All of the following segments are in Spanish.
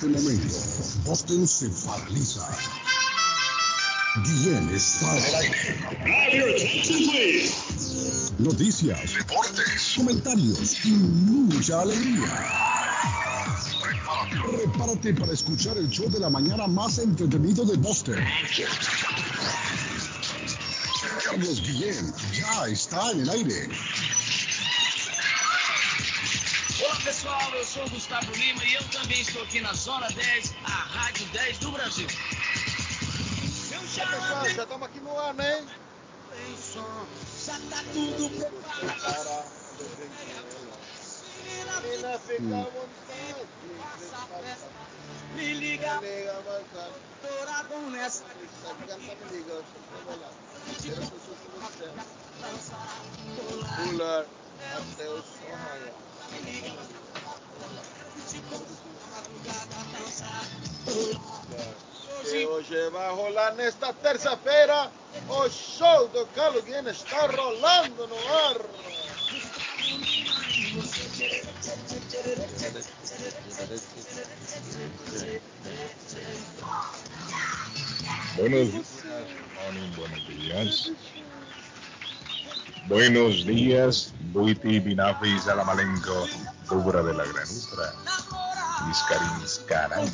este momento, Boston se paraliza. Guillén está en el aire. Noticias, deportes, comentarios y mucha alegría. Prepárate para escuchar el show de la mañana más entretenido de Boston. Carlos Guillén ya está en el aire. Olá pessoal, eu sou o Gustavo Lima e eu também estou aqui na Zona 10, a Rádio 10 do Brasil. Meu Pessoal, já estamos aqui no ar, né? tem som, já tá tudo preparado. Menina, fica à vontade. Passa a festa, me liga, Liga, mas douradão nessa. Canta me liga, eu eu sou pular, até o som raiar. Madrugada, dançar. E hoje vai rolar nesta terça-feira o show do Carlos Guinness está rolando no ar. Buenos días, buenos días. Buenos días, Buiti Binafi Salamalenco, obra de la granutra, Miscarín Caray.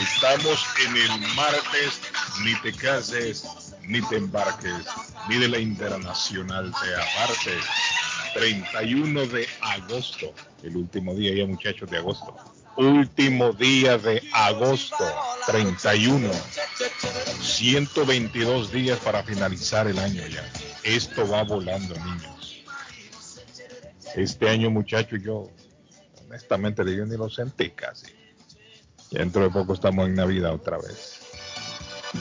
Estamos en el martes, ni te cases, ni te embarques, ni de la internacional te apartes. 31 de agosto, el último día ya muchachos de agosto. Último día de agosto, 31. 122 días para finalizar el año ya. Esto va volando, niños. Este año, muchachos, yo honestamente digo ni lo sentí casi. Dentro de poco estamos en Navidad otra vez.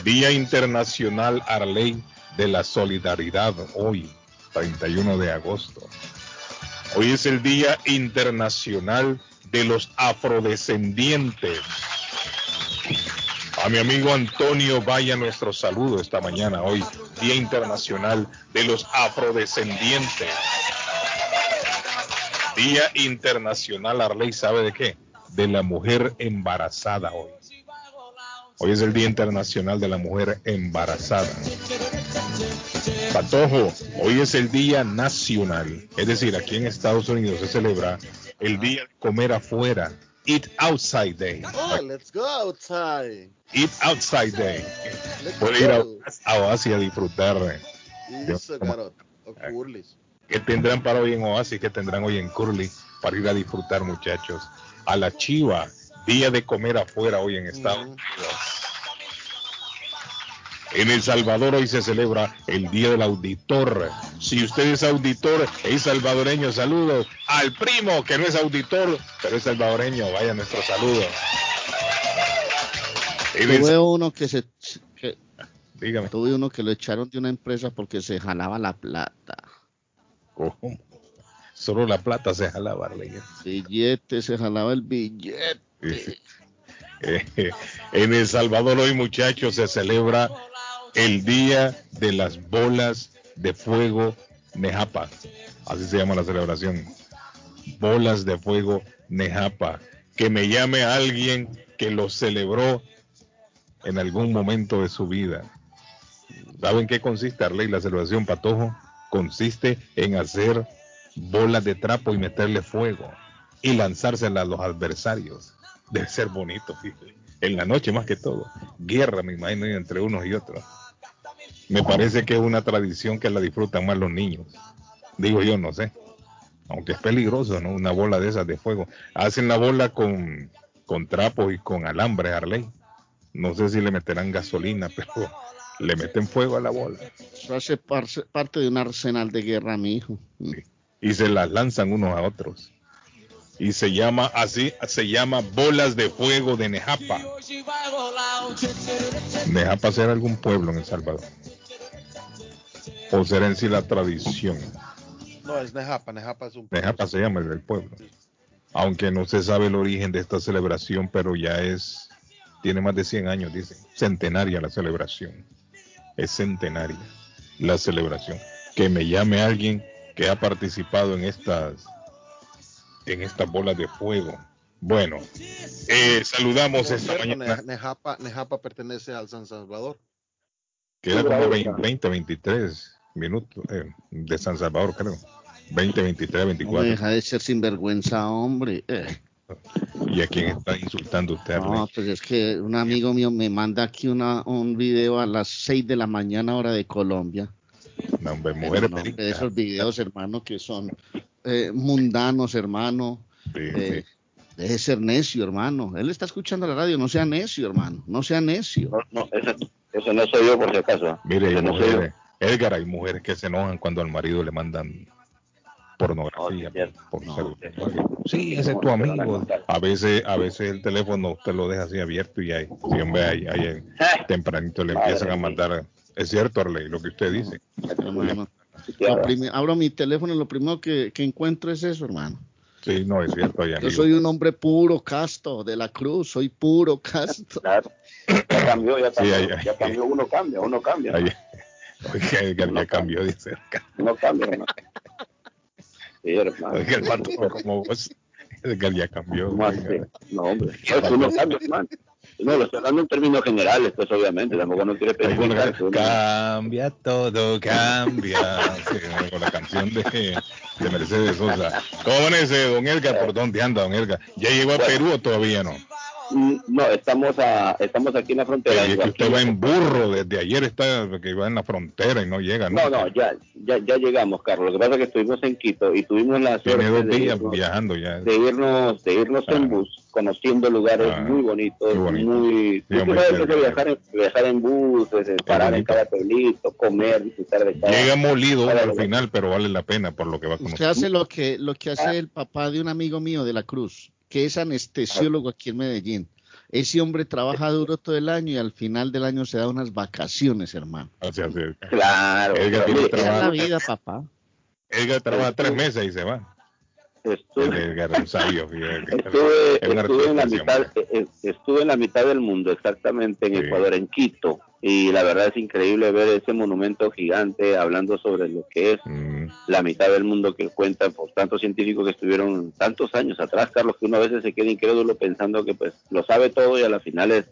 Día Internacional Arley de la Solidaridad hoy, 31 de agosto. Hoy es el Día Internacional de los Afrodescendientes. A mi amigo Antonio vaya nuestro saludo esta mañana, hoy, Día Internacional de los Afrodescendientes. Día Internacional Arley, ¿sabe de qué? De la mujer embarazada hoy. Hoy es el Día Internacional de la Mujer Embarazada. Patojo, hoy es el Día Nacional, es decir, aquí en Estados Unidos se celebra el Día de Comer Afuera, Eat Outside Day. Oh, let's go outside. Eat Outside Day. Puede ir a, Oasis a disfrutar. Eso. O. ¿Qué tendrán para hoy en Oasis? ¿Qué tendrán hoy en Curly? Para ir a disfrutar, muchachos. A la Chiva, Día de Comer Afuera hoy en Estados Ujú. Unidos. En El Salvador hoy se celebra el Día del Auditor. Si usted es auditor, es salvadoreño, saludos al primo que no es auditor, pero es salvadoreño. Vaya nuestro saludo. El- Tuve uno que se que, dígame, tuve uno que lo echaron de una empresa porque se jalaba la plata. ¿cómo? Solo la plata se jalaba, Arley. Billete, se jalaba el billete. En El Salvador hoy, muchachos, se celebra el Día de las Bolas de Fuego Nejapa. Así se llama la celebración. Bolas de Fuego Nejapa. Que me llame alguien que lo celebró en algún momento de su vida. ¿Saben qué consiste, Arley, la celebración Patojo? Consiste en hacer bolas de trapo y meterle fuego y lanzárselas a los adversarios. Debe ser bonito, fíjate. En la noche más que todo. Guerra, me imagino, entre unos y otros. Me parece que es una tradición que la disfrutan más los niños. Digo yo, no sé. Aunque es peligroso, ¿no? Una bola de esas de fuego. Hacen la bola con, con trapos y con alambre, Arley. No sé si le meterán gasolina, pero le meten fuego a la bola. Eso hace parte de un arsenal de guerra, mi hijo. y se las lanzan unos a otros. Y se llama así, se llama bolas de fuego de Nejapa. Nejapa será algún pueblo en El Salvador. O será en sí la tradición. No, es Nejapa. Nejapa es un Nejapa se llama el del pueblo. Aunque no se sabe el origen de esta celebración, pero ya es, tiene más de 100 años, dicen. Centenaria la celebración. Es centenaria la celebración. Que me llame alguien que ha participado en estas, en estas bolas de fuego. Bueno, eh, saludamos esta cierto, mañana. Ne- Nejapa, Nejapa pertenece al San Salvador. Queda como 20, 23 minutos eh, de San Salvador, creo. 20, 23, No 24. deja de ser sinvergüenza, hombre. Eh, ¿Y a quién está insultando usted? no, Arley? pues es que un amigo mío me manda aquí una, un video a las 6 de la mañana, hora de Colombia. No, hombre, mujeres No, hombre, esos videos, hermano, que son eh, mundanos, hermano. Sí, Eh, sí. deje de ser necio, hermano. Él está escuchando la radio, no sea necio, hermano. No sea necio. No, no, ese, ese no soy yo por si acaso. Mire, hay no mujeres, Edgar, hay mujeres que se enojan cuando al marido le mandan pornografía No, sí, por no. celular. Sí, ese es tu amigo. A veces, a veces el teléfono usted lo deja así abierto y ahí, siempre hay, hay Eh, tempranito le empiezan a mandar. Es cierto, Arley, lo que usted dice. Claro. abro mi teléfono y lo primero que, que encuentro es eso, hermano. Sí, no, es cierto. Hay Yo soy un hombre puro, casto, de la cruz, soy puro, casto. Claro. Ya cambió, ya cambió. ya cambió, uno cambia, uno cambia. Oiga, Edgar ya cambió, dice. Uno cambia, hermano. Sí, hermano. Oiga, como vos. Edgar ya cambió. No, hombre. No, uno cambia, hermano. No, lo estoy hablando en términos generales, pues obviamente, tampoco no quiere uno- Cambia todo, cambia. Sí, con la canción de, de Mercedes Sosa. ¿Cómo amanece, don Edgar? ¿Por dónde anda, don Edgar? ¿Ya llegó a Bueno. Perú o todavía no? Mm, No, estamos, a, estamos aquí en la frontera. Es en que usted va en burro, desde ayer está que va en la frontera y no llega. No, no, ya, ya, ya llegamos, Carlos. Lo que pasa es que estuvimos en Quito y tuvimos la Tiene suerte dos de irnos, viajando ya. de irnos, de irnos Ah. en bus, conociendo lugares Ah, muy bonitos, qué bonito. muy... Sí, tú hombre, sabes que es viajar, en, viajar en bus, es, es parar en cada pueblito, comer, disfrutar de cada... Llega molido cada al lugar. final, pero vale la pena por lo que va a Usted conocer. hace lo que, lo que hace el papá de un amigo mío de la Cruz, que es anestesiólogo aquí en Medellín. Ese hombre trabaja duro todo el año y al final del año se da unas vacaciones, hermano. O sea, sí. Claro, Edgar tiene es la Trabaja. vida, papá. Edgar trabaja tres meses y se va. estuve, Edgar estuve, estuve en la mitad, eh, eh, estuve en la mitad del mundo, exactamente en Sí. Ecuador, en Quito, y la verdad es increíble ver ese monumento gigante hablando sobre lo que es Mm, la mitad del mundo que cuenta por tantos científicos que estuvieron tantos años atrás, Carlos, que uno a veces se queda incrédulo pensando que pues lo sabe todo y a la final es,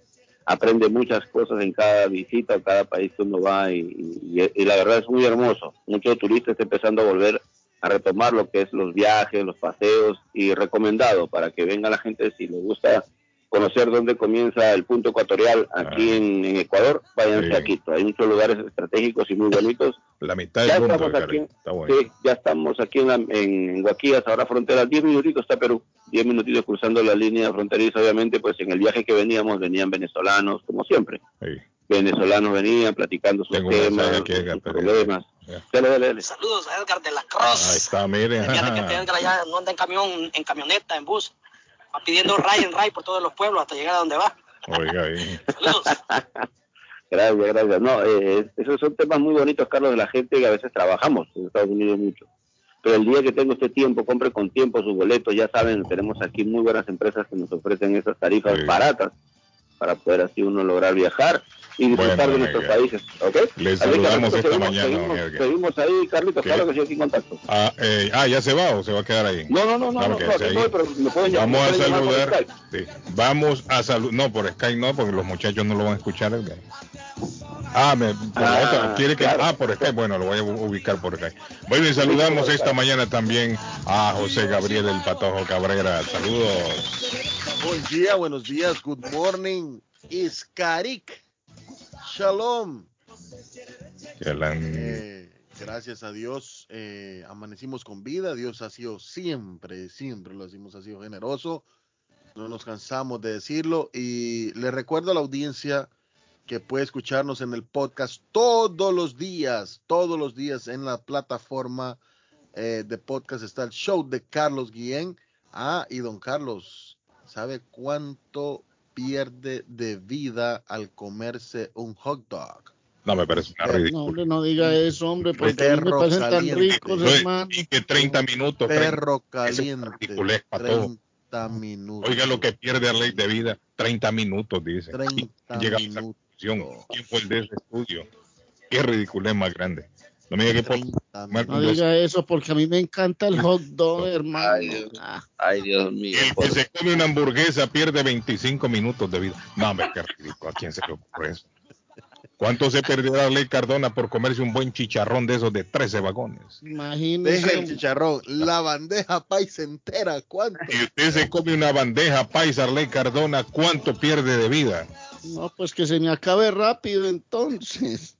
aprende muchas cosas en cada visita o cada país que uno va y, y- y la verdad es muy hermoso. Muchos turistas están empezando a volver a retomar lo que es los viajes, los paseos y recomendado para que venga la gente si les gusta conocer dónde comienza el punto ecuatorial aquí Ah. en, en Ecuador, váyanse Sí. a Quito. Hay muchos lugares estratégicos y muy bonitos La mitad Ya del mundo, estamos aquí. Está bueno. Sí, ya estamos aquí en, la- en, en Guaquillas, ahora frontera, 10 minutitos está Perú, 10 minutitos cruzando la línea fronteriza, obviamente, pues en el viaje que veníamos venían venezolanos, como siempre, Sí. venezolanos venían platicando sus Tengo temas, aquí, sus problemas. Ya. Dale, dale, dale. Saludos a Edgar de la Ahí Cruz. está, mire. Fíjate que Edgar ya no anda en camión, en camioneta, en bus. Va pidiendo ray en ray por todos los pueblos hasta llegar a donde va. Oiga, ahí. Saludos. Gracias, gracias. No, eh, esos son temas muy bonitos, Carlos, de la gente que a veces trabajamos en Estados Unidos mucho. Pero el día que tenga usted tiempo, compre con tiempo sus boletos. Ya saben, tenemos aquí muy buenas empresas que nos ofrecen esas tarifas Sí. baratas para poder así uno lograr viajar y disfrutar Bueno, de nuestros países. ¿ok? Le Así que saludamos nosotros esta seguimos- mañana, Seguimos, seguimos ahí, Carlitos, ¿Qué? claro que sí, aquí en contacto. Ah, eh, ah, ¿ya se va o se va a quedar ahí? No, no, no, no, Claro no, que pero me pueden llamar- Vamos a me pueden saludar. Sí, Vamos a saludar. No, por Skype no, porque los muchachos no lo van a escuchar. Edgar. Ah, me, Ah, otra, quiere que. claro. Ah, por Skype. Bueno, lo voy a ubicar por Skype. Bueno, y saludamos esta mañana también a José Gabriel el Patojo Cabrera. Saludos. Buen día, buenos días, good morning. Iskarik. Shalom. Eh, gracias a Dios eh, amanecimos con vida. Dios ha sido siempre, siempre lo decimos, ha sido generoso. No nos cansamos de decirlo. Y le recuerdo a la audiencia que puede escucharnos en el podcast todos los días, todos los días en la plataforma eh, de podcast está el show de Carlos Guillén. Ah, y don Carlos, ¿sabe cuánto pierde de vida al comerse un hot dog? No, me parece una No, No, ridícula. hombre, no diga eso, hombre, porque a mí me Perro parecen tan caliente. ricos, No, hermano. y que 30 minutos. 30 Perro caliente. una ridiculez pa' todo. 30 minutos. Oiga lo que pierde la ley de vida, 30 minutos, dice. 30 Y llega a esa minutos. conclusión. ¿Quién fue el de ese estudio? Qué ridiculez más grande. No me diga que por 30 Marco, No yo- diga eso porque a mí me encanta el hot dog, hermano. Ay, Dios. Ah, Ay, Dios mío. el que se come una hamburguesa pierde 25 minutos de vida. No, hombre, qué ridículo. ¿A quién se le ocurre eso? ¿Cuánto se perderá Ley Cardona por comerse un buen chicharrón de esos de 13 vagones? imagínese. Deja el chicharrón, la bandeja paisa entera, ¿cuánto? Si usted se come una bandeja paisa Ley Cardona, ¿cuánto pierde de vida? No, pues que se me acabe rápido entonces.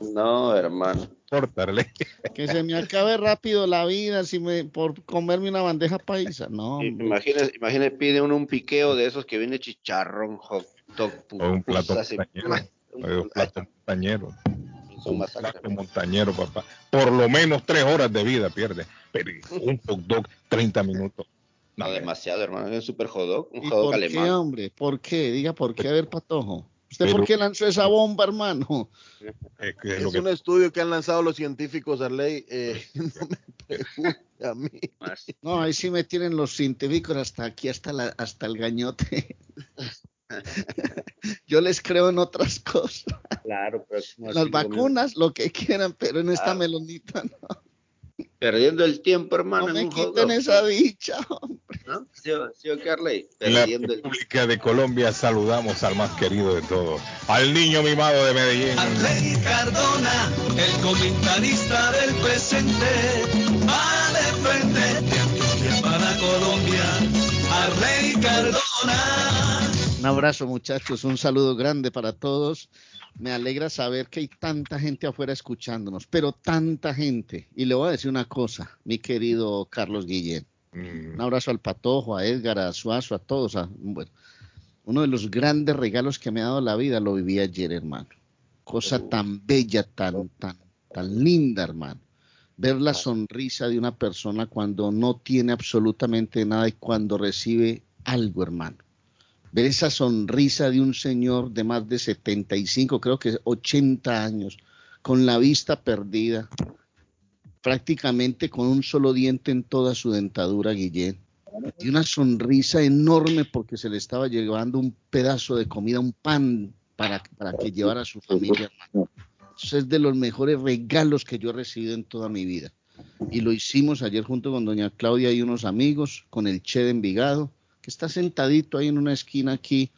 No, hermano. Córtale. Que se me acabe rápido la vida si me por comerme una bandeja paisa. No. Imagínese, imagínese, pide uno un piqueo de esos que viene chicharrón, hot dog, O un plato montañero. un- O un plato montañero. un plato papá. Por lo menos tres horas de vida pierde. Pero un hot dog, 30 minutos. No, demasiado, hermano. Es un super hot dog, un ¿Y hot dog por qué, alemán. hombre? ¿Por qué? Diga por qué, a ver, Patojo. ¿Usted Pero- por qué lanzó esa bomba, hermano? es que es Es lo que- un estudio que han lanzado los científicos, Arley. Eh, no me pregunte a mí. Más. No, ahí sí me tienen los científicos hasta aquí, hasta, la, hasta el gañote. Yo les creo en otras cosas. Claro, pero Las vacunas, lo que quieran, pero en esta melonita no, Perdiendo el tiempo, hermano, no en me un quiten esa dicha. ¿no? ¿Sí, sí o qué, Arley? En la Perdiendo el República de Colombia saludamos al más querido de todos, al niño mimado de Medellín. Arley Cardona, el comentarista del presente, va de frente para Colombia. Arley Cardona. Un abrazo, muchachos, un saludo grande para todos. Me alegra saber que hay tanta gente afuera escuchándonos, pero tanta gente. Y le voy a decir una cosa, mi querido Carlos Guillén. Mm, Un abrazo al Patojo, a Edgar, a Suazo, a todos. a- bueno, uno de los grandes regalos que me ha dado la vida lo viví ayer, hermano. Cosa tan bella, tan, tan, tan linda, hermano. Ver la sonrisa de una persona cuando no tiene absolutamente nada y cuando recibe algo, hermano. Ver esa sonrisa de un señor de más de 75, creo que 80 años, con la vista perdida, prácticamente con un solo diente en toda su dentadura, Guillén. Y una sonrisa enorme porque se le estaba llevando un pedazo de comida, un pan para, para que llevara a su familia. Eso es de los mejores regalos que yo he recibido en toda mi vida. Y lo hicimos ayer junto con doña Claudia y unos amigos, con el Che de Envigado, que está sentadito ahí en una esquina aquí.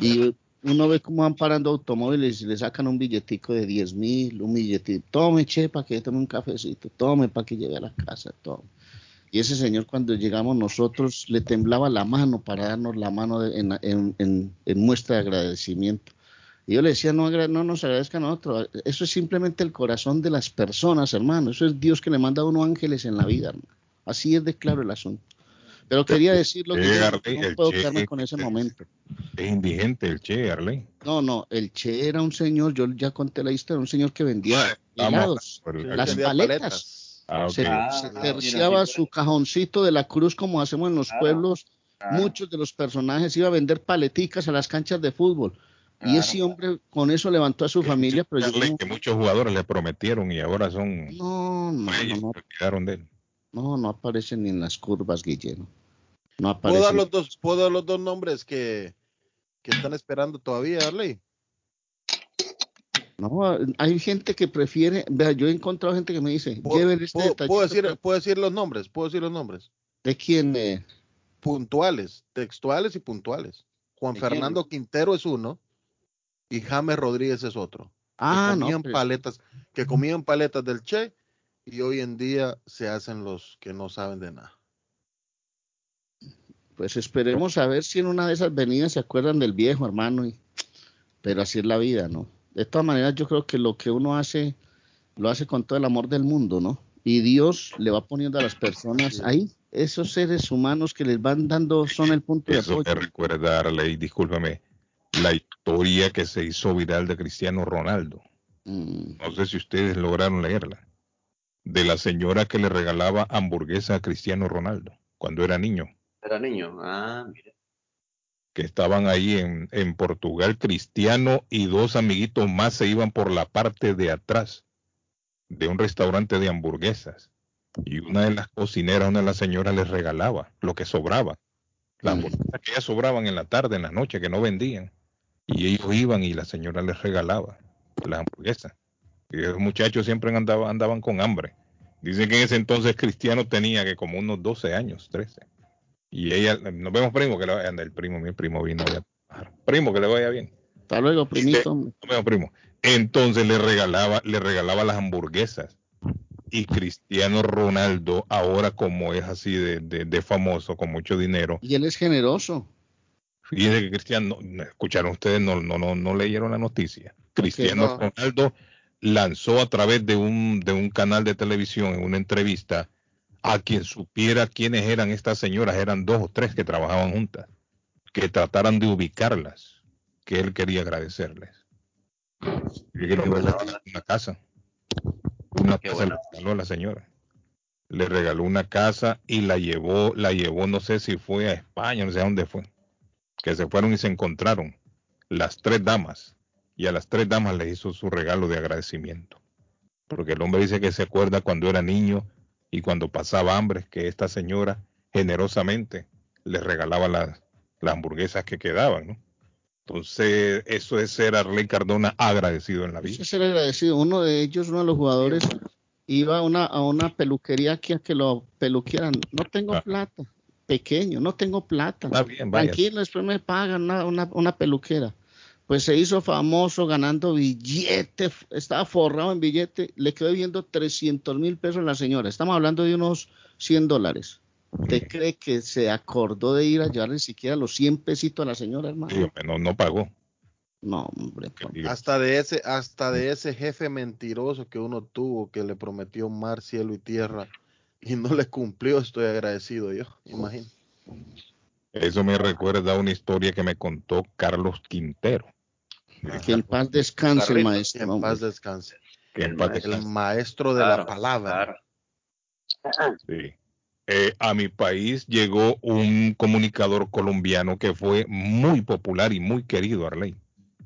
Y uno ve cómo van parando automóviles y le sacan un billetico de 10 mil, un billetito. Tome, Che, para que tome un cafecito. Tome, para que lleve a la casa. Tome. Y ese señor cuando llegamos nosotros le temblaba la mano para darnos la mano en, muestra de agradecimiento. Y yo le decía, no, no nos agradezcan a nosotros. Eso es simplemente el corazón de las personas, hermano. Eso es Dios que le manda a uno ángeles en la vida, hermano. Así es de claro el asunto. Pero quería decirlo, que Arley, no puedo Che, quedarme con ese es- momento. Es indigente el Che, Arley. No, no, el Che era un señor, yo ya conté la historia, un señor que vendía helados, las paletas. Ah. Se, Ah, se ah, terciaba su cajoncito de la cruz como hacemos en los Claro, pueblos. claro. Muchos de los personajes iban a vender paleticas a las canchas de fútbol. Y Claro. ese hombre con eso levantó a su familia, pero un que muchos jugadores le prometieron y ahora son No, no, no, de él. No, no aparecen ni en las curvas, Guillermo. No ¿Puedo dar aparecen. los dos, puedo dar los dos nombres que, que están esperando todavía, Arley? No, hay gente que prefiere, vea, yo he encontrado gente que me dice, ¿Puedo, lleven este puedo- detallito. puedo decir, puedo decir los nombres? ¿Puedo decir los nombres? ¿De quién? eh? Puntuales, textuales y puntuales. Juan. Fernando Quintero es uno y James Rodríguez es otro. Ah, que no, comían pues, paletas, que comían paletas del Che y hoy en día se hacen los que no saben de nada. pues esperemos a ver si en una de esas venidas se acuerdan del viejo, hermano. y- pero así es la vida, ¿no? De todas maneras, yo creo que lo que uno hace, lo hace con todo el amor del mundo, ¿no? Y Dios le va poniendo a las personas ahí, esos seres humanos que les van dando, son el punto de Eso me apoyo. recuerda, Arley, discúlpame, la historia que se hizo viral de Cristiano Ronaldo. Mm, No sé si ustedes lograron leerla. De la señora que le regalaba hamburguesa a Cristiano Ronaldo cuando era niño. Era niño. Ah, mira. que estaban ahí en, en Portugal, Cristiano y dos amiguitos más se iban por la parte de atrás de un restaurante de hamburguesas. Y una de las cocineras, una de las señoras les regalaba lo que sobraba. Las Mm. hamburguesas que ya sobraban en la tarde, en la noche, que no vendían. Y ellos iban y la señora les regalaba las hamburguesas. Y los muchachos siempre andaban, andaban con hambre. Dicen que en ese entonces Cristiano tenía que como unos 12 años, 13. Y ella, nos vemos primo, que le vaya el primo, mi primo vino ya. Primo, que le vaya bien. Hasta luego, primito. Nos vemos primo. Entonces le regalaba, le regalaba las hamburguesas. Y Cristiano Ronaldo, ahora como es así de, de, de famoso, con mucho dinero. Y él es generoso. Fíjense que Cristiano, escucharon ustedes, no, no, no, no leyeron la noticia. Cristiano no. Ronaldo lanzó a través de un, de un canal de televisión en una entrevista a quien supiera quiénes eran estas señoras, eran dos o tres que trabajaban juntas, que trataran de ubicarlas, que él quería agradecerles. Una casa, una Qué casa le regaló a la señora. Le regaló una casa y la llevó, la llevó, no sé si fue a España, no sé a dónde fue, que se fueron y se encontraron las tres damas y a las tres damas les hizo su regalo de agradecimiento. Porque el hombre dice que se acuerda cuando era niño y cuando pasaba hambre, que esta señora generosamente les regalaba las, las hamburguesas que quedaban, ¿no? Entonces, eso es ser Arley Cardona agradecido en la Eso vida. es ser agradecido. Uno de ellos, uno de los jugadores, iba a una, a una peluquería aquí a que lo peluquearan. No tengo Ah. plata. Pequeño, no tengo plata. Bien. Tranquilo, después me pagan una, una, una peluquera. Pues se hizo famoso ganando billete, f- estaba forrado en billete, le quedó viendo 300 mil pesos a la señora. Estamos hablando de unos 100 dólares. ¿Usted cree que se acordó de ir a llevarle siquiera los 100 pesitos a la señora, hermano? No, no pagó. No, hombre. Hasta de ese, hasta de ese jefe mentiroso que uno tuvo, que le prometió mar, cielo y tierra y no le cumplió, estoy agradecido yo, imagino. Eso me recuerda a una historia que me contó Carlos Quintero. Que en paz descanse el maestro. En hombre. paz descanse. Que en El paz maestro. El descanse. maestro de la palabra. claro. Sí. Eh, a mi país llegó un comunicador colombiano que fue muy popular y muy querido, Arley.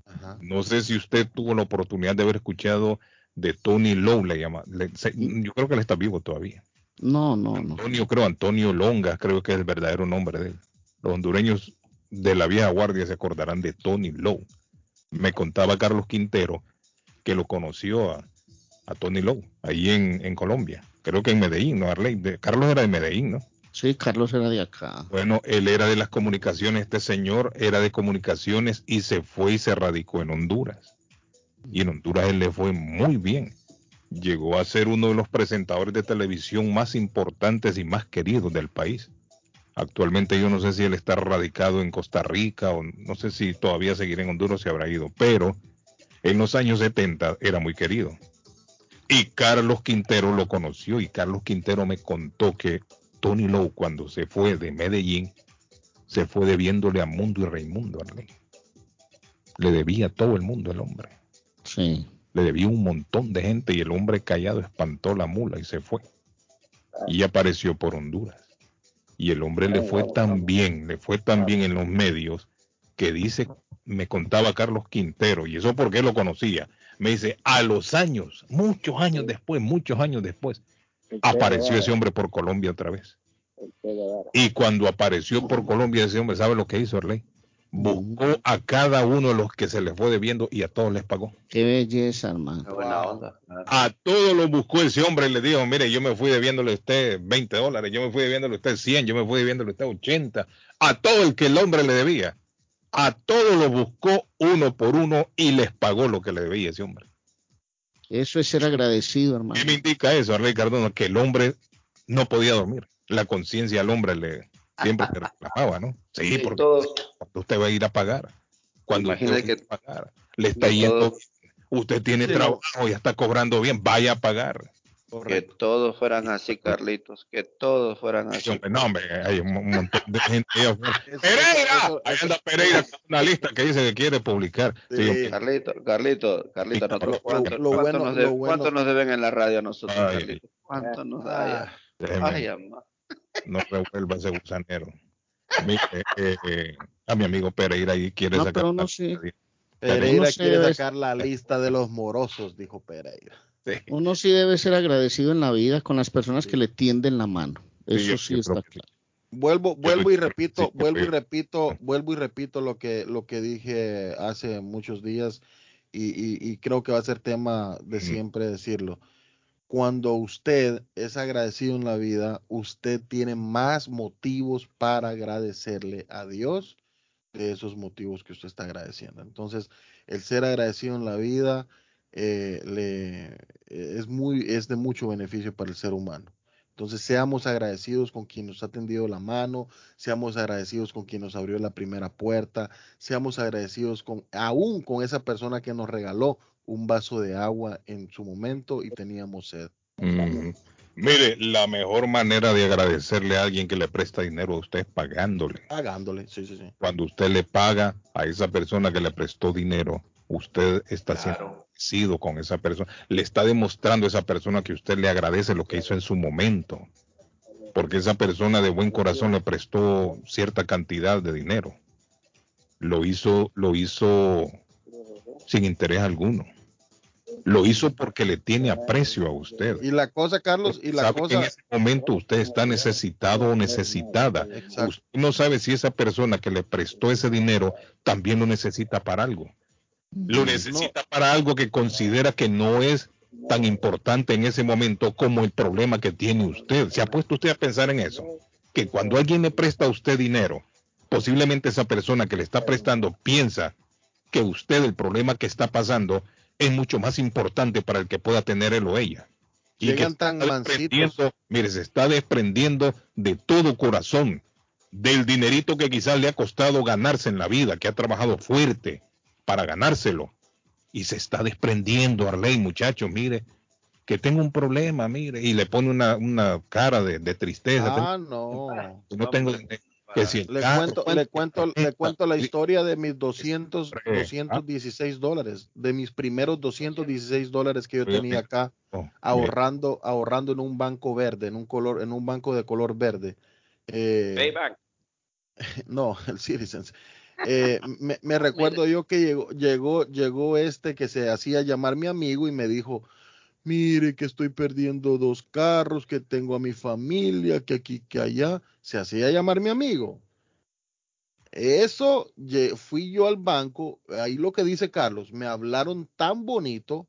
Ajá. No sé si usted tuvo la oportunidad de haber escuchado de Tony Lowe, le llama. le- se- yo creo que él está vivo todavía. No, no, no. Antonio, creo, Antonio Longa, creo que es el verdadero nombre de él. Los hondureños de la vieja guardia se acordarán de Tony Lowe. Me contaba Carlos Quintero que lo conoció a, a Tony Lowe, ahí en, en Colombia. Creo que en Medellín, ¿no, Arley? De- Carlos era de Medellín, ¿no? Sí, Carlos era de acá. Bueno, él era de las comunicaciones, este señor era de comunicaciones y se fue y se radicó en Honduras. Y en Honduras él le fue muy bien. Llegó a ser uno de los presentadores de televisión más importantes y más queridos del país. Actualmente yo no sé si él está radicado en Costa Rica o no sé si todavía seguirá en Honduras se habrá ido, pero en los años 70 era muy querido. Y Carlos Quintero lo conoció y Carlos Quintero me contó que Tony Lowe cuando se fue de Medellín se fue debiéndole a Mundo y Raimundo Arley. Le debía a todo el mundo el hombre. Sí. Le debía un montón de gente y el hombre callado espantó la mula y se fue. Y apareció por Honduras. Y el hombre le fue tan bien, le fue tan bien en los medios que dice, me contaba Carlos Quintero, y eso porque lo conocía, me dice, a los años, muchos años después, muchos años después, apareció ese hombre por Colombia otra vez. Y cuando apareció por Colombia ese hombre, ¿sabe lo que hizo Arley? Buscó a cada uno de los que se les fue debiendo y a todos les pagó. Qué belleza, hermano. Qué buena onda. A todos los buscó ese hombre y le dijo, mire, yo me fui debiéndole a usted 20 dólares, yo me fui debiéndole a usted 100, yo me fui debiéndole a usted 80. A todo el que el hombre le debía. A todos los buscó uno por uno y les pagó lo que le debía ese hombre. Eso es ser agradecido, hermano. ¿Qué me indica eso, Arley Cardona? Que el hombre no podía dormir. La conciencia al hombre le siempre le reclamaba, ¿no? Sí, Sí, porque todo- cuando usted va a ir a pagar, cuando usted va a Imagínate ir a pagar, le está que yendo, todo- usted tiene Sí, no. trabajo y está cobrando bien, vaya a pagar. que todos fueran así, Carlitos, que todos fueran Sí, así. hombre, no, hombre, hay un mon- montón de gente ahí. Eso- ¡Pereira! eso- Ahí anda Pereira con una lista que dice que quiere publicar. Sí. Carlitos, Carlitos, Carlitos, nosotros cuánto, lo cuánto bueno- nos bueno- cuánto nos deben en la radio a nosotros, Ay. Carlitos? ¿Cuánto nos da? Ay. No revuelva ese gusanero. Mire, eh, eh, a mi amigo Pereira ahí quiere No, sacar. la- sí. Pereira quiere debe- sacar la lista de los morosos, dijo Pereira. Sí. Uno sí debe ser agradecido en la vida con las personas que le tienden la mano. Sí, Eso yo- sí yo está que- claro. Vuelvo, vuelvo y repito, vuelvo y repito, vuelvo y repito lo que, lo que dije hace muchos días. y, y- y creo que va a ser tema de siempre decirlo. Cuando usted es agradecido en la vida, usted tiene más motivos para agradecerle a Dios de esos motivos que usted está agradeciendo. Entonces, el ser agradecido en la vida eh, le, es, muy, es de mucho beneficio para el ser humano. Entonces, seamos agradecidos con quien nos ha tendido la mano, seamos agradecidos con quien nos abrió la primera puerta, seamos agradecidos con aún con esa persona que nos regaló un vaso de agua en su momento y teníamos sed. Mm. Mire, la mejor manera de agradecerle a alguien que le presta dinero a usted es pagándole. Pagándole, sí, sí, sí. Cuando usted le paga a esa persona que le prestó dinero, usted está siendo Claro. agradecido con esa persona. Le está demostrando a esa persona que usted le agradece lo que hizo en su momento. Porque esa persona de buen corazón le prestó cierta cantidad de dinero. Lo hizo, lo hizo sin interés alguno. Lo hizo porque le tiene aprecio a usted. Y la cosa, Carlos, y la sabe que cosa, en ese momento usted está necesitado o necesitada. Exacto. Usted no sabe si esa persona que le prestó ese dinero también lo necesita para algo. Lo necesita para algo que considera que no es tan importante en ese momento como el problema que tiene usted. ¿Se ha puesto usted a pensar en eso? Que cuando alguien le presta a usted dinero, posiblemente esa persona que le está prestando piensa que usted el problema que está pasando es mucho más importante para el que pueda tener él o ella. Y que Llegan se tan desprendiendo, mire, se está desprendiendo de todo corazón, del dinerito que quizás le ha costado ganarse en la vida, que ha trabajado fuerte para ganárselo. Y se está desprendiendo, Arley, muchachos, mire, que tengo un problema, mire, y le pone una, una cara de, de tristeza. ah, no. no tengo que si el Le carro- cuento, le cuento, le cuento la historia de mis 200, Hombre, ah. 216 dólares, de mis primeros 216 dólares que yo tenía acá ahorrando, ahorrando en un banco verde, en un color, en un banco de color verde. Eh, Payback. no, el Citizens. Eh, me, me recuerdo yo que llegó, llegó, llegó este que se hacía llamar mi amigo y me dijo, mire que estoy perdiendo dos carros, que tengo a mi familia, que aquí, que allá. Se hacía llamar mi amigo. Eso, fui yo al banco, ahí lo que dice Carlos, me hablaron tan bonito.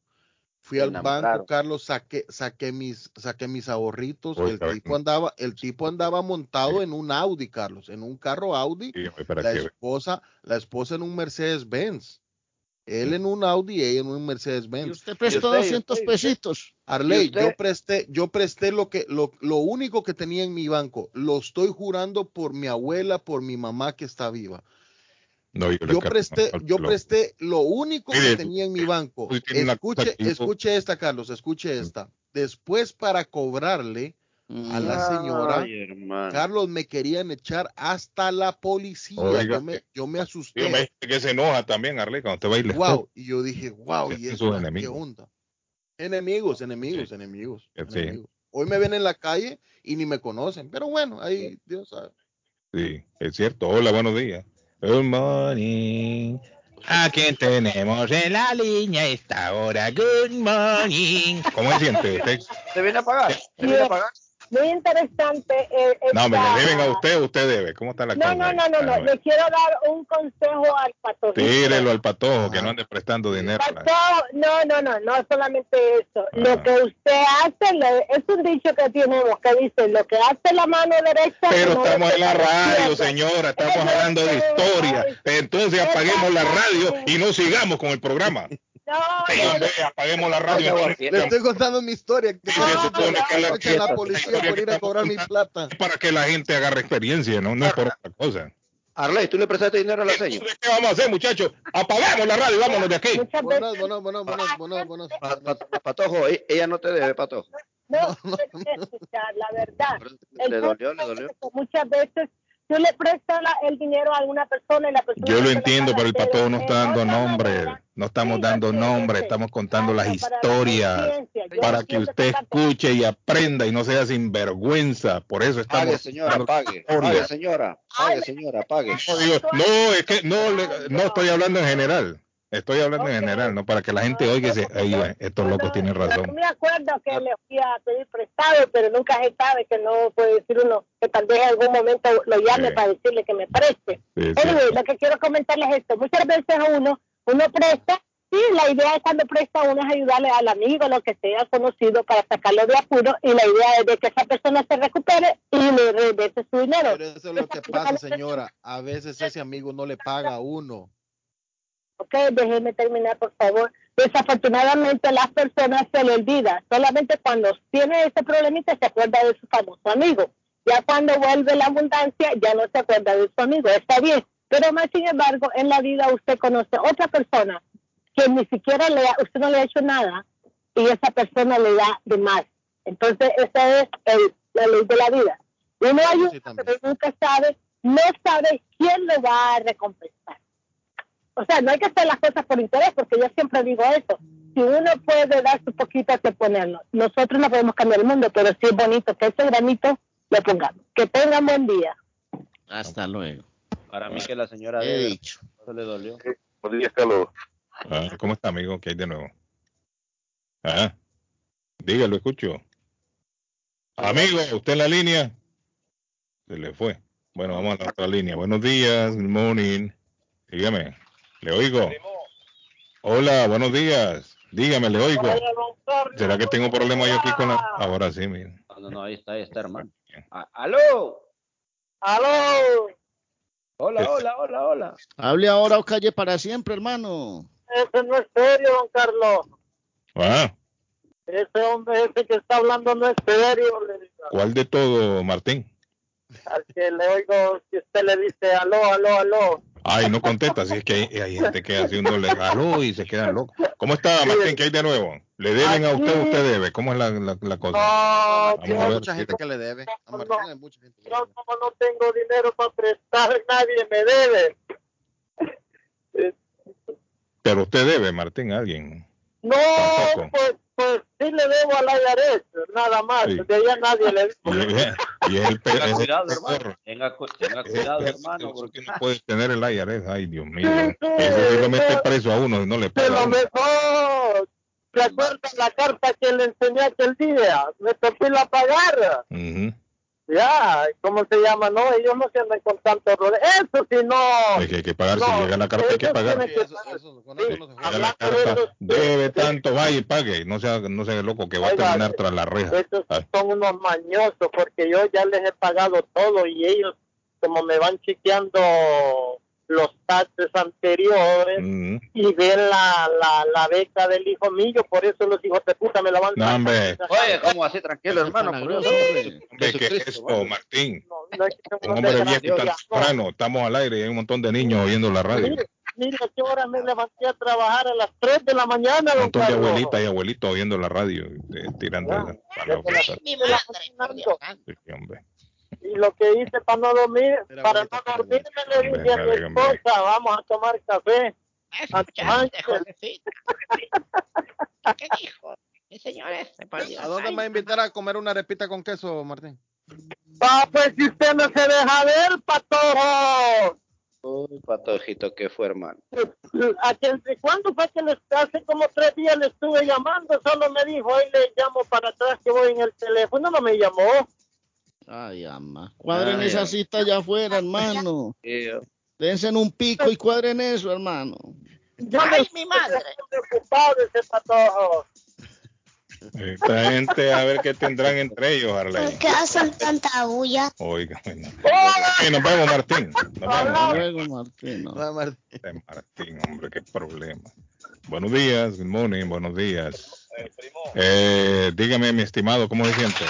Fui al banco. Carlos, saqué, saqué mis, saqué mis ahorritos. El Oiga, tipo andaba, el tipo andaba montado en un Audi, Carlos, en un carro Audi sí, la esposa, la esposa en un Mercedes Benz. Él en un Audi, ella en un Mercedes Y Benz. usted prestó usted, 200 usted, usted. pesitos. Arley, ¿Y yo presté, yo presté lo que, lo, lo único que tenía en mi banco. Lo estoy jurando por mi abuela, por mi mamá que está viva. no, Yo capto, presté, yo lo- presté lo único que tenía en mi banco. Escuche, yo- escuche esta, Carlos, escuche esta. Después para cobrarle a la señora, Ay. Carlos, me querían echar hasta la policía. Oiga, yo, me, yo me asusté. Que se enoja también, Arley, cuando te le Wow, y yo dije, wow, y eso, ¿qué enemigos. onda? Enemigos, enemigos, Sí. enemigos, Sí. enemigos. Hoy me ven en la calle y ni me conocen, pero bueno, ahí Dios sabe. Sí, es cierto. Hola, buenos días. Good morning. ¿A quién tenemos en la línea esta hora? Good morning. ¿Cómo se siente usted? ¿Te viene a pagar? ¿Te viene a pagar? Muy interesante. eh, No, me le deben a usted, usted debe. ¿Cómo está la No, cosa? no, no, no, no. Le quiero dar un consejo al patojito. Tírelo al patojo, Ah. que no ande prestando dinero. Patojo, no, no, no, no solamente eso. Ah. Lo que usted hace, le- es un dicho que tenemos que dice, lo que hace la mano derecha... Pero no estamos en la radio, señora. Estamos hablando de historia. Entonces apaguemos la radio y no sigamos con el programa. No, no, hombre, apaguemos la radio. Le estoy contando mi historia. Que se supone la- que la- echan la policía por ir a cobrar mi plata. Para que la gente agarre experiencia, no, no es por otra cosa. Arley, ¿tú le prestaste dinero a la señora? Entonces, ¿Qué vamos a hacer, muchachos? Apagamos la radio y vámonos de aquí. buenas, buenas, buenas. Pa- pa- Patojo, e- ella no te debe, Patojo. No, escuchar, la verdad. El Le dolió, le dolió. es que Muchas veces tú le prestas la- el dinero a alguna persona y la persona... Yo lo entiendo, pero el patojo no está dando nombre. manera- No estamos Sí, dando nombre, estamos contando las Claro, para la historias. Yo para que usted escuche y aprenda y no sea sinvergüenza. Por eso estamos. Pague, señora, pague. Pague, señora. Pague, señora, pague. No, digo, no, es que no, le- no estoy hablando en general. Estoy hablando en Ok. general, no para que la gente oiga y se, "Ay, va, estos locos no, tienen Yo razón. me acuerdo que le fui a pedir prestado, pero nunca se sabe que no puede decir uno que tal vez en algún momento lo llame Sí. para decirle que me preste. Sí, sí. Anyway, lo que quiero comentarles es esto. Muchas veces uno, uno presta Sí, la idea es cuando presta uno es ayudarle al amigo, lo que sea conocido, para sacarlo de apuro y la idea es de que esa persona se recupere y le regrese su dinero. Pero eso es lo que pasa, señora. A veces ese amigo no le paga a uno. Ok, déjeme terminar, por favor. Desafortunadamente las personas se le olvida. Solamente cuando tiene ese problemita se acuerda de su famoso amigo. Ya cuando vuelve la abundancia ya no se acuerda de su amigo. Está bien. Pero más sin embargo, en la vida usted conoce otra persona que ni siquiera le ha- usted no le ha hecho nada y esa persona le da de más. Entonces, esa es el- la ley de la vida. Uno ayuda, Sí, pero nunca sabe, no sabe quién lo va a recompensar. O sea, no hay que hacer las cosas por interés, porque yo siempre digo eso. Si uno puede dar su poquito, hay que ponerlo. Nosotros no podemos cambiar el mundo, pero sí es bonito que ese granito lo pongamos. Que tengan buen día. Hasta luego. Para mí que la señora He de dicho. no le dolió. Buenos días, Carlos. Ah, ¿Cómo está, amigo? ¿Qué hay de nuevo? Ah, dígalo, escucho. Amigo, ¿usted en la línea? Se le fue. Bueno, vamos a la otra línea. Buenos días, good morning. Dígame, ¿le oigo? Hola, buenos días. Dígame, ¿le oigo? ¿Será que tengo problema yo aquí con la... Ahora sí, mira. No, no, no, ahí está, ahí está, hermano. Ah, ¡Aló! ¡Aló! Hola, hola, hola, hola. Hable ahora o calle para siempre, hermano. Eso no es serio, don Carlos. Ah, Ese hombre ese que está hablando no es serio. Le digo. ¿cuál de todo, Martín? Al que le oigo, si usted le dice aló, aló, aló. Ay, no contesta, si es que hay, hay gente que hace uno le aló y se quedan locos. ¿Cómo está, Martín? ¿Qué hay de nuevo? ¿Le deben a usted o usted debe? ¿Cómo es la, la, la cosa? No, Vamos Hay a ver. mucha gente que le debe. A Martín hay mucha gente que le yo debe. como no tengo dinero para prestar, nadie me debe. Pero usted debe, Martín, a alguien. No, Tampoco. pues, pues sí le debo a la IARES, nada más. Sí. De allá nadie le es, y es el Tenga es el cuidado, hermano. Tenga, cu- tenga Es cuidado, peor hermano, que porque no puede tener el IRS. Ay, Dios mío. Sí, sí, Eso sí lo mete preso a uno y no le De paga. a lo uno. mejor. ¿Se acuerdan la carta que le enseñé aquel día? Me tocó la pagar. Ujú. Ya, ¿cómo se llama? No, ellos no se andan con tanto error. Eso sí, no. Es que hay que pagar. Si No, llega la carta, hay que pagar. tiene Sí, eso, eso, con eso no se Llega juega. la Hablando de carta, eso, debe tanto, vaya y pague. No sea, no sea loco que va a Oiga, terminar tras la reja. Esos Ah. son unos mañosos porque yo ya les he pagado todo y ellos, como me van chequeando los taxes anteriores Ujú. y ven la, la, la beca del hijo mío, por eso los hijos de puta me la van No, hombre. Oye, ¿cómo así? Tranquilo, hermano. por Palagroso, Dios. hombre. ¿qué es vamos. Martín? No, no es que Un no hombre viejo y tan no. temprano. Estamos al aire y hay un montón de niños oyendo la radio. Mire, mire, a qué hora me levanté a trabajar a las 3 de la mañana, Un montón de abuelitas y abuelitos oyendo la radio, eh, tirando palabras. Desde Y lo que hice para no dormir, Era para no pero dormir, le dije a mi venga, esposa, vamos a tomar café. Dios. ¿A dónde me va a invitar a comer una arepita con queso, Martín? Ah, pues si usted no se deja ver, patojo. Uy, patojito, ¿qué fue, hermano? ¿A quién, ¿Cuándo fue que les, hace como tres días le estuve llamando? Solo me dijo, hoy le llamo para atrás que voy en el teléfono, no me llamó. Ay, ama. Cuadren Ay, esa cita allá afuera, hermano. Sí, Dense en un pico y cuadren eso, hermano. Yo Ay, mi madre. Esta gente, a ver qué tendrán entre ellos, Arley. ¿Por qué hacen tanta bulla? Oiga, bueno. Sí, nos vemos, Martín. Nos vemos. luego, Martino. Ah, Martín. Este Martín, hombre, qué problema. Buenos días, good morning, buenos días. Eh, dígame, mi estimado, ¿cómo se siente?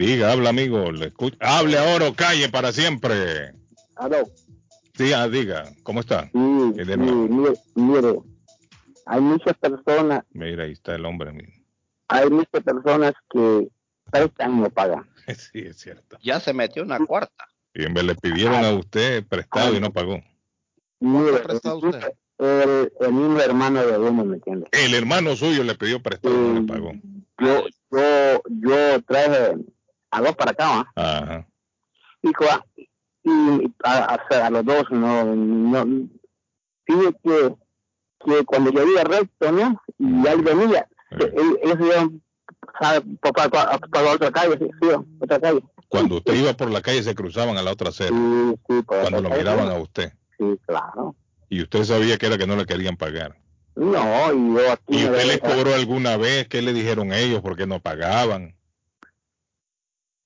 Diga, habla, amigo. Le escucha. Hable ahora o calle para siempre. Aló. Sí, ah, diga, ¿cómo está? Sí, sí, nuevo. mire, mire, hay muchas personas, Mira, ahí está el hombre. mira. hay muchas personas que prestan y no pagan. Sí, es cierto. Ya se metió una cuarta. Y en vez le pidieron a usted prestado y no pagó. Mire, prestado usted? El, el mismo hermano de uno, ¿me entiende? El hermano suyo le pidió prestado y no le pagó. Yo, yo, yo traje a dos para acá. Ajá. y, cua- y a, a- a los dos, no, no, fíjate que, que cuando yo iba recto, ¿no? Y él venía, ellos iban, por otra calle, sí, sí, otra calle. Cuando usted iba por la calle se cruzaban a la otra acera. Sí, sí, por Cuando lo miraban a usted. Sí, claro. Y usted sabía que era que no le querían pagar. No, y yo aquí ¿Y usted les cobró alguna vez? ¿Qué le dijeron ellos? ¿Por qué no pagaban?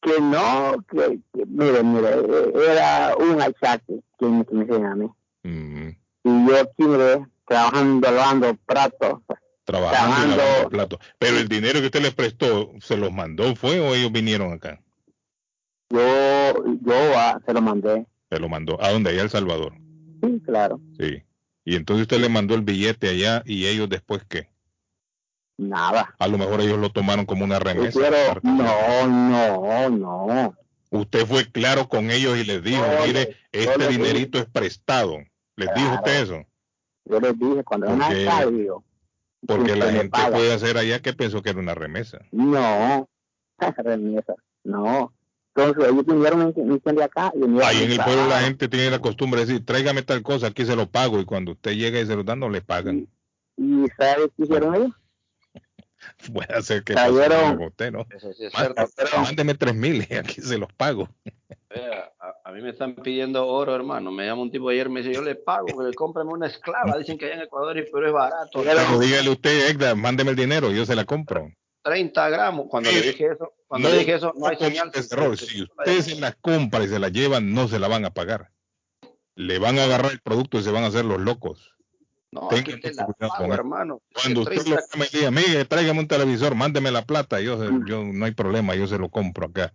Que no, que, que mire, mire, eh, era un achaque que me, que me hicieron a mí. Mm, Y yo aquí, mire, trabajando, lavando platos. trabajando Trabajando. lavando platos. Pero el dinero que usted les prestó, ¿se los mandó fue o ellos vinieron acá? Yo, yo ah, se lo mandé. Se lo mandó. ¿A dónde? Allá El Salvador. Sí, claro. Sí. Y entonces usted le mandó el billete allá y ellos después qué? Nada. A lo mejor ellos lo tomaron como una remesa. quiero, no, no, no. Usted fue claro con ellos y les dijo, No, mire, yo este dinerito es prestado. ¿Les dijo usted eso? Yo les dije, cuando Porque- acá, digo, Porque que la gente puede hacer allá que pensó que era una remesa. No, remesa, no. Entonces ellos vinieron me de acá y vinieron Ahí en el pueblo la gente tiene la costumbre de decir, tráigame tal cosa, aquí se lo pago. Y cuando usted llega y se lo dan, no le pagan. ¿Y sabes qué hicieron ellos? Puede hacer que con usted, ¿no? Eso sí es. Mándeme tres mil y aquí se los pago. A, a mí me están pidiendo oro, hermano. Me llama un tipo ayer, me dice, yo le pago, pero cómprame una esclava. Dicen que allá en Ecuador y pero es barato. Pero dígale usted, Edgar, mándeme el dinero, yo se la compro. 30 gramos. Cuando le dije eso, cuando le dije eso, no hay señal. ese error. Si usted se las compra y se las lleva, no se la van a pagar. Le van a agarrar el producto y se van a hacer los locos. No, Tenga aquí la pago, hermano. Cuando usted 30 lo y diga, mire, tráigame un televisor, mándeme la plata, yo, se- yo no hay problema, yo se lo compro acá.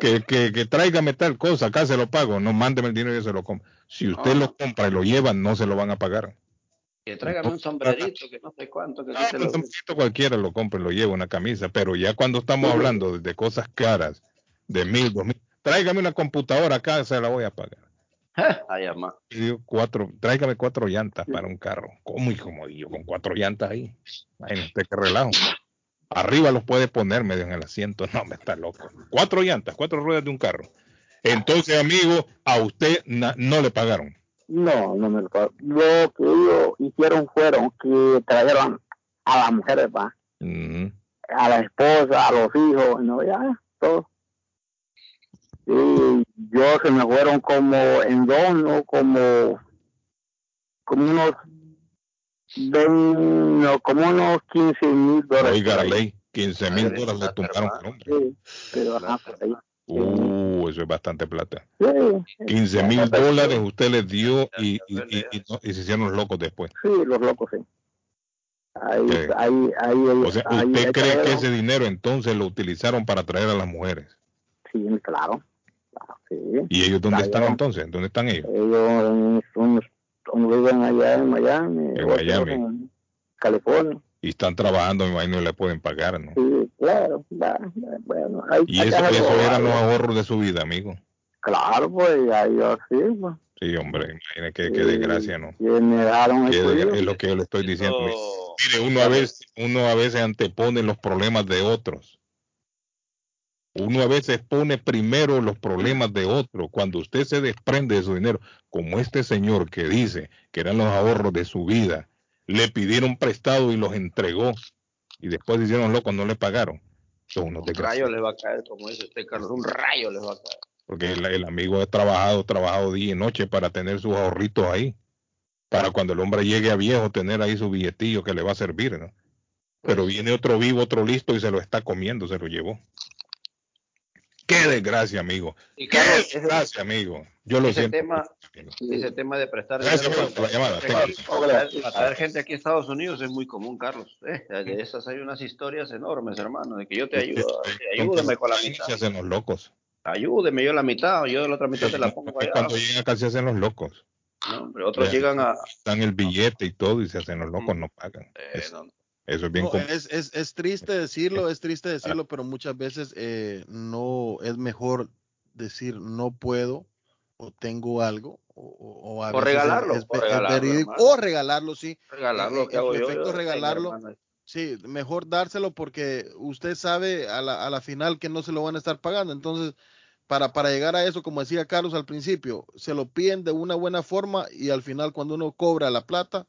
Que, que, que tráigame tal cosa, acá se lo pago, no mándeme el dinero, yo se lo compro. Si usted No. lo compra y lo lleva, no se lo van a pagar. Que tráigame un sombrerito, que no sé cuánto, que No, aquí te un lo... sombrerito cualquiera lo compra y lo lleva, una camisa, pero ya cuando estamos hablando de, de cosas caras, de mil, dos mil, tráigame una computadora acá, se la voy a pagar. Ay. Y digo, cuatro, tráigame cuatro llantas para un carro. ¿Cómo, hijo mío? Con cuatro llantas ahí. Usted qué relajo. Arriba los puede poner medio en el asiento. No, me está loco. Cuatro llantas, cuatro ruedas de un carro. Entonces, amigo, a usted no le pagaron. No, no me lo pago. Lo que ellos hicieron fueron que trajeron a las mujeres, va, Ujú. a la esposa, a los hijos, no, ya, todo. Y yo se me fueron como en dos, ¿no? Como, como unos, vein- no, como unos 15 mil dólares. Oiga, ley, 15 mil dólares le tumbaron al hombre. Sí, pero ajá, por ahí. Uh, eso es bastante plata. Sí, 15 mil dólares usted les dio y, y, y- y no- y se hicieron los locos después. sí, los locos, sí. Ahí, Ok. ahí, ahí, O sea, ¿usted ahí cree que ese dinero entonces lo utilizaron para traer a las mujeres? Sí, claro. Sí. ¿Y ellos dónde están Trajeron. entonces? ¿Dónde están ellos? Ellos unos, viven allá en Miami, En Miami. en California. Y están trabajando, me imagino, y le pueden pagar, ¿no? Sí, claro. va, bueno, hay, Y hay eso, que eso eran los ahorros de su vida, amigo. Claro, pues, ya yo sí, pues. Sí, hombre, imagine qué, qué Sí, desgracia, ¿no? que me dejaron Qué el desgra- cuello. es lo que yo le estoy diciendo. Mire, uno a veces, uno a veces antepone los problemas de otros. Uno a veces pone primero los problemas de otro. Cuando usted se desprende de su dinero, como este señor que dice que eran los ahorros de su vida, le pidieron prestado y los entregó y después hicieron locos, no le pagaron. Son unos Un rayo les va a caer, como dice usted, Carlos. Un rayo les va a caer. Porque el, el amigo ha trabajado, trabajado día y noche para tener sus ahorritos ahí. Para cuando el hombre llegue a viejo, tener ahí su billetillo que le va a servir, ¿no? Pero viene otro vivo, otro listo y se lo está comiendo, se lo llevó. Qué desgracia, amigo. Y Qué Carlos, ese, desgracia, amigo. Yo lo ese siento. tema, amigo. ese tema de prestar Gracias, dinero por la llamada. you. para traer, para traer gente aquí a Estados Unidos es muy común, Carlos. Eh, de esas hay unas historias enormes, hermano, de que yo te ayudo, eh, ayúdame con la mitad. Se hacen los locos. Ayúdeme yo la mitad, yo la otra mitad te la pongo allá. Cuando llegan acá se hacen los locos. No, otros Ya. llegan a... Dan el billete y todo y se hacen los locos, no pagan. eh, no, Eso es bien No, es, es, es triste decirlo, es triste decirlo, pero muchas veces eh, no es mejor decir no puedo o tengo algo o, o- a regalarlo, es, es- o regalarlo, o regalarlo, sí. regalarlo, hago su yo? regalarlo. Sí, mejor dárselo porque usted sabe a la, a la final que no se lo van a estar pagando. Entonces, para, para llegar a eso, como decía Carlos al principio, se lo piden de una buena forma y al final cuando uno cobra la plata,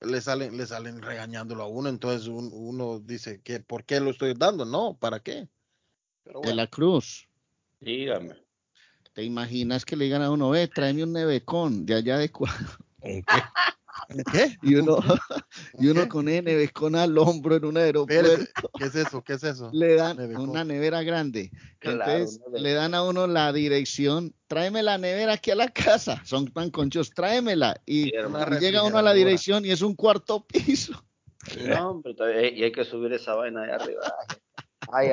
le salen, le salen regañándolo a uno. Entonces un- uno dice que ¿por qué lo estoy dando? No, ¿para qué? Pero De la Cruz. Dígame. ¿Te imaginas que le digan a uno, ve, tráeme un nevecón de allá de Cua- ¿Un qué? Y uno, y uno con ese nevecón al hombro en un aeropuerto. ¿Qué es eso? ¿Qué es eso? le dan Nevecón. una nevera grande. Claro, Entonces nevera. le dan a uno la dirección, tráeme la nevera aquí a la casa. Son tan conchos, tráemela. Y, llega uno a la dirección y es un cuarto piso. No, hombre, todavía- y hay que subir esa vaina de arriba. Ay.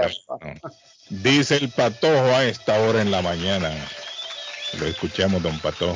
Dice el patojo a esta hora en la mañana. Lo escuchamos, don Patojo.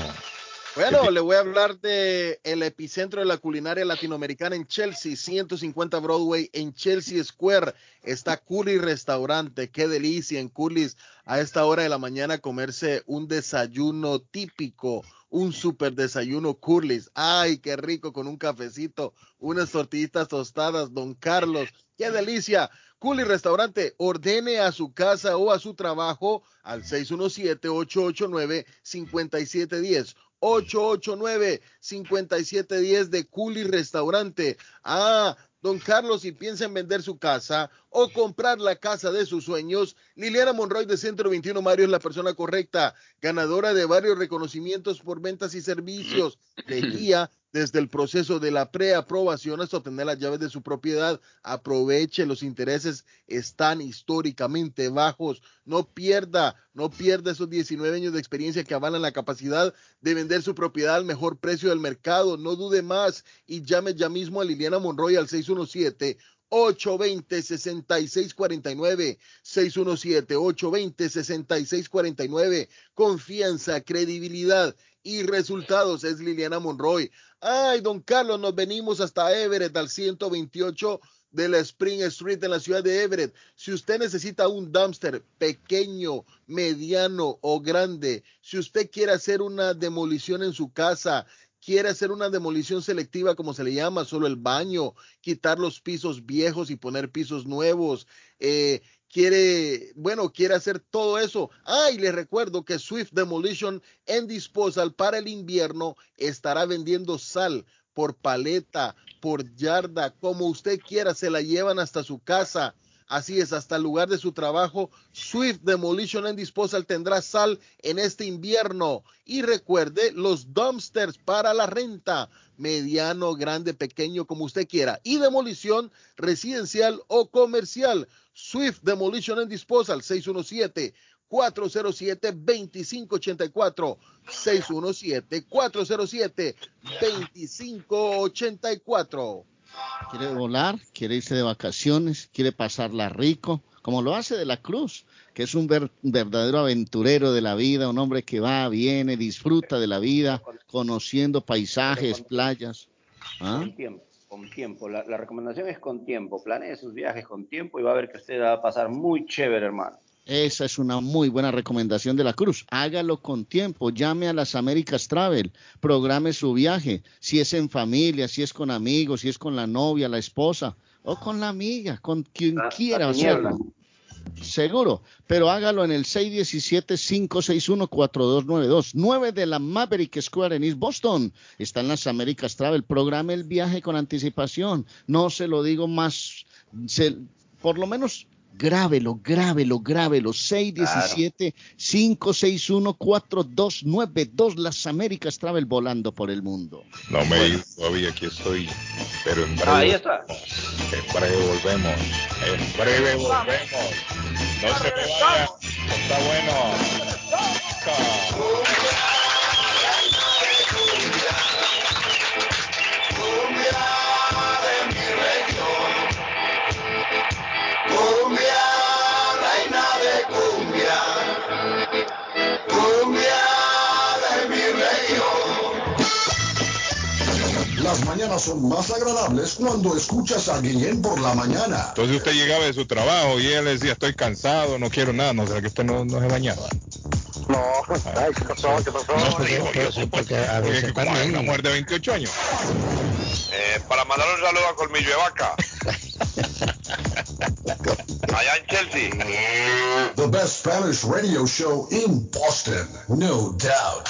Bueno, le voy a hablar de el epicentro de la culinaria latinoamericana en Chelsea, 150 Broadway en Chelsea Square. Está Curly Restaurante. Qué delicia en Curly's a esta hora de la mañana comerse un desayuno típico, un super desayuno Curly's. Ay, qué rico con un cafecito, unas tortillitas tostadas, don Carlos. Qué delicia. Curly Restaurante, ordene a su casa o a su trabajo al 617-889-5710. 889-5710 de Culi Restaurante. Ah, don Carlos, si piensa en vender su casa o comprar la casa de sus sueños, Liliana Monroy de Centro 21 Mario es la persona correcta, ganadora de varios reconocimientos por ventas y servicios de guía desde el proceso de la preaprobación hasta obtener las llaves de su propiedad. Aproveche, los intereses están históricamente bajos. No pierda, no pierda esos 19 años de experiencia que avalan la capacidad de vender su propiedad al mejor precio del mercado. No dude más y llame ya mismo a Liliana Monroy al 617 820-6649, 617-820-6649. Confianza, credibilidad y resultados es Liliana Monroy. Ay, don Carlos, nos venimos hasta Everett al 128 de la Spring Street en la ciudad de Everett. Si usted necesita un dumpster pequeño, mediano o grande, si usted quiere hacer una demolición en su casa, quiere hacer una demolición selectiva, como se le llama, solo el baño, quitar los pisos viejos y poner pisos nuevos, eh, quiere, bueno, quiere hacer todo eso. Ah, y les recuerdo que Swift Demolition and Disposal para el invierno estará vendiendo sal por paleta, por yarda, como usted quiera, se la llevan hasta su casa. Así es, hasta el lugar de su trabajo, Swift Demolition and Disposal tendrá sal en este invierno. Y recuerde, los dumpsters para la renta, mediano, grande, pequeño, como usted quiera. Y demolición residencial o comercial. Swift Demolition and Disposal, 617 407 2584 617 407 2584 Quiere volar, quiere irse de vacaciones, quiere pasarla rico, como lo hace de la Cruz, que es un ver- verdadero aventurero de la vida, un hombre que va, viene, disfruta de la vida, conociendo paisajes, playas. ¿Ah? Con tiempo, con tiempo. La, la recomendación es con tiempo. Planee sus viajes con tiempo y va a ver que usted va a pasar muy chévere, hermano. Esa es una muy buena recomendación de la Cruz. Hágalo con tiempo, llame a las Américas Travel, programe su viaje, si es en familia, si es con amigos, si es con la novia, la esposa o con la amiga, con quien La- quiera la hacerlo. Seguro, pero hágalo en el 617-561-4292, 9 de la Maverick Square en East Boston. Está en las Américas Travel. Programe el viaje con anticipación. No se lo digo más, se- por lo menos grábelo, grábelo, grábelo. 617-561-4292, las Américas Travel volando por el mundo. No me he ido todavía, aquí estoy. Pero en breve. Ahí está. En breve volvemos. En breve volvemos. No se me vaya. Está bueno. Las mañanas son más agradables cuando escuchas a Guillén por la mañana. Entonces usted llegaba de su trabajo y él le decía, estoy cansado, no quiero nada. No será que usted no, no se bañaba. No, ay, ¿qué pasó? ¿Qué pasó? No, digo yo, es como hay una mujer de 28 años. Eh, para mandar un saludo a Colmillo de Vaca. Allá en Chelsea. The best Spanish radio show in Boston, no doubt.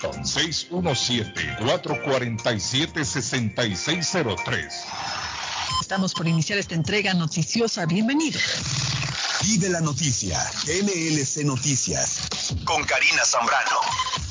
617-447-6603. Estamos por iniciar esta entrega noticiosa. Bienvenido. Vive la noticia. MLC Noticias. Con Karina Zambrano.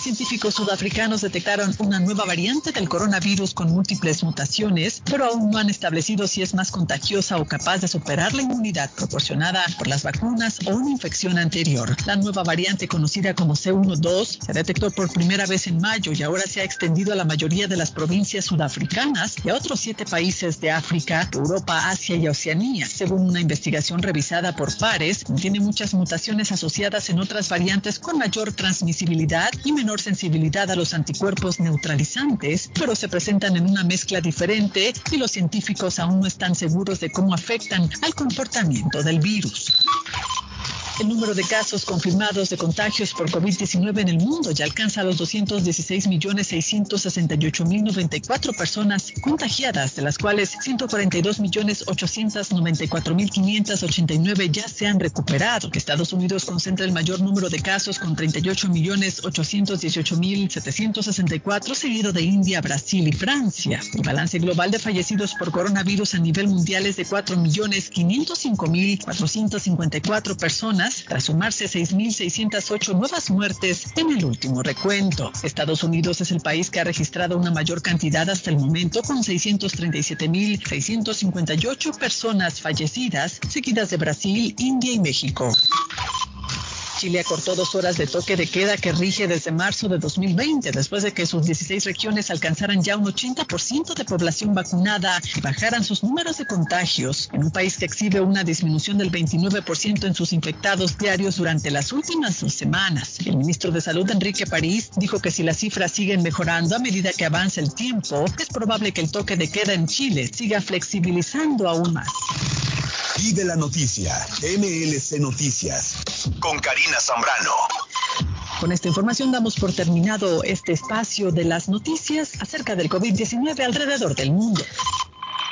Científicos sudafricanos detectaron una nueva variante del coronavirus con múltiples mutaciones, pero aún no han establecido si es más contagiosa o capaz de superar la inmunidad proporcionada por las vacunas o una infección anterior. La nueva variante conocida como C12 se detectó por primera vez en mayo y ahora se ha extendido a la mayoría de las provincias sudafricanas y a otros siete países de África, Europa, Asia y Oceanía. Según una investigación revisada por pares, tiene muchas mutaciones asociadas en otras variantes con mayor transmisibilidad y menor sensibilidad a los anticuerpos neutralizantes, pero se presentan en una mezcla diferente y los científicos aún no están seguros de cómo afectan al comportamiento del virus. El número de casos confirmados de contagios por COVID-19 en el mundo ya alcanza los 216.668.094 personas contagiadas, de las cuales 142.894.589 ya se han recuperado. Estados Unidos concentra el mayor número de casos con 38.818.764, seguido de India, Brasil y Francia. El balance global de fallecidos por coronavirus a nivel mundial es de 4.505.454 personas tras sumarse 6.608 nuevas muertes en el último recuento. Estados Unidos es el país que ha registrado una mayor cantidad hasta el momento con 637.658 personas fallecidas, seguidas de Brasil, India y México. Chile acortó dos horas de toque de queda que rige desde marzo de 2020, después de que sus 16 regiones alcanzaran ya un 80% de población vacunada y bajaran sus números de contagios, en un país que exhibe una disminución del 29% en sus infectados diarios durante las últimas dos semanas. El ministro de Salud, Enrique París, dijo que si las cifras siguen mejorando a medida que avanza el tiempo, es probable que el toque de queda en Chile siga flexibilizando aún más. Vive la noticia. MLC Noticias. Con Karina Con esta información damos por terminado este espacio de las noticias acerca del COVID-19 alrededor del mundo.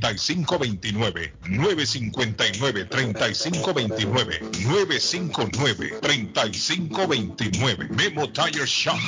3529 959 3529 959 3529 Memo Tire Shop.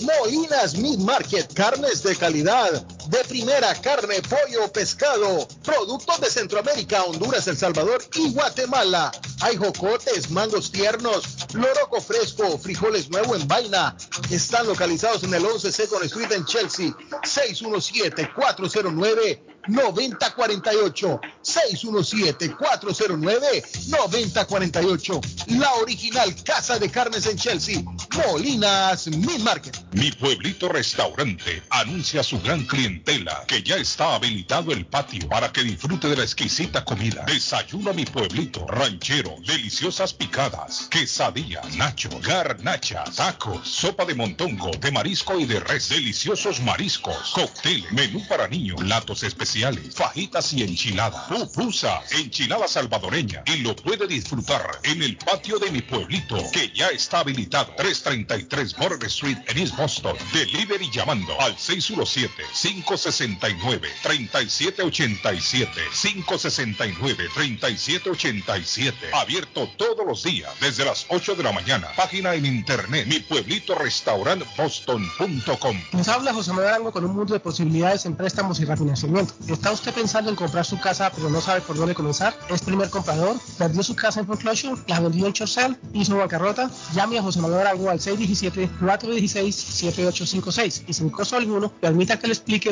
Molinas Meat Market, carnes de calidad, de primera carne, pollo, pescado, productos de Centroamérica, Honduras, El Salvador y Guatemala. Hay jocotes, mangos tiernos, loroco fresco, frijoles nuevo en vaina. Están localizados en el 11 Second Street en Chelsea, 617-409-9048. 617-409-9048. La original Casa de Carnes en Chelsea, Molinas Meat Market. Mi pueblito restaurante anuncia a su gran clientela que ya está habilitado el patio para que disfrute de la exquisita comida. Desayuno a mi pueblito, ranchero, deliciosas picadas, quesadillas, nacho, garnacha, tacos, sopa de montongo, de marisco y de res, deliciosos mariscos, cóctel, menú para niños, platos especiales, fajitas y enchiladas, pupusas, enchilada salvadoreña y lo puede disfrutar en el patio de mi pueblito que ya está habilitado. 333 Border Street en East Boston. Delivery llamando al 617-569-3787. 569-3787. Abierto todos los días desde las 8 de la mañana. Página en internet mi pueblito restaurant boston.com. Nos habla José Manuel Arango con un mundo de posibilidades en préstamos y refinanciamiento. ¿Está usted pensando en comprar su casa pero no sabe por dónde comenzar? ¿Es primer comprador? ¿Perdió su casa en foreclosure? ¿La vendió en Chorcel? ¿Hizo bancarrota? Llame a José Manuel Arango al 617-416-7856 y sin costo alguno permita que le explique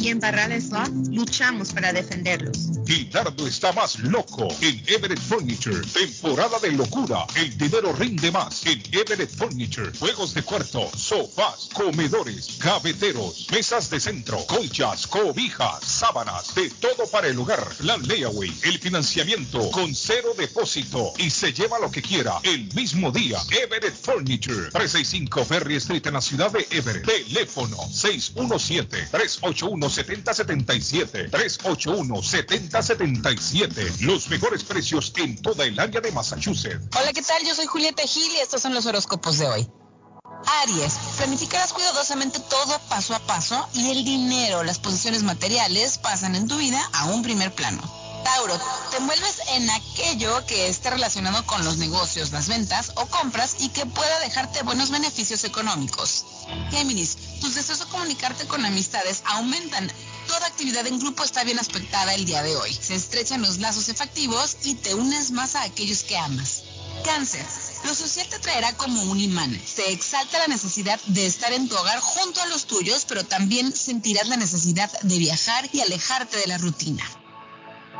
y en Barrales Law luchamos para defenderlos. Gildardo está más loco en Everett Furniture. Temporada de locura. El dinero rinde más en Everett Furniture. Juegos de cuarto, sofás, comedores, gaveteros, mesas de centro, colchas, cobijas, sábanas, de todo para el hogar. La layaway, el financiamiento con cero depósito y se lleva lo que quiera el mismo día. Everett Furniture. 365 Ferry Street en la ciudad de Everett. Teléfono 617-381-7077. 381-7077. Los mejores precios en toda el área de Massachusetts. Hola, ¿qué tal? Yo soy Julieta Gil y estos son los horóscopos de hoy. Aries, planificarás cuidadosamente todo paso a paso y el dinero, las posiciones materiales pasan en tu vida a un primer plano. Tauro, te envuelves en aquello que esté relacionado con los negocios, las ventas o compras y que pueda dejarte buenos beneficios económicos. Géminis, tus deseos de comunicarte con amistades aumentan. Toda actividad en grupo está bien aspectada el día de hoy. Se estrechan los lazos efectivos y te unes más a aquellos que amas. Cáncer, lo social te traerá como un imán. Se exalta la necesidad de estar en tu hogar junto a los tuyos, pero también sentirás la necesidad de viajar y alejarte de la rutina.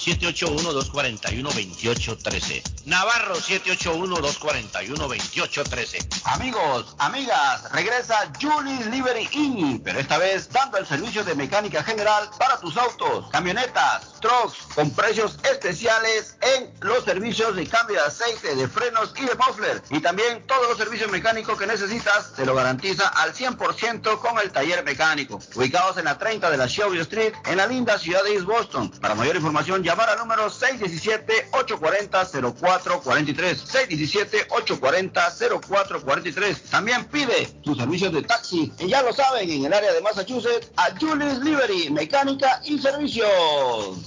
781-241-2813. Navarro 781-241-2813. Amigos, amigas, regresa Julie Liberty Inn, pero esta vez dando el servicio de mecánica general para tus autos, camionetas, trucks, con precios especiales en los servicios de cambio de aceite, de frenos y de muffler. Y también todos los servicios mecánicos que necesitas se lo garantiza al 100% con el taller mecánico. Ubicados en la 30 de la Shelby Street, en la linda ciudad de East Boston. Para mayor información, llamar al número 617-840-0443. 617-840-0443. También pide sus servicios de taxi. Y ya lo saben, en el área de Massachusetts, a Julius Liberty, mecánica y servicios.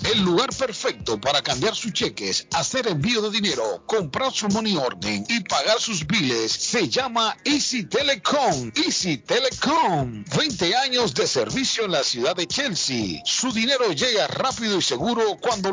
El lugar perfecto para cambiar sus cheques, hacer envío de dinero, comprar su money order y pagar sus biles se llama Easy Telecom. Easy Telecom. 20 años de servicio en la ciudad de Chelsea. Su dinero llega rápido y seguro cuando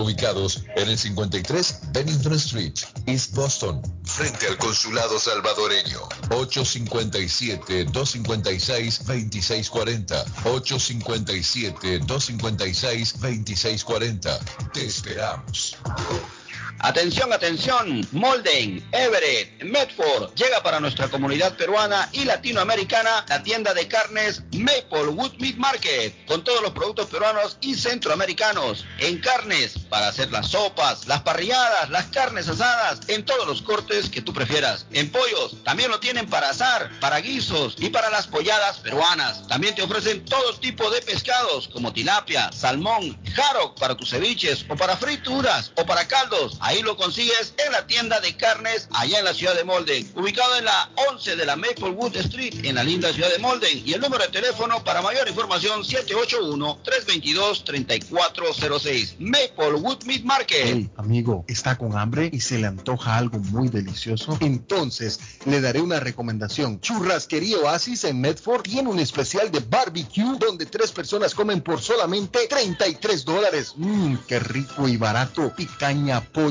ubicados en el 53 Bennington Street, East Boston, frente al consulado salvadoreño. 857-256-2640. 857-256-2640. Te esperamos. Atención, atención, Molden, Everett, Medford, llega para nuestra comunidad peruana y latinoamericana la tienda de carnes Maplewood Meat Market, con todos los productos peruanos y centroamericanos, en carnes, para hacer las sopas, las parrilladas, las carnes asadas, en todos los cortes que tú prefieras. En pollos, también lo tienen para asar, para guisos y para las polladas peruanas. También te ofrecen todo tipo de pescados, como tilapia, salmón, jarro para tus ceviches, o para frituras, o para caldos. Ahí lo consigues en la tienda de carnes allá en la ciudad de Molden, ubicado en la 11 de la Maplewood Street en la linda ciudad de Molden. Y el número de teléfono para mayor información 781-322-3406. Maplewood Meat Market. Hey, amigo, ¿está con hambre y se le antoja algo muy delicioso? Entonces, le daré una recomendación. Churrasquería Oasis en Medford tiene un especial de barbecue donde tres personas comen por solamente 33 dólares. Mmm, qué rico y barato. Picaña, pollo,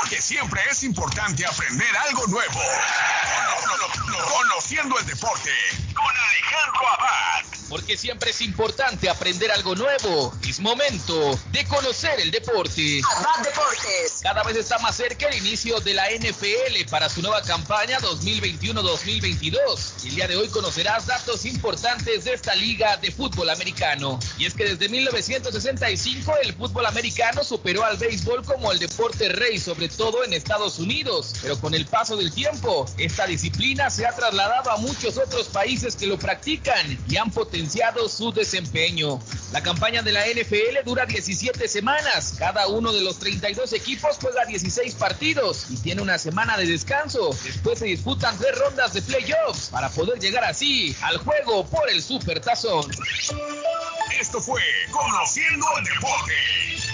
Porque siempre es importante aprender algo nuevo. Conociendo el deporte con Alejandro Abad. Porque siempre es importante aprender algo nuevo. Es momento de conocer el deporte. Abad Deportes. Cada vez está más cerca el inicio de la NFL para su nueva campaña 2021-2022. El día de hoy conocerás datos importantes de esta liga de fútbol americano. Y es que desde 1965 el fútbol americano superó al béisbol como el deporte rey, sobre todo en Estados Unidos. Pero con el paso del tiempo, esta disciplina se ha trasladado a muchos otros países que lo practican y han potenciado su desempeño. La campaña de la NFL dura 17 semanas. Cada uno de los 32 equipos juega 16 partidos y tiene una semana de descanso. Después se disputan tres rondas de playoffs para poder llegar así al juego por el Super Tazón. Esto fue Conociendo el Deporte.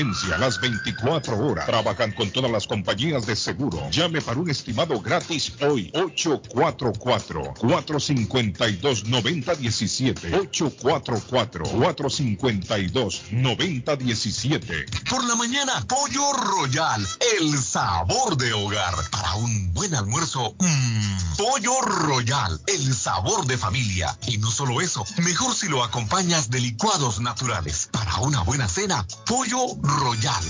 las 24 horas. Trabajan con todas las compañías de seguro. Llame para un estimado gratis hoy. 844-452-9017. 844-452-9017. Por la mañana, Pollo Royal, el sabor de hogar. Para un buen almuerzo, mmm, Pollo Royal, el sabor de familia. Y no solo eso, mejor si lo acompañas de licuados naturales. Para una buena cena, Pollo Royal.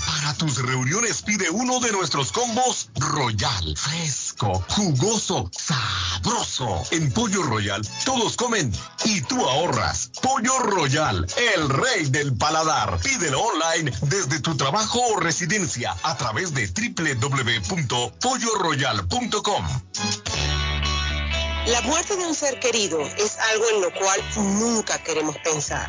Para tus reuniones pide uno de nuestros combos Royal. Fresco, jugoso, sabroso. En Pollo Royal todos comen y tú ahorras. Pollo Royal, el rey del paladar. Pídelo online desde tu trabajo o residencia a través de www.polloroyal.com. La muerte de un ser querido es algo en lo cual nunca queremos pensar,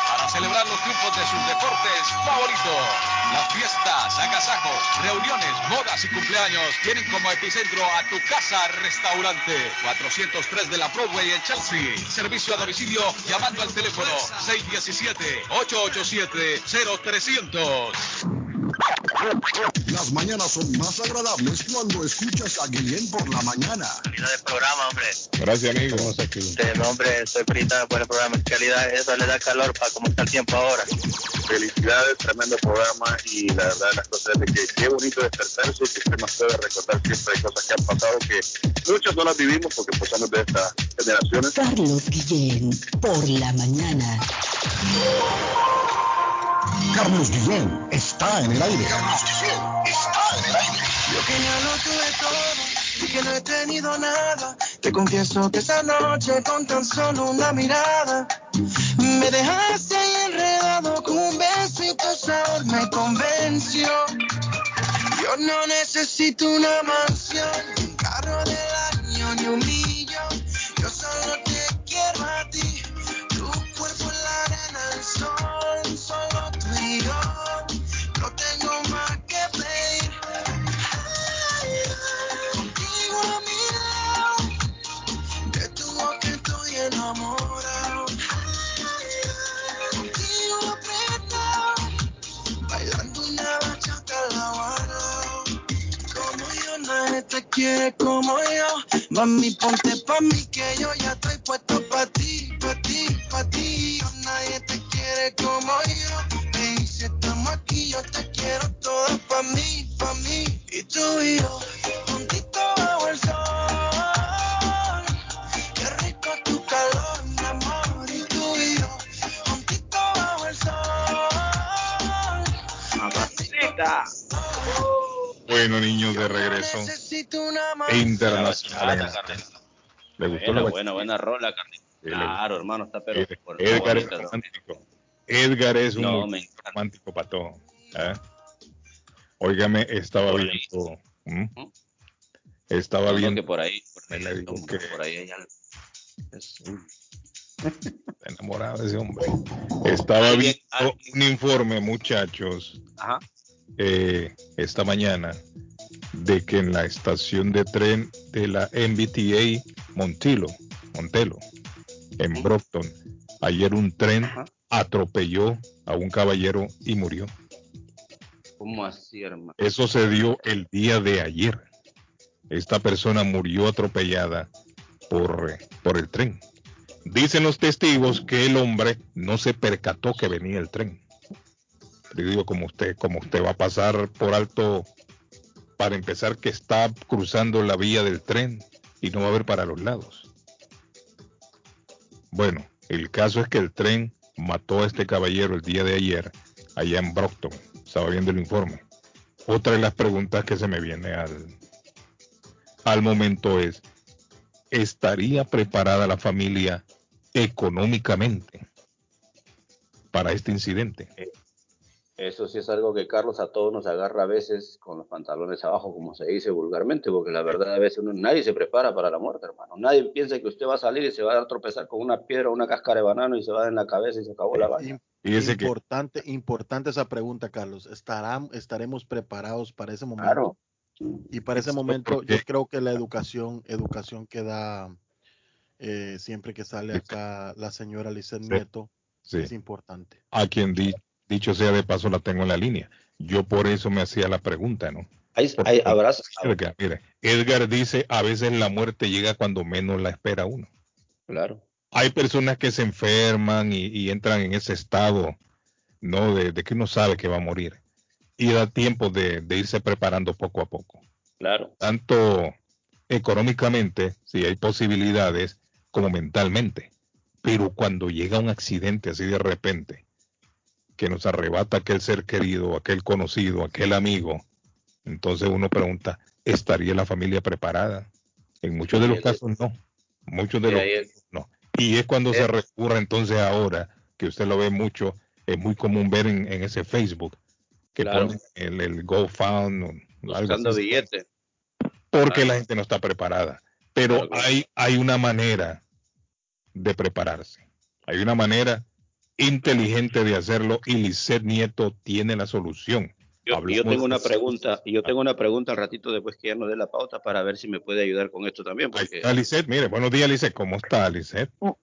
para celebrar los triunfos de sus deportes favoritos. Las fiestas, agasajos, reuniones, bodas y cumpleaños tienen como epicentro a tu casa restaurante 403 de la Broadway en Chelsea. Servicio a domicilio llamando al teléfono 617-887-0300. Las mañanas son más agradables cuando escuchas a Guillén por la mañana. Calidad de programa, hombre. Gracias, amigo. Aquí. Este, hombre, estoy feliz por el programa. Calidad, eso le da calor para cómo está el tiempo ahora. Felicidades, tremendo programa y la verdad las cosas de que qué bonito despertarse y que usted nos puede recordar siempre hay cosas que han pasado que muchos no las vivimos porque pues somos de estas generaciones. Carlos Guillén, por la mañana. Carlos Guillén está en el aire. Carlos Guillén está en el aire. Yo que ya lo tuve todo y que no he tenido nada. Te confieso que esa noche con tan solo una mirada me dejaste ahí enredado con un beso y tu sabor me convenció. Yo no necesito una mansión, ni un carro del año, ni un millón. Nadie te quiere como yo. Mami, ponte pa' mí que yo ya estoy puesto pa' ti, pa' ti, pa' ti. Yo nadie te quiere como yo. Ey, si estamos aquí, yo te quiero todo pa' mí, pa' mí. Y tú y yo, juntito bajo el sol. Qué rico tu calor, mi amor. Y tú y yo, juntito bajo el sol. Bueno, niños, de regreso. E internacional. ¿Le gustó la Buena, buena, rola. Claro, hermano, está pero. por- Edgar es romántico. Edgar es un romántico para todo. ¿eh? Óigame, estaba viendo. ¿m? Estaba Yo creo viendo. que por ahí, por ahí, está enamorado de ese hombre. Estaba Alguien- viendo un informe, muchachos, Ajá. eh, esta mañana, de que en la estación de tren de la MBTA Montilo, Montelo, en Brockton, ayer un tren atropelló a un caballero y murió. ¿Cómo así, hermano? Eso se dio el día de ayer. Esta persona murió atropellada por, por el tren. Dicen los testigos que el hombre no se percató que venía el tren. Le digo, como usted, como usted va a pasar por alto, para empezar, que está cruzando la vía del tren y no va a ver para los lados. Bueno, el caso es que el tren mató a este caballero el día de ayer allá en Brockton. Estaba viendo el informe. Otra de las preguntas que se me viene al, al momento es, ¿estaría preparada la familia económicamente para este incidente? Eso sí es algo que Carlos a todos nos agarra a veces con los pantalones abajo, como se dice vulgarmente, porque la verdad a veces uno, nadie se prepara para la muerte, hermano. Nadie piensa que usted va a salir y se va a tropezar con una piedra o una cáscara de banano y se va a dar en la cabeza y se acabó la vaina. Importante, importante esa pregunta, Carlos. ¿Estarán, ¿Estaremos preparados para ese momento? Claro. Y para ese momento yo creo que la educación, educación que da eh, siempre que sale acá la señora Lizeth Nieto Sí. es importante. A quien di- dicho sea de paso la tengo en la línea. Yo por eso me hacía la pregunta, ¿no? Hay, hay abrazos. Edgar, mire, Edgar dice, a veces la muerte llega cuando menos la espera uno. Claro. Hay personas que se enferman y, y entran en ese estado, ¿no? De, de que uno sabe que va a morir. Y da tiempo de, de irse preparando poco a poco. Claro. Tanto económicamente, si hay posibilidades, como mentalmente. Pero cuando llega un accidente así de repente, que nos arrebata aquel ser querido, aquel conocido, aquel amigo, entonces uno pregunta, ¿estaría la familia preparada? En muchos de los casos no, muchos de los casos no. Y es cuando se recurre entonces ahora, que usted lo ve mucho, es muy común ver en, en ese Facebook, que Claro. ponen el, el algo Buscando billetes. porque la gente no está preparada. Pero hay, hay una manera de prepararse. Hay una manera inteligente de hacerlo y Lisset Nieto tiene la solución. Yo, yo tengo una pregunta, y yo tengo una pregunta al ratito después que ya nos dé la pauta para ver si me puede ayudar con esto también. Porque Lisset, mire, buenos días, Lisset. ¿Cómo está, Lisset? Muy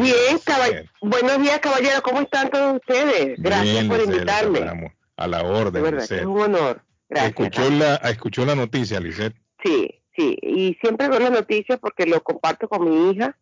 bien, caball- buenos días, caballero. ¿Cómo están todos ustedes? Gracias Bien, por invitarme. A la De orden, verdad, es un honor. Gracias. Escuchó la, escuchó la noticia, Lisset. Sí, sí. Y siempre veo las noticias porque lo comparto con mi hija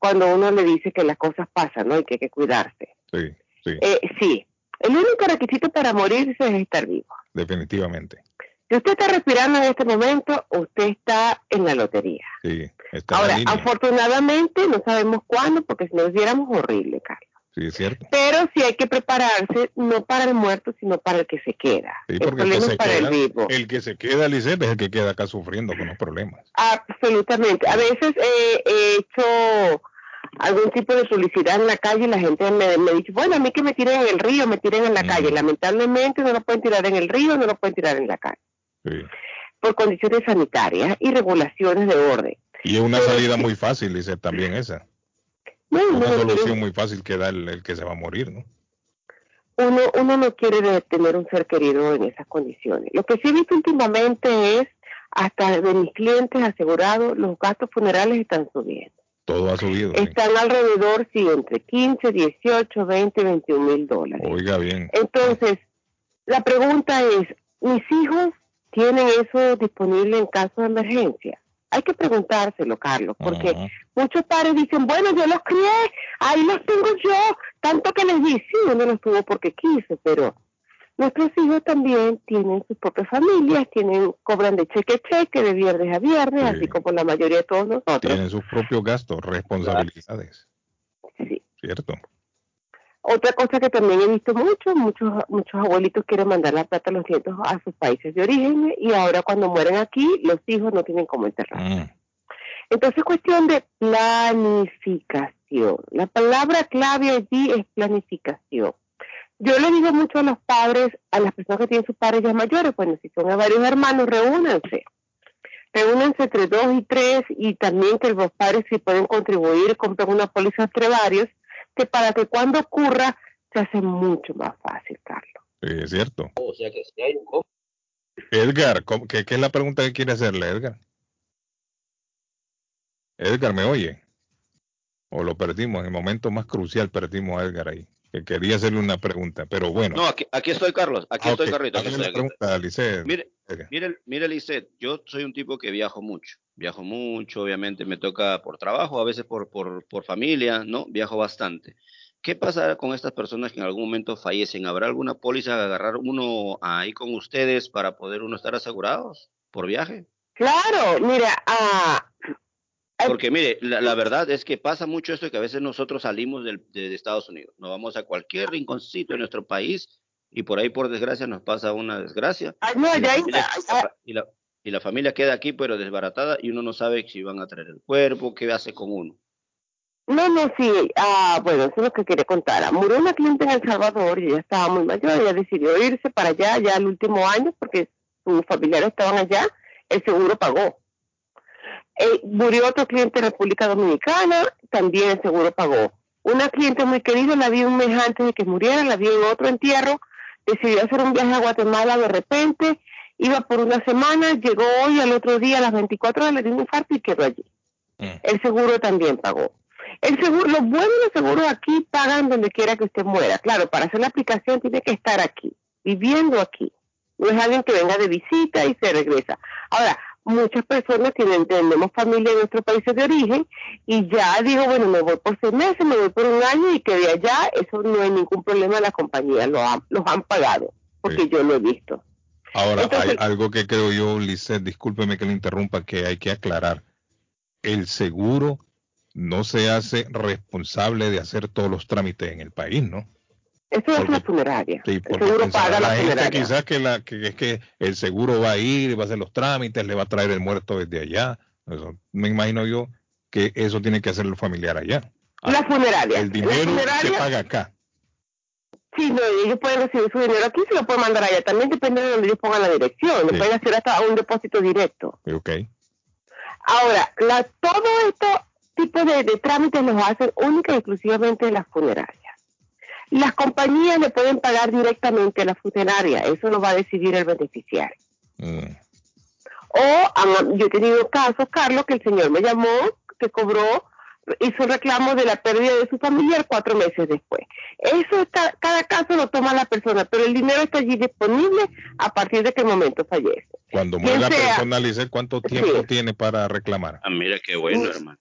cuando uno le dice que las cosas pasan, ¿no? Y que hay que cuidarse. Sí, sí, Eh, sí. El único requisito para morirse es estar vivo. definitivamente. Si usted está respirando en este momento, usted está en la lotería. Sí, está en Ahora, la línea. afortunadamente, no sabemos cuándo, porque si nos viéramos horrible, Carlos. Sí, es cierto. Pero sí hay que prepararse, no para el muerto, sino para el que se queda. Sí, el porque el que, es para queda, el vivo. el que se queda, Lisset, es el que queda acá sufriendo con los problemas. Absolutamente. A veces eh, he hecho algún tipo de publicidad en la calle y la gente me, me dice, bueno, a mí que me tiren en el río, me tiren en la calle. Lamentablemente no lo pueden tirar en el río, no lo pueden tirar en la calle. Sí. Por condiciones sanitarias y regulaciones de orden. Y es una salida muy fácil, dice también esa. No, Una no, solución muy fácil que da el, el que se va a morir, ¿no? uno, uno no quiere tener un ser querido en esas condiciones. Lo que sí he visto últimamente es, hasta de mis clientes asegurados, los gastos funerales están subiendo. Todo ha subido. sí. Están alrededor, sí, entre 15, 18, 20, 21 mil dólares. Oiga bien. Entonces, la pregunta es, ¿mis hijos tienen eso disponible en caso de emergencia? Hay que preguntárselo, Carlos, porque muchos padres dicen, bueno, yo los crié, ahí los tengo yo, tanto que les di, sí, uno los tuvo porque quiso, pero nuestros hijos también tienen sus propias familias, tienen, cobran de cheque a cheque, de viernes a viernes, así como la mayoría de todos nosotros. Tienen sus propios gastos, responsabilidades. ¿Cierto? Otra cosa que también he visto mucho, muchos muchos abuelitos quieren mandar la plata a los nietos a sus países de origen y ahora cuando mueren aquí, los hijos no tienen cómo enterrar. Entonces, cuestión de planificación. La palabra clave allí es planificación. Yo le digo mucho a los padres, a las personas que tienen sus padres ya mayores, bueno, si son varios hermanos, reúnanse. Reúnanse entre dos y tres y también que los padres si pueden contribuir, compren una póliza entre varios, que para que cuando ocurra se hace mucho más fácil, Carlos. Sí, es cierto. o sea que si hay un co- Edgar, ¿cómo- qué, qué es la pregunta que quiere hacerle, Edgar? Edgar, ¿me oye? O lo perdimos, en el momento más crucial perdimos a Edgar ahí. Que quería hacerle una pregunta, pero bueno. No, aquí, aquí estoy, Carlos. Aquí Ah, estoy, ok. Carlito. aquí estoy, aquí pregunta, Lisset. Mire, mire, mire, Lisset, yo soy un tipo que viajo mucho. Viajo mucho, obviamente me toca por trabajo, a veces por, por, por familia, ¿no? Viajo bastante. ¿Qué pasa con estas personas que en algún momento fallecen? ¿Habrá alguna póliza de agarrar uno ahí con ustedes para poder uno estar asegurados por viaje? Claro, mira, ah, Porque mire, la, la verdad es que pasa mucho esto que a veces nosotros salimos del- de, de Estados Unidos, nos vamos a cualquier rinconcito de nuestro país y por ahí por desgracia nos pasa una desgracia. Ay, no, y, la ya ahí familia, y, la, y la familia queda aquí pero desbaratada y uno no sabe si van a traer el cuerpo, qué hace con uno. No, no, sí. Ah, bueno, eso es lo que quería contar. Murió una cliente en El Salvador y ella estaba muy mayor. Ella decidió irse para allá ya el último año porque sus familiares estaban allá. El seguro pagó. Eh, murió otro cliente en República Dominicana, también el seguro pagó. Una cliente muy querida la vi un mes antes de que muriera, la vi en otro entierro. Decidió hacer un viaje a Guatemala de repente. Iba por una semana, llegó hoy, al otro día, a las 24 horas, le dio un infarto y quedó allí. El seguro también pagó. El seguro, los buenos seguros aquí pagan donde quiera que usted muera. Claro, para hacer la aplicación tiene que estar aquí, viviendo aquí. No es alguien que venga de visita y se regresa. Ahora, muchas personas tienen, tenemos familia en nuestros países de origen y ya digo, bueno, me voy por seis meses, me voy por un año y quedé allá. Eso no hay ningún problema, la compañía lo han, los han pagado, porque yo lo he visto. Ahora, Entonces- hay algo que creo yo, Lisset, discúlpeme que le interrumpa, que hay que aclarar. El seguro no se hace responsable de hacer todos los trámites en el país, ¿no? Eso es la funeraria. Sí, El porque seguro paga la la gente funeraria. quizás que, la, que es que el seguro va a ir, va a hacer los trámites, le va a traer el muerto desde allá. Eso, me imagino yo que eso tiene que hacer el familiar allá. La funeraria. El dinero se paga acá. Sí, no, ellos pueden recibir su dinero aquí, se lo pueden mandar allá. También depende de donde ellos pongan la dirección. Sí. pueden hacer hasta un depósito directo. Ok. Ahora, la, todo estos tipos de, de trámites los hacen única y exclusivamente las funerarias. Las compañías le pueden pagar directamente a la funeraria, eso lo va a decidir el beneficiario. Mm. O yo he tenido casos, Carlos, que el señor me llamó, que cobró, hizo un reclamo de la pérdida de su familiar cuatro meses después. Eso está, cada caso lo toma la persona, pero el dinero está allí disponible a partir de que el momento fallece. Cuando muere la sea- persona, Lisset, ¿cuánto tiempo tiene para reclamar? Ah, mira qué bueno, hermano.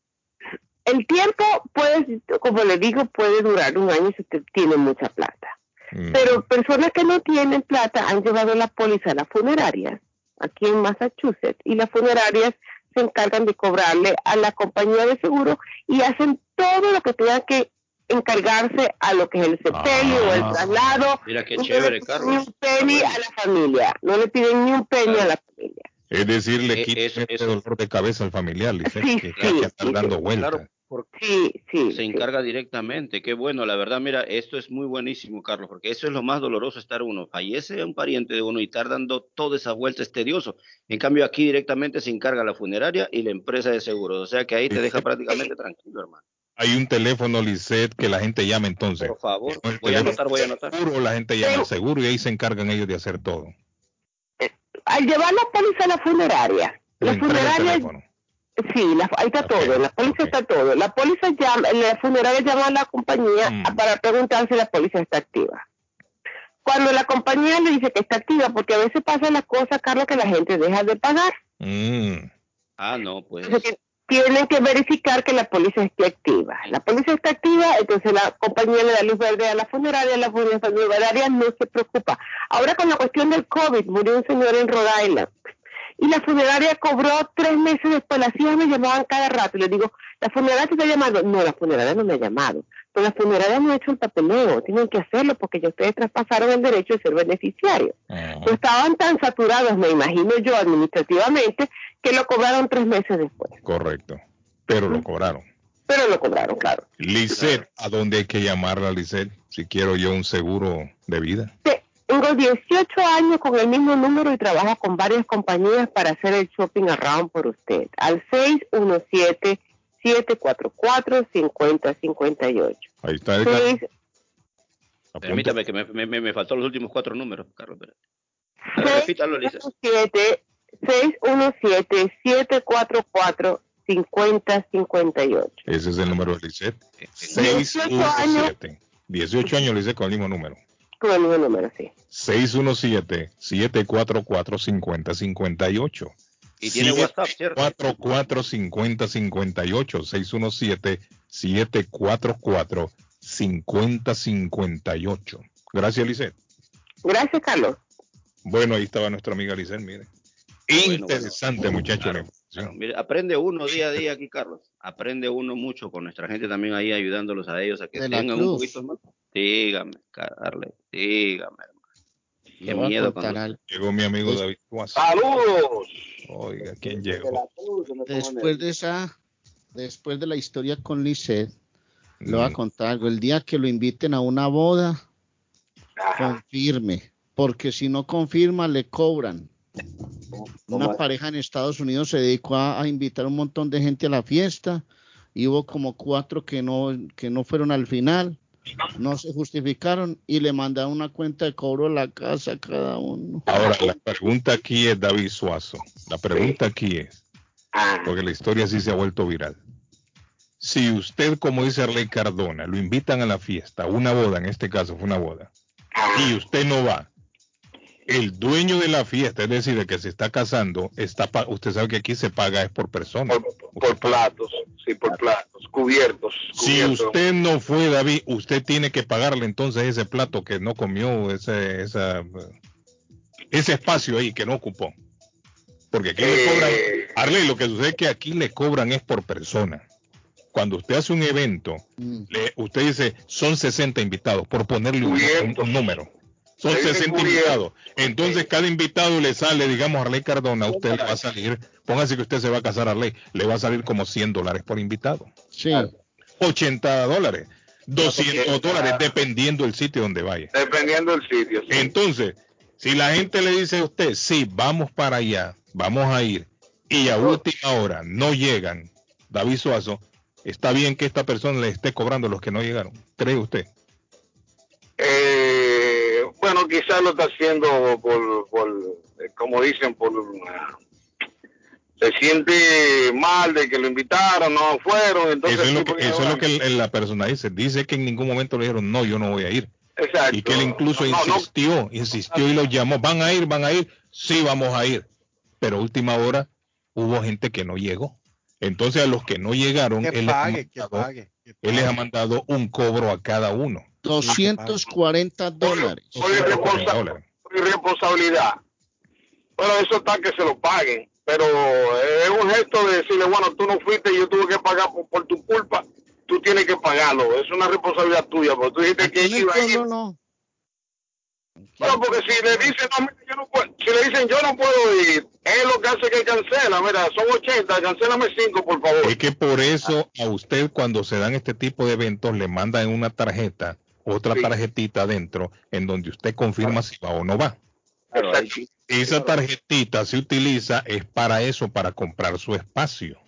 El tiempo puede, como le digo, puede durar un año si usted tiene mucha plata. Mm. Pero personas que no tienen plata han llevado la póliza a las funerarias, aquí en Massachusetts, y las funerarias se encargan de cobrarle a la compañía de seguro y hacen todo lo que tengan que encargarse a lo que es el sepelio o el traslado. Mira qué No chévere, le Carlos. Ni un penny a la familia, no le piden ni un penny a la familia. Es decir, le Eh, quita ese dolor de cabeza al familiar, Lisset, Sí, que, sí, que hay que estar sí, dando sí, vueltas. Claro, porque Sí, sí. se sí. encarga directamente. Qué bueno, la verdad, mira, esto es muy buenísimo, Carlos, porque eso es lo más doloroso estar uno. Fallece un pariente de uno y estar dando toda esa vuelta es tedioso. En cambio, aquí directamente se encarga la funeraria y la empresa de seguros. O sea que ahí te deja prácticamente tranquilo, hermano. Hay un teléfono, Lisset, que la gente llama entonces. Por favor, voy a anotar, voy a anotar. seguro, la gente llama al seguro y ahí se encargan ellos de hacer todo. Al llevar la póliza a la funeraria, la funeraria teléfono. Sí, la- ahí está todo, la póliza está todo. La póliza llama, la funeraria llama a la compañía Mm. para preguntar si la póliza está activa. Cuando la compañía le dice que está activa, porque a veces pasa la cosa, Carlos, que la gente deja de pagar. Mm. Ah, no, pues. Entonces, tienen que verificar que la póliza esté activa. La póliza está activa, entonces la compañía le da luz verde a la funeraria, la funeraria no se preocupa. Ahora con la cuestión del COVID, murió un señor en Rhode Island y la funeraria cobró tres meses después. Las hijas me llamaban cada rato y les digo, ¿la funeraria te está llamando? No, la funeraria no me ha llamado. Pero la funeraria no ha hecho el papeleo, tienen que hacerlo porque ya ustedes traspasaron el derecho de ser beneficiarios. No estaban tan saturados, me imagino yo, administrativamente, que lo cobraron tres meses después. Correcto. Pero lo cobraron. Pero lo cobraron, claro. Lisset, ¿a dónde hay que llamarla, Lisset? Si quiero yo un seguro de vida. Tengo 18 años con el mismo número y trabajo con varias compañías para hacer el shopping around por usted. Al 617-744-5058. Ahí está el Seis- Permítame que me, me, me- me faltó los últimos cuatro números, Carlos. repítalo, Lisa. 617-744-5058. Ese es el número de Lisset. 18 años. 617 18 años le hice con el mismo número. Con el mismo número, sí. 617-744-5058. Y tiene WhatsApp, ¿cierto? 44-5058. 617-744-5058. Gracias, Lisset. Gracias, Carlos. Bueno, ahí estaba nuestra amiga Lisset, mire. Interesante, muchacho. la aprende uno día a día aquí, Carlos. Aprende uno mucho con nuestra gente también ahí ayudándolos a ellos a que De tengan un poquito más. Dígame, Carles, dígame, hermano. Qué miedo cuando-. Llegó mi amigo David Cuasa. ¡Saludos! Oiga, ¿quién llegó? Después de esa, después de la historia con Lisset, le voy a Mm. contar algo. El día que lo inviten a una boda, confirme, porque si no confirma, le cobran. Una pareja en Estados Unidos se dedicó a, a invitar un montón de gente a la fiesta y hubo como cuatro que no, que no fueron al final, no se justificaron y le mandaron una cuenta de cobro a la casa a cada uno. Ahora, la pregunta aquí es David Suazo. La pregunta aquí es, porque la historia sí se ha vuelto viral. Si usted, como dice Arley Cardona, lo invitan a la fiesta, una boda, en este caso fue una boda, y usted no va, el dueño de la fiesta, es decir, el que se está casando, está pa- usted sabe que aquí se paga es por persona. Por platos, sí, por platos, cubiertos. Si usted no fue, David, usted tiene que pagarle entonces ese plato que no comió, ese, esa, ese espacio ahí que no ocupó. Porque aquí le cobran, Arley, lo que sucede es que aquí le cobran es por persona. Cuando usted hace un evento, le- usted dice, son 60 invitados, por ponerle un número. Son Se dicen 60 cubiertos. invitados. Entonces, cada invitado le sale, digamos, a Arley Cardona, a usted le va a salir, póngase que usted se va a casar a Arley, le va a salir como 100 dólares por invitado. Sí. 80 dólares, 200 porque- dólares, dependiendo del sitio donde vaya. Dependiendo del sitio. sí. Entonces, si la gente le dice a usted, sí, vamos para allá, vamos a ir, y a última hora no llegan, David Suazo, está bien que esta persona le esté cobrando a los que no llegaron. ¿Cree usted? Eh, quizás lo está haciendo por, por eh, como dicen, por ah, se siente mal de que lo invitaron, no fueron, entonces Eso es lo que, eso es ahora- lo que el- la persona dice. Dice que en ningún momento le dijeron, no, yo no voy a ir. Exacto. Y que él incluso No, no. insistió, insistió y los llamó. ¿Van a ir? ¿Van a ir? Sí, vamos a ir. Pero a última hora hubo gente que no llegó. Entonces a los que no llegaron, Que él, les ha pague, que mandado- pague. él les ha mandado un cobro a cada uno. 240 dólares. por irresponsa- por irresponsabilidad. Bueno, eso está que se lo paguen, pero es un gesto de decirle, bueno, tú no fuiste y yo tuve que pagar por, por tu culpa, tú tienes que pagarlo, es una responsabilidad tuya, porque tú dijiste que iba a ir. no. Bueno, porque si le dicen, no, mira, yo no puedo, si le dicen, yo no puedo ir, es lo que hace que cancela, mira, son 80, cancélame 5, por favor. Es que por eso a usted cuando se dan este tipo de eventos le mandan una tarjeta, otra tarjetita adentro, en donde usted confirma si va o no va. Esa tarjetita se utiliza es para eso, para comprar su espacio.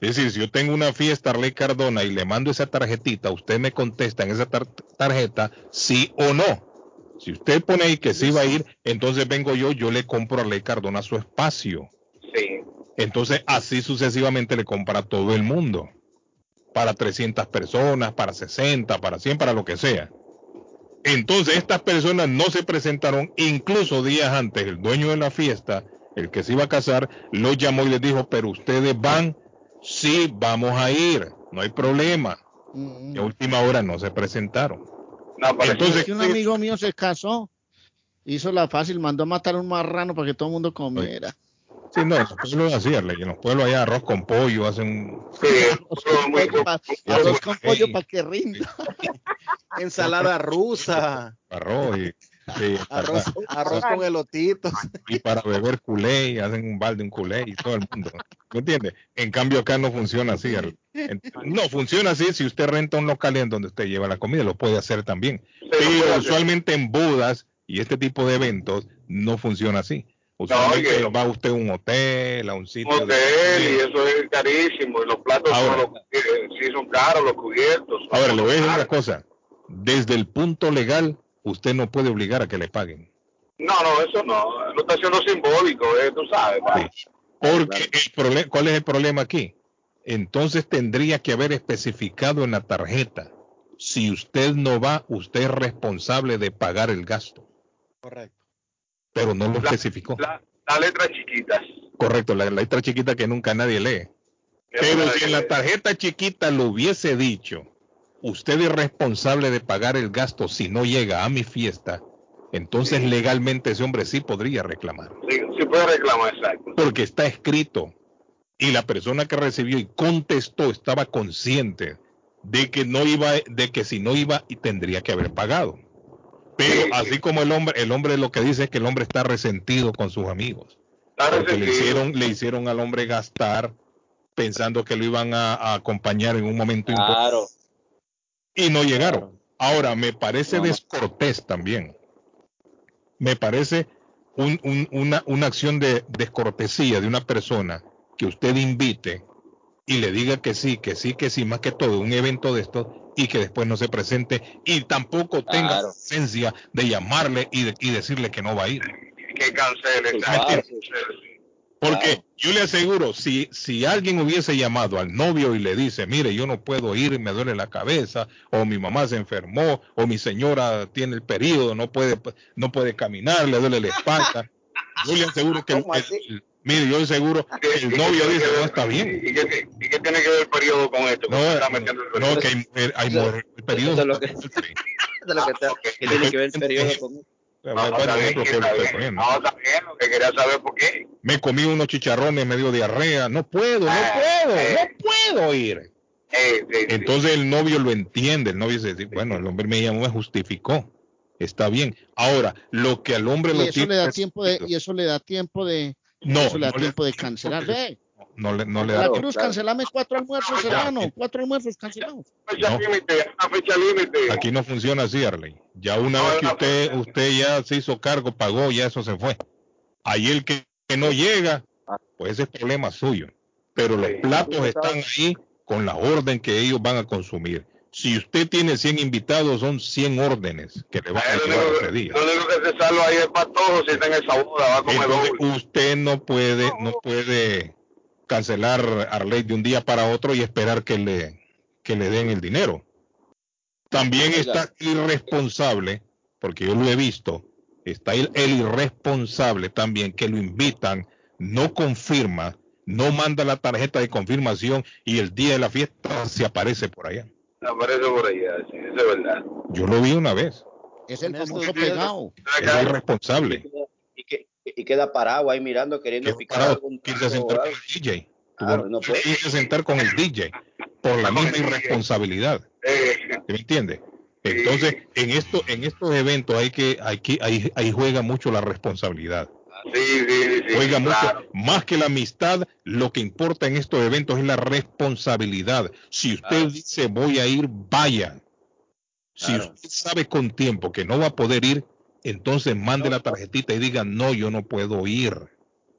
Es decir, si yo tengo una fiesta Arley Cardona y le mando esa tarjetita, usted me contesta en esa tar- tarjeta sí o no. Si usted pone ahí que sí va a ir, entonces vengo yo, yo le compro a Arley Cardona su espacio. Sí. Entonces, así sucesivamente le compra a todo el mundo. Para 300 personas, para 60, para 100, para lo que sea. Entonces, estas personas no se presentaron, incluso días antes, el dueño de la fiesta, el que se iba a casar, los llamó y les dijo, pero ustedes van, sí, vamos a ir, no hay problema. Y a última hora no se presentaron. Entonces, que un amigo mío se casó, hizo la fácil, mandó a matar a un marrano para que todo el mundo comiera. Sí, no, en los pueblos así, Arley, en los pueblos allá arroz con pollo, hacen Arroz con pollo para que rinda. Ensalada rusa. arroz y, y- Arroz, arroz con elotitos. y para beber culé, y hacen un balde, un culé y todo el mundo. ¿Me entiende? En cambio acá no funciona así. No, funciona así si usted renta un local en donde usted lleva la comida, lo puede hacer también. Pero usualmente en bodas y este tipo de eventos no funciona así. Usualmente va usted a un hotel, a un sitio. de- hotel y eso es carísimo y los platos son, los- eh, sí son caros los cubiertos Ahora, le voy a decir una cosa. Desde el punto legal, usted no puede obligar a que le paguen. no no eso no lo está haciendo simbólico eh, tú sabes pa. Porque el ¿cuál es el problema aquí? Entonces tendría que haber especificado en la tarjeta si usted no va, usted es responsable de pagar el gasto. Correcto. Pero no lo especificó. La, la letra chiquita. Correcto, la letra chiquita que nunca nadie lee. Pero si en la tarjeta chiquita lo hubiese dicho, usted es responsable de pagar el gasto si no llega a mi fiesta, entonces legalmente ese hombre sí podría reclamar. Sí, sí puede reclamar, exacto. Porque está escrito y la persona que recibió y contestó estaba consciente de que no iba, de que si no iba y tendría que haber pagado. Pero así como el hombre, el hombre lo que dice es que el hombre está resentido con sus amigos. Porque le hicieron, le hicieron al hombre gastar pensando que lo iban a, a acompañar en un momento Claro. importante y no llegaron. Ahora, me parece descortés también. Me parece un- un- una, una acción de descortesía de una persona que usted invite y le diga que sí, que sí, que sí, más que todo, un evento de estos y que después no se presente y tampoco tenga Claro. esencia de llamarle y, de- y decirle que no va a ir. Que cancele. Mentira. Porque yo le aseguro, si, si alguien hubiese llamado al novio y le dice, mire, yo no puedo ir, me duele la cabeza, o mi mamá se enfermó, o mi señora tiene el periodo, no puede, no puede caminar, le duele la espalda, yo le aseguro que, el- el- mire, yo le aseguro que el novio dice, no está bien. ¿Y qué, y qué tiene que ver el periodo con esto? No, no, que hay, hay mujer- el periodo. Eso es lo que, eso es lo que, te- que tiene que ver el periodo con bueno, poniendo. No, está bien, lo que quería saber por qué. Me comí unos chicharrones, me dio diarrea, no puedo, no puedo, no puedo ir. Entonces el novio lo entiende, el novio dice, bueno, el hombre me llamó, me justificó, está bien. Ahora, lo que al hombre Y lo eso tiene le da tiempo de, y eso le da tiempo de, No, eso le da no le- tiempo de cancelar. No le, no le la da Cruz, cancelame cuatro almuerzos, hermano, cuatro almuerzos cancelados. Fecha límite, una fecha límite. Aquí no funciona así, Arley. Ya una vez que usted, usted ya se hizo cargo, pagó, ya eso se fue. Ahí el que, que no llega, pues ese es problema suyo. Pero los platos están ahí con la orden que ellos van a consumir. Si usted tiene 100 invitados, son 100 órdenes que le van a llevar ese día. Lo único que se salva ahí es para todos si está en esa boda, va a comer Entonces, usted no puede, no puede cancelar Arley de un día para otro y esperar que le, que le den el dinero. También está irresponsable, porque yo lo he visto, está el, el irresponsable también que lo invitan, no confirma, no manda la tarjeta de confirmación y el día de la fiesta se aparece por allá. Aparece por allá, sí, eso es verdad. Yo lo vi una vez. Es el famoso pegado. Es irresponsable. y, que, y queda parado ahí mirando, queriendo picar algún a sentar con el DJ. Claro, no puede. Irse a sentar con el DJ por la misma irresponsabilidad. ¿Sí ¿Me entiende? Entonces, en esto, en estos eventos hay que, hay que, ahí, ahí juega mucho la responsabilidad. Sí, sí, sí. Juega claro. mucho, más que la amistad, lo que importa en estos eventos es la responsabilidad. Si usted dice voy a ir, vaya. Si usted sabe con tiempo que no va a poder ir, entonces mande la tarjetita y diga no, yo no puedo ir.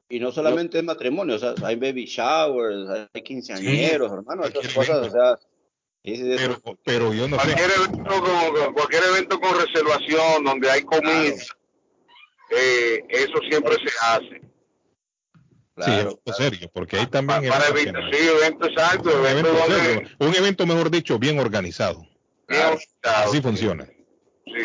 Y no solamente es matrimonio, o sea, hay baby showers, hay quinceañeros, hermano, esas cosas, o sea. eso- Pero yo no sé. Cualquier evento, con, con- cualquier evento con reservación donde hay comida, eh, eso siempre se hace. sí, es serio, porque hay también Para eventos evitar, no- sí, evento exacto, un evento evento donde un evento, mejor dicho, bien organizado. Así funciona.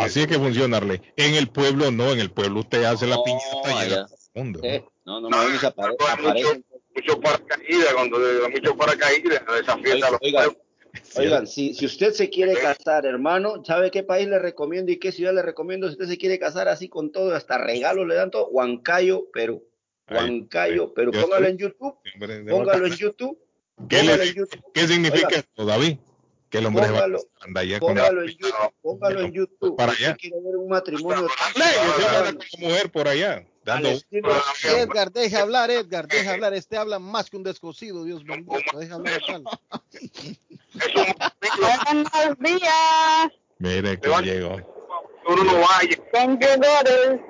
Así es que funciona, Arley. En el pueblo no, en el pueblo usted hace la piñata y llega el mundo. No, no, no, apare- aparecen. mucho paracaídas, cuando mucho paracaídas, esa fiesta. los Oigan, pueblos. oigan, si, si usted se quiere casar, hermano, ¿sabe qué país le recomiendo y qué ciudad le recomiendo? Si usted se quiere casar así con todo, hasta regalos le dan todo, Huancayo, Perú. Huancayo, Perú. Póngalo en YouTube, póngalo en YouTube. ¿Qué, le- significa Oiga, esto, David? Que el hombre se va Póngalo, con la Póngalo en YouTube, póngalo en YouTube. para Si allá. quiere ver un matrimonio mujer por allá, dando Edgar, deje hablar, Edgar, deje hablar. Este habla más que un descosido, Dios bendito. Deje hablar. Buenos días. Mire que llegó.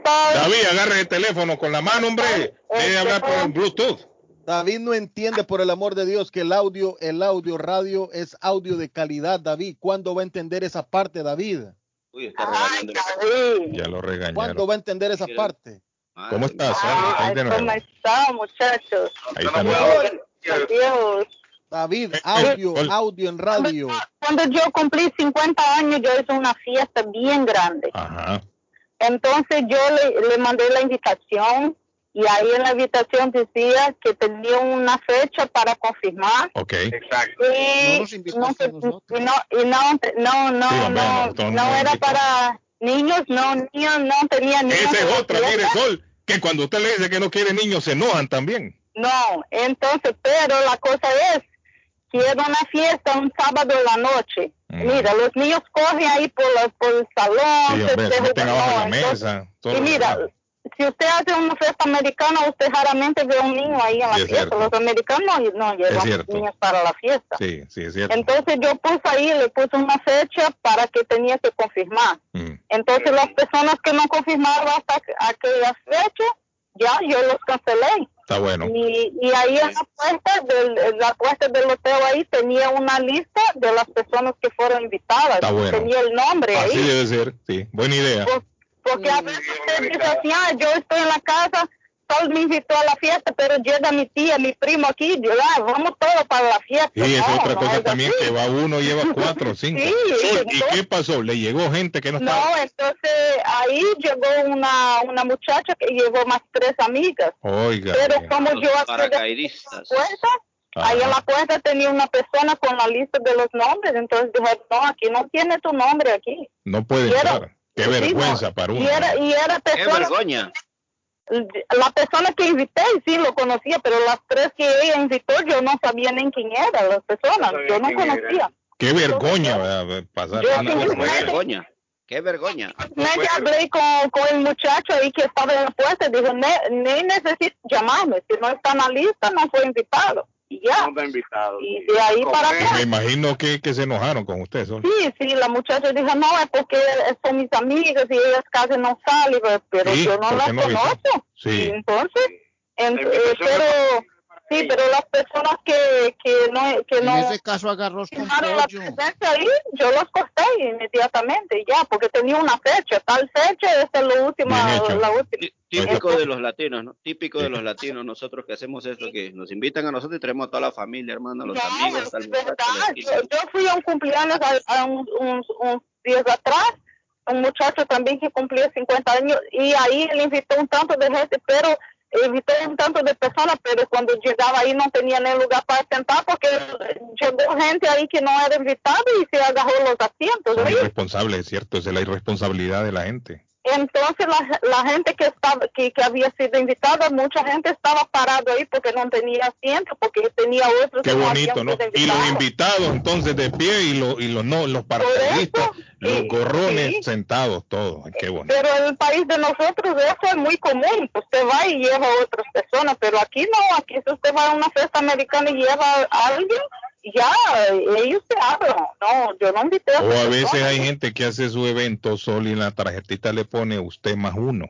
David, agarre el teléfono con la mano, hombre. Debe hablar por Bluetooth. David no entiende, por el amor de Dios, que el audio, el audio radio es audio de calidad, David. ¿Cuándo va a entender esa parte, David? Uy, está regañando. Ya lo regañaron. ¿Cuándo va a entender esa parte? ¿Cómo estás? Ay, Ahí de nuevo. ¿Cómo están, muchachos? Ahí está. Dios. David, audio, audio en radio. cuando yo cumplí 50 años, yo hice una fiesta bien grande. Ajá. Entonces yo le, le mandé la invitación y ahí en la invitación decía que tenía una fecha para confirmar. Ok. Exacto. Y no, y no, y no, no, no, Sí, no, no no era para niños, no, niños, no tenía niños. Esa es otra, mire. Sol, que cuando usted le dice que no quiere niños, se enojan también. No, entonces, pero la cosa es que era una fiesta un sábado en la noche. Mira, los niños corren ahí por, la- por el salón. Sí, se- hombre, se se meten juegan, abajo de la entonces- mesa. todo y mira. Si usted hace una fiesta americana, usted raramente ve un niño ahí en la Sí, fiesta. Los americanos no llevan niños para la fiesta. Sí, sí, es cierto. Entonces yo puse ahí, le puse una fecha para que tenía que confirmar. Mm. Entonces las personas que no confirmaron hasta aquella fecha, ya yo los cancelé. Está bueno. Y, y ahí en la puerta del, la puerta del hotel ahí tenía una lista de las personas que fueron invitadas. Está bueno. Tenía el nombre Así ahí. debe ser, sí. Buena idea. Porque a veces usted dice así, "Ah, yo estoy en la casa, Sol me invitó a la fiesta, pero llega mi tía, mi primo aquí, yo, "Ah, vamos todos para la fiesta. Y es No, otra no cosa también, así. que va uno, lleva cuatro cinco. Sí, Sol, ¿Y entonces- qué pasó? ¿Le llegó gente que no estaba? No, entonces ahí llegó una, una muchacha que llevó más tres amigas. Oiga. Pero como yo hacía de Paracaidistas. puerta, ahí en la puerta tenía una persona con la lista de los nombres, entonces dije, no, aquí no tiene tu nombre aquí. No puede entrar. Qué vergüenza para uno. Y era, y era ¡Qué persona, vergüenza! la persona que invité sí lo conocía, pero las tres que ella invitó yo no sabía ni quién eran las personas, yo no conocía. Qué vergüenza ¿verdad? pasar. Yo una ¡Qué así. vergüenza! ¡Qué vergüenza! Me hablé con, con el muchacho ahí que estaba en la puerta y dijo, "Ne- ni necesito llamarme, si no está en la lista no fue invitado. Y ya. No está invitado. Y de ahí para Me acá. imagino que, que se enojaron con usted, Sol. Sí, sí, la muchacha dijo, no, es porque son mis amigas y ellas casi no salen, pero Sí, yo no ¿por las no conozco. Sí. Y entonces, en- La eh, pero, sí, pero las personas que, que no, que En no ese caso agarrós con pollo. ahí, yo los corté inmediatamente ya, porque tenía una fecha, tal fecha, esta es la última, Bien hecho. la última. Típico de los latinos, ¿no? Típico de los latinos, nosotros que hacemos esto, que nos invitan a nosotros y traemos a toda la familia, hermano, a los No, amigos, es verdad. Yo, yo fui a un cumpleaños a, a un- un- unos días atrás, un muchacho también que cumplía 50 años, y ahí él invitó un tanto de gente, pero invitó un tanto de personas, pero cuando llegaba ahí no tenía ni lugar para sentar porque llegó gente ahí que no era invitada y se agarró los asientos. Son irresponsables, es cierto. Esa es la irresponsabilidad de la gente. Entonces la, la gente que estaba que, que había sido invitada, mucha gente estaba parado ahí porque no tenía asiento, porque tenía otros Qué bonito, ¿no? Y los invitados. entonces de pie y los, y los no, los paracaidistas, los gorrones sentados, todos. Qué bonito. Pero en el país de nosotros eso es muy común. Usted va y lleva a otras personas, pero aquí no. Aquí si usted va a una fiesta americana y lleva a alguien, ya, ellos se hablan. No, yo no invité a O a veces persona. hay gente que hace su evento solo y en la tarjetita le pone usted más uno.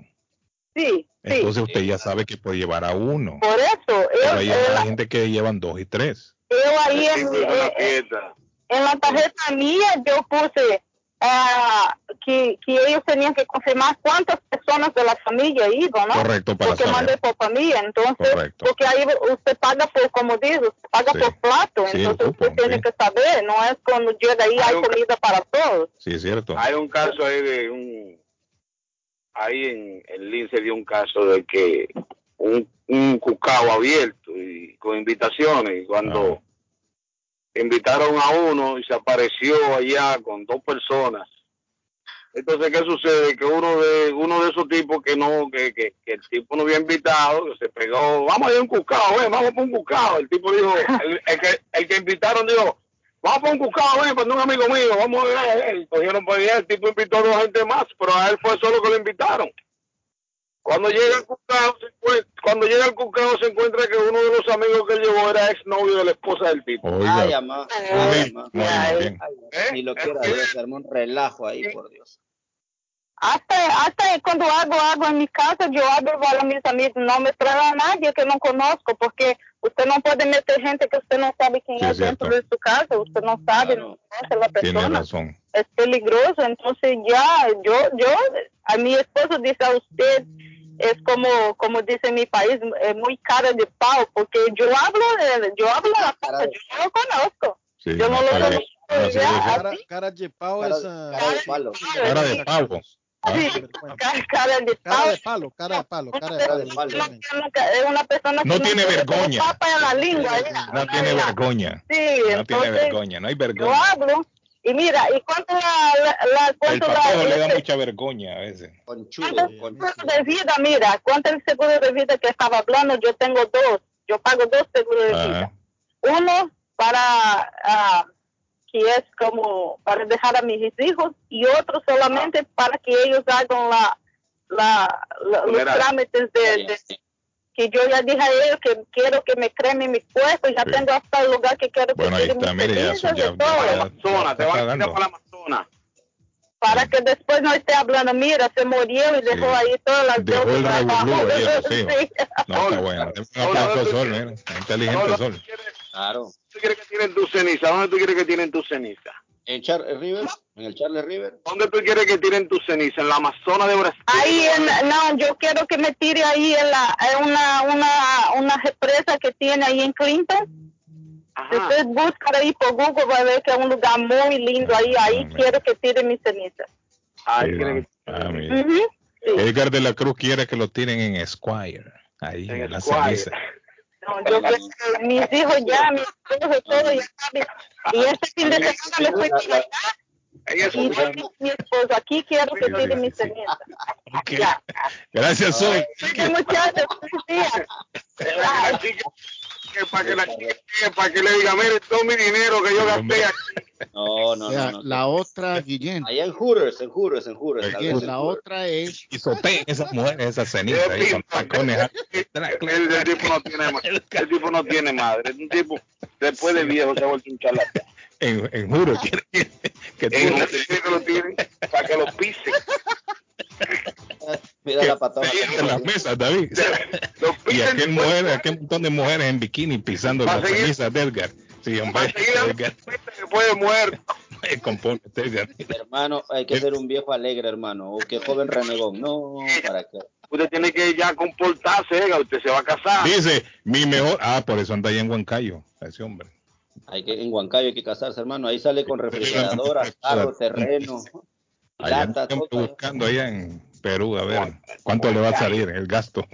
Sí, sí. Entonces usted ya sabe que puede llevar a uno. Por eso, Pero él- hay, gente que llevan dos y tres. yo ahí en, en- en la tarjeta mía yo puse ah, que, que ellos tenían que confirmar cuántas personas de la familia iban, ¿no? Correcto, para porque saber. mandé por familia, entonces, Correcto. porque ahí usted paga por, como dice, usted paga Sí. por plato, Sí, entonces usted tiene que saber, no es cuando llega ahí hay comida para todos. Sí, es cierto. Hay un caso ahí de un. Ahí en el Lince dio un caso de que un, un cucao abierto y con invitaciones. Y cuando invitaron a uno y se apareció allá con dos personas. Entonces, ¿qué sucede? Que uno de uno de esos tipos que no, que, que, el tipo no había invitado, que se pegó, vamos a ir a un cucao, ven, vamos por un cucao. El tipo dijo, el, que, el que invitaron dijo, vamos por un cucao, ven, para un amigo mío, vamos a ver. Cogieron por allá, el tipo invitó a dos gente más, pero a él fue solo que lo invitaron. Cuando llega el cucao, se encuentra, cuando llega el cucao se encuentra que uno de los amigos que él llevó era ex novio de la esposa del tipo. Oiga. Ay, amá. Eh, Ay, amá. Muy bien. Ni lo quiera Dios, se armó un relajo ahí, por Dios. Hasta, hasta cuando hago algo en mi casa, yo hablo a mis amigos, no me traigo a nadie que no conozco, porque usted no puede meter gente que usted no sabe quién Sí, es cierto. dentro de su casa, usted no sabe, no conoce a la Tiene persona. razón. es peligroso, entonces ya, yo, yo, a mi esposo dice a usted, es como, como dice mi país, es muy cara de pau, porque yo hablo, de, yo hablo la casa, yo no lo conozco, Sí, yo no lo bien. conozco. Cara, cara de pavo Cara, es. cara de palo. Cara de pavo. Sí, cara, cara de Cara palo, cara de palo, cara de Cara palo. de palo. exactamente. Es una persona que No tiene vergüenza. papa en la lengua. ya. No tiene vergüenza. Sí, No tiene entonces, vergüenza. No hay Yo hablo y mira, ¿y cuánto la, la, la El cuánto la, le da este, mucha vergüenza a veces. Conchudo, cuánto conchudo. seguro de vida? Mira, ¿cuánto el seguro de vida que estaba hablando? Yo tengo dos. Yo pago dos seguros de vida. Ajá. Uno para ah, que es como para dejar a mis hijos y otro solamente para que ellos hagan la, la, la- los trámites de, de- que yo ya dije a ellos que quiero que me cremen mi cuerpo y ya Sí. tengo hasta el lugar que quiero que Bueno, ahí está, mire, ya, ya, ya- Amazonas, te van a para la Amazonas. para que después no esté hablando, mira, se murió y dejó Sí. ahí todas las Dejó el deudas revolú abajo. ahí a los hijos. Sí. No, está bueno. Un aplauso, Sol, mira. Inteligente, No, Sol. Claro. ¿Tú quieres que tienen tus cenizas? ¿Dónde tú quieres que tienen tus cenizas? En Charles River, en el Charles River. ¿Dónde tú quieres que tiren tus cenizas? ¿En la Amazonas de Brasil? Ahí, en, no, yo quiero que me tire ahí en la, en una, una, una represa que tiene ahí en Clinton. Si Ajá. usted busca ahí por Google, va a ver que es un lugar muy lindo ahí. Ahí Amén. quiero que tire mis cenizas. Ahí Sí, quiere que- ah, mira. Ujú. Edgar de la Cruz quiere que lo tiren en Esquire. Ahí, En en la Esquire. ceniza. No, yo mis hijos ya, mis hijos todo, ya saben. Y este fin de semana me fui para allá eso, y a mi esposo, aquí quiero que cenizas. Ok. Ya. Gracias, Sol. Muchachos, feliz día. Que para que la chica para que le diga, mire, todo mi dinero que yo gasté aquí. No, no, Vea, no. no. la otra, Guillén, Allá en Hooters, en Hooters, en Hooters. en la Hooters. otra es Y soteen esas mujeres, esas cenizas ahí con tacones. El, el tipo no tiene ma- el tipo no tiene madre. Es un tipo, después de viejo, se ha vuelto un charlatán. En, en quiere que, que que lo tiren para que lo pisen. Mira que la patada. te en las mesas, David. Y aquel mujer, aquel montón de mujeres en bikini pisando las cenizas de Edgar. Sí, hombre, Edgar, puede muerto. compónete, Edgar. Hermano, hay que ser un viejo alegre, hermano. O que joven renegón. No, ¿para qué? Usted tiene que ya comportarse, oiga, usted se va a casar. Dice, mi mejor. Ah, por eso anda ahí en Huancayo, ese hombre. Hay que, en Huancayo hay que casarse, hermano. Ahí sale con refrigeradora, carro, terreno, Allá todo. buscando allá en Perú, a ver cuánto le va a salir el gasto.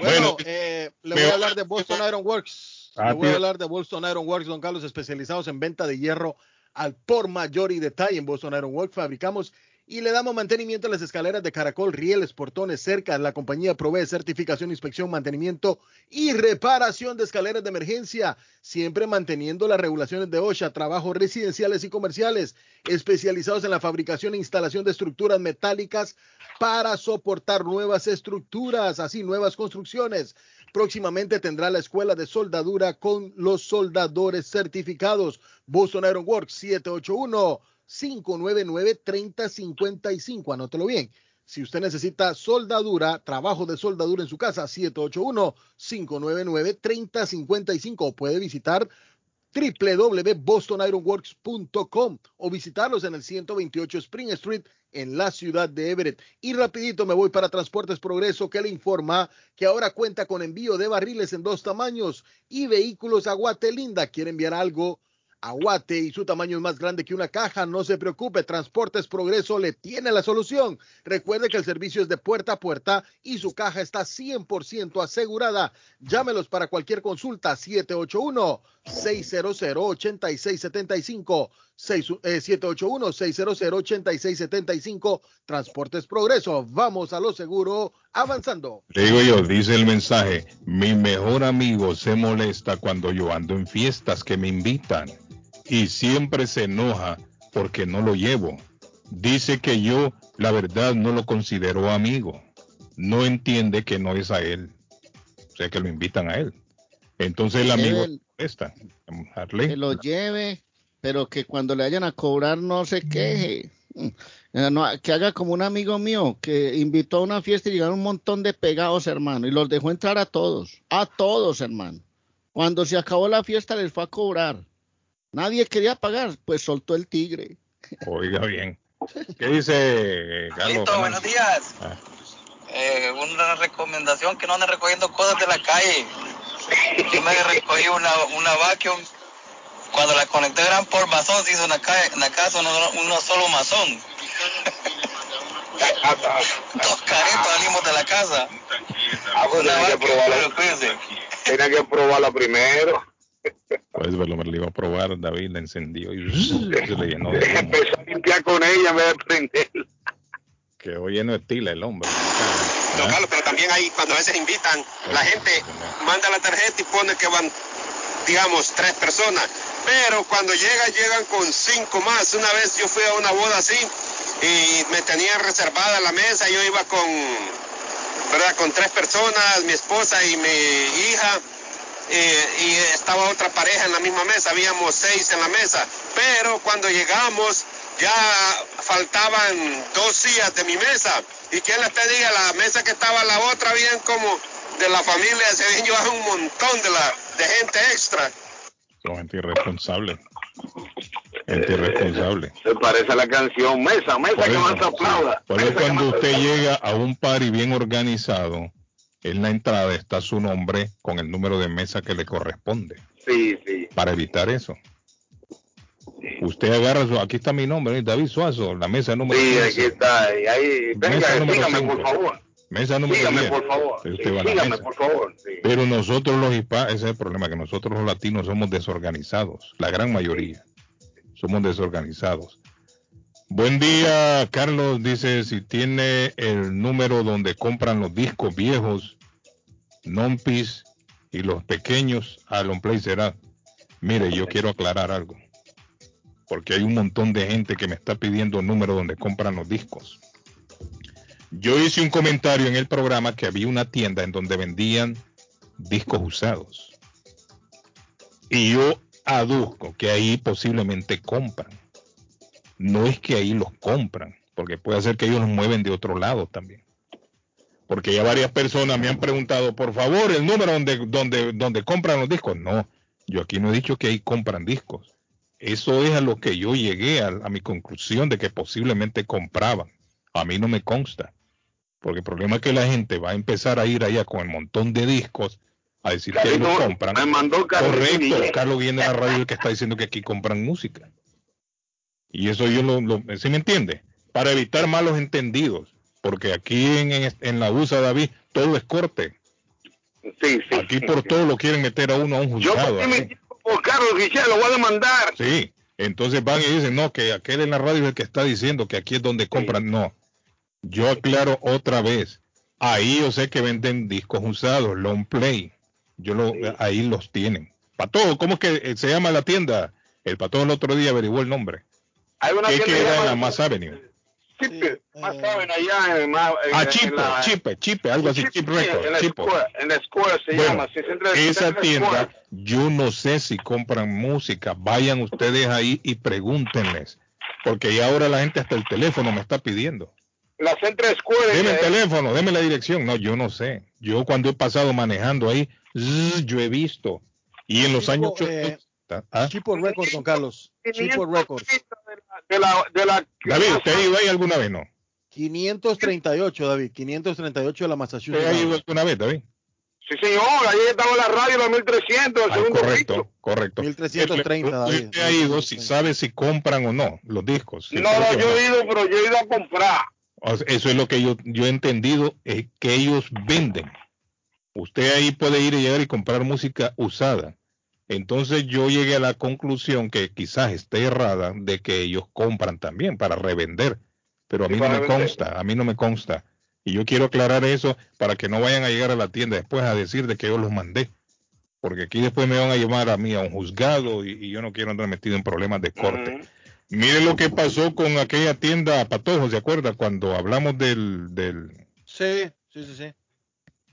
Bueno, Bueno, eh, le me- voy a hablar de Boston Iron Works. Ah, le voy a hablar de Boston Iron Works, don Carlos, especializados en venta de hierro al por mayor y detalle en Boston Iron Works. Fabricamos y le damos mantenimiento a las escaleras de caracol, rieles, portones, cercas. La compañía provee certificación, inspección, mantenimiento y reparación de escaleras de emergencia, siempre manteniendo las regulaciones de OSHA, trabajos residenciales y comerciales, especializados en la fabricación e instalación de estructuras metálicas para soportar nuevas estructuras, así nuevas construcciones. Próximamente tendrá la escuela de soldadura con los soldadores certificados. Boston Iron Works 781 599 3055. Anótelo bien. Si usted necesita soldadura, trabajo de soldadura en su casa, 781-599-3055 o puede visitar www.bostonironworks.com o visitarlos en el 128 Spring Street en la ciudad de Everett. Y rapidito me voy para Transportes Progreso que le informa que ahora cuenta con envío de barriles en dos tamaños y vehículos a Guatelinda. ¿Quiere enviar algo? A Guate y su tamaño es más grande que una caja, no se preocupe, Transportes Progreso le tiene la solución. Recuerde que el servicio es de puerta a puerta y su caja está 100% asegurada. Llámelos para cualquier consulta 781-600-8675. 781-600-8675. Transportes Progreso. Vamos a lo seguro avanzando. Le digo yo, dice el mensaje, mi mejor amigo se molesta cuando yo ando en fiestas que me invitan y siempre se enoja porque no lo llevo. Dice que yo, la verdad, no lo considero amigo. No entiende que no es a él. O sea, que lo invitan a él. Entonces el amigo molesta. que lo lleve, pero que cuando le vayan a cobrar no se queje. Eh, no, que haga como un amigo mío que invitó a una fiesta y llegaron un montón de pegados, hermano, y los dejó entrar a todos, a todos, hermano. Cuando se acabó la fiesta les fue a cobrar. Nadie quería pagar, pues soltó el tigre. Oiga bien. ¿Qué dice Carlos? Listo, buenos días. Ah. Eh, una recomendación que no anden recogiendo cosas de la calle. Yo me recogí una, una vacuum Cuando la conecté eran por masón, se hizo una, una casa, uno, solo masón. Dos caritos salimos de la casa. Ah, pues tenía que probarla. Tenía que probarla primero. Pues bueno, me la iba a probar, David la encendió y se le llenó de Empezó a limpiar con ella en vez de prenderla. Quedó lleno de tila el hombre. No, Carlos, pero también hay, cuando a veces invitan, la gente manda la tarjeta y pone que van, digamos, tres personas. Pero cuando llegan, llegan con cinco más. Una vez yo fui a una boda así y me tenían reservada la mesa. Yo iba con, ¿verdad? Con tres personas, mi esposa y mi hija. Eh, y estaba otra pareja en la misma mesa, habíamos seis en la mesa, pero cuando llegamos ya faltaban dos sillas de mi mesa, y quien les te diga, la mesa que estaba la otra, bien como de la familia, se habían llevado un montón de, la, de gente extra. Son gente irresponsable. Gente irresponsable. Se parece a la canción Mesa, Mesa que más aplauda. Por eso cuando usted llega a un party bien organizado, en la entrada está su nombre con el número de mesa que le corresponde. Sí, sí. Para evitar eso. Usted agarra su, aquí está mi nombre, David Suazo, la mesa número Sí, aquí está. Ahí, venga, mesa número sígame, por favor. Mesa número sígame, 10. por favor. Usted va a la sígame, mesa. por favor. Sí. Pero nosotros los hispanos, ese es el problema, que nosotros los latinos somos desorganizados, la gran mayoría. Somos desorganizados. Buen día, Carlos. Dice si tiene el número donde compran los discos viejos, non-pis y los pequeños, a long play será. Mire, yo quiero aclarar algo. Porque hay un montón de gente que me está pidiendo el número donde compran los discos. Yo hice un comentario en el programa que había una tienda en donde vendían discos usados. Y yo aduzco que ahí posiblemente compran. No es que ahí los compran, porque puede ser que ellos los mueven de otro lado también. Porque ya varias personas me han preguntado, por favor, el número donde, donde, donde compran los discos. No, yo aquí no he dicho que ahí compran discos. Eso es a lo que yo llegué a, a mi conclusión de que posiblemente compraban. A mí no me consta. Porque el problema es que la gente va a empezar a ir allá con el montón de discos a decir que Carlito, compran. me mandó Carlito Correcto, Guillén. Carlos viene a la radio el que está diciendo que aquí compran música. Y eso yo lo, lo ¿sí me entiende? Para evitar malos entendidos. Porque aquí en, en, en la USA, David, todo es corte. Sí, sí. Aquí por todo lo quieren meter a uno a un Yo juzgado. me por Carlos Guillén, lo voy a demandar. Sí, entonces van y dicen, no, que aquel en la radio es el que está diciendo que aquí es donde compran. No, yo aclaro otra vez. Ahí yo sé que venden discos usados, long play. Yo lo, ahí los tienen. Pato, ¿cómo es que eh, se llama la tienda? El pato el otro día averiguó el nombre. Hay una ¿Qué tienda que queda en la Mass Avenue? Chipe, más saben allá en, Ah, en Chipe, la- Chipe, Chipe, algo así, Chip, Chip sí, Records, en la Chipo. Square, en la Square se Bueno, llama. centro- esa centro tienda, Square. yo no sé si compran música. Vayan ustedes ahí y pregúntenles. Porque ya ahora la gente hasta el teléfono me está pidiendo. La Central Square. Deme el eh, teléfono, deme la dirección. No, yo no sé. Yo cuando he pasado manejando ahí, zzz, yo he visto. Y en los Chipo, años... eh, ¿Ah? Chipo Record, don Carlos. Chipo Record. De la, de la, David, ¿usted ha ido ahí alguna vez? No. 538, David. 538 de la Massachusetts. ¿Usted ha ido alguna vez, David? Sí, señor, ahí estaba la radio, la 1300, el Ah, segundo correcto, correcto. 1330, David. Usted ha ido si sabe si compran o no los discos. Si No, no, yo he ido, pero yo he ido a comprar. Eso es lo que yo, yo he entendido, es que ellos venden. Usted ahí puede ir y llegar y comprar música usada. Entonces yo llegué a la conclusión que quizás esté errada de que ellos compran también para revender. Pero a mí no me consta, a mí no me consta. Y yo quiero aclarar eso para que no vayan a llegar a la tienda después a decir de que yo los mandé. Porque aquí después me van a llamar a mí a un juzgado y, y yo no quiero andar metido en problemas de corte. Mire lo que pasó con aquella tienda Patojo, ¿se acuerda? Cuando hablamos del, del, Sí, sí, sí, sí.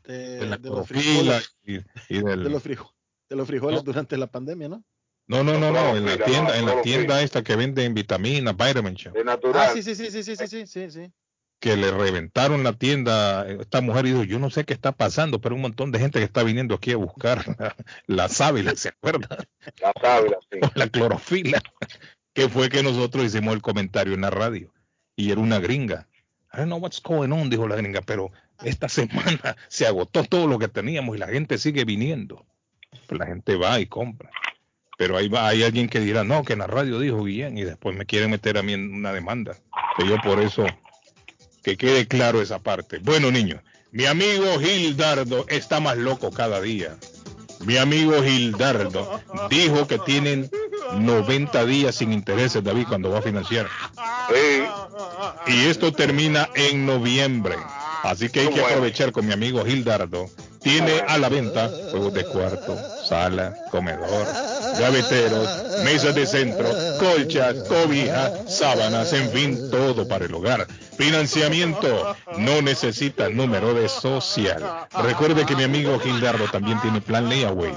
De, de la de los frijoles, y, y del... de los frijoles, de los frijoles ¿No? durante la pandemia, ¿no? No, no, no, no, en la tienda, en la tienda esta que venden vitaminas, vitamin shop, De natural. Ah, sí, sí, sí, sí, sí, sí, sí, sí, sí. que le reventaron la tienda, esta mujer dijo, yo no sé qué está pasando, pero un montón de gente que está viniendo aquí a buscar la, la sábila, ¿se acuerda? La sábila, sí. O la clorofila, que fue que nosotros hicimos el comentario en la radio, y era una gringa. I don't know what's going on, dijo la gringa, pero esta semana se agotó todo lo que teníamos y la gente sigue viniendo. Pues la gente va y compra. Pero ahí va, hay alguien que dirá, no, que en la radio dijo Guillén y después me quieren meter a mí en una demanda. Que yo por eso, que quede claro esa parte. Bueno, niños, mi amigo Gildardo está más loco cada día. Mi amigo Gildardo dijo que tienen 90 días sin intereses, David, cuando va a financiar. Y esto termina en noviembre. Así que hay que aprovechar con mi amigo Gildardo. Tiene a la venta juegos de cuarto, sala, comedor, gaveteros, mesas de centro, colchas, cobijas, sábanas, en fin, todo para el hogar. Financiamiento no necesita número de social. Recuerde que mi amigo Gildardo también tiene plan layaway.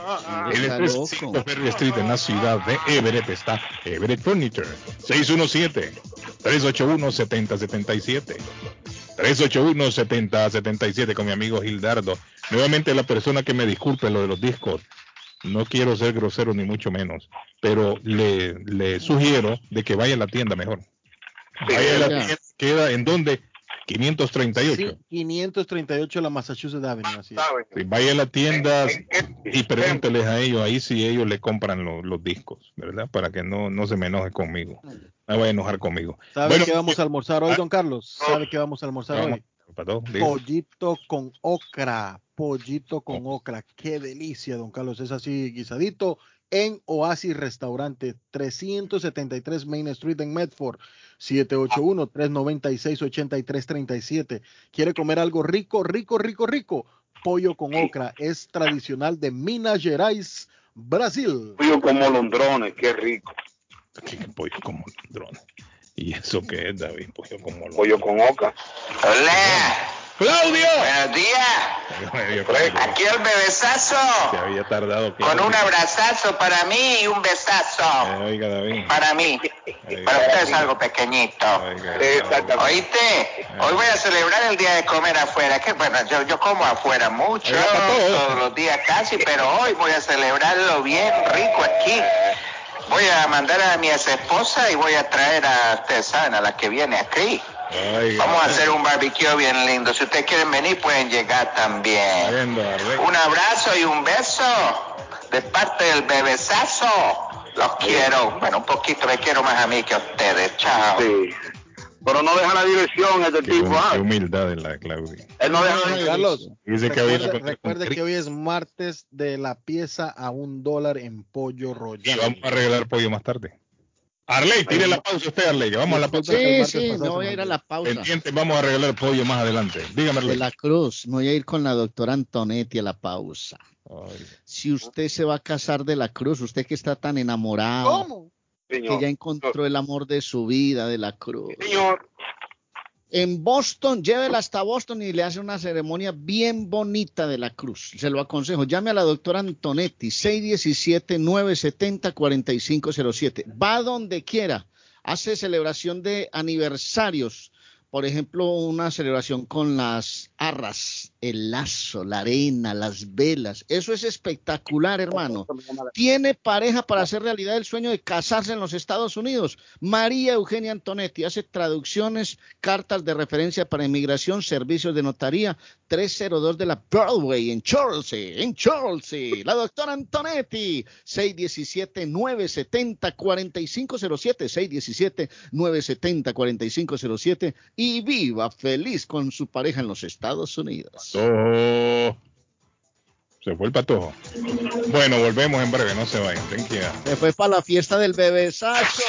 En el 35 Ferry Street en la ciudad de Everett está Everett Furniture. 617 381 7077. 381-7077 con mi amigo Gildardo. Nuevamente la persona que me disculpe lo de los discos. No quiero ser grosero ni mucho menos, pero le, le sugiero de que vaya a la tienda mejor. Vaya a la tienda, queda en donde 538. Sí, 538 la Massachusetts Avenue. Así sí, vaya a la tienda y pregúnteles a ellos ahí si ellos le compran lo, los discos, ¿verdad? Para que no, no se me enoje conmigo. No vaya a enojar conmigo. ¿Sabe Bueno, qué vamos a almorzar hoy, don Carlos? ¿Sabe qué vamos a almorzar Vamos, hoy? Pollito con ocra. Pollito con ocra. Qué delicia, don Carlos. Es así guisadito en Oasis Restaurante, 373 Main Street en Medford, 781-396-8337. ¿Quiere comer algo rico, rico, rico, rico? Pollo con ocra. Es tradicional de Minas Gerais, Brasil. Pollo con molondrones, qué rico. ¿Qué pollo con molondrones? ¿Y eso qué es, David? Pollo con molondrones. Pollo con oca. Hola. ¡Claudio! Buenos días. Aquí el bebesazo. Se había tardado. Con un abrazazo para mí y un besazo. Eh, oiga, David. Para mí. Para usted es algo pequeñito. ¿Oíste? Hoy voy a celebrar el día de comer afuera. Que bueno, yo, yo como afuera mucho, todos los días casi, pero hoy voy a celebrarlo bien rico aquí. Voy a mandar a mi ex esposa y voy a traer a ustedes saben, a la que viene aquí. Vamos a hacer un barbecue bien lindo. Si ustedes quieren venir, pueden llegar también. Un abrazo y un beso de parte del bebesazo. Los quiero. Bueno, un poquito me quiero más a mí que a ustedes. Chao. Pero no deja la dirección este Qué, tipo. hum- ah. qué humildad de la Claudia. Él no deja la dirección. Carlos, Dice que recuerde, que hoy es martes de la pieza a un dólar en pollo Y royal. vamos a regalar pollo más tarde. Arley, tire la pausa usted, Arley, que vamos a la pausa. Sí, sí, no voy a ir a la pausa. Pendiente, vamos a regalar pollo más adelante. Dígame, De Arley. la Cruz, voy a ir con la doctora Antonetti a la pausa. Si usted se va a casar de la Cruz, usted que está tan enamorado, que ya encontró el amor de su vida de la Cruz. Señor. En Boston, llévela hasta Boston y le hace una ceremonia bien bonita de la cruz. Se lo aconsejo. Llame a la doctora Antonetti, 617-970-4507. Va donde quiera. Hace celebración de aniversarios. Por ejemplo, una celebración con las arras, el lazo, la arena, las velas. Eso es espectacular, hermano. Tiene pareja para hacer realidad el sueño de casarse en los Estados Unidos. María Eugenia Antonetti hace traducciones, cartas de referencia para inmigración, servicios de notaría, 302 de la Broadway en Chelsea, en Chelsea. La doctora Antonetti, 617-970-4507, 617-970-4507 y viva feliz con su pareja en los Estados Unidos. Se fue el patojo. Bueno, volvemos en breve, no se vayan. Ten cuidado. Se fue para la fiesta del bebesazo.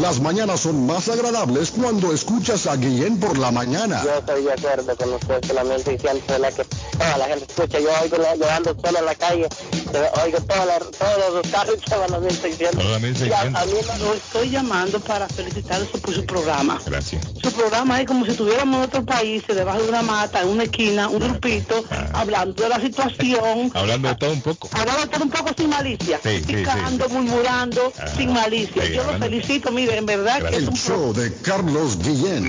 Las mañanas son más agradables cuando escuchas a Guillén por la mañana. Yo estoy de acuerdo con usted, solamente diciendo ¿verdad? que toda la gente escucha. Yo oigo, la- yo ando solo en la calle, oigo toda la- todos los carros que van a 1600. Toda la 1600. Y a- a mí Lo estoy llamando para felicitarlo por su programa. Gracias. Su programa es como si estuviéramos en otro país, debajo de una mata, en una esquina, un grupito, hablando de la situación, Hablando de todo un poco. hablando todo un poco sin malicia, Sí, sí, sí, picando, murmurando, sin malicia. sí, Yo lo felicito, mire, en verdad que es El un show de Carlos Guillén.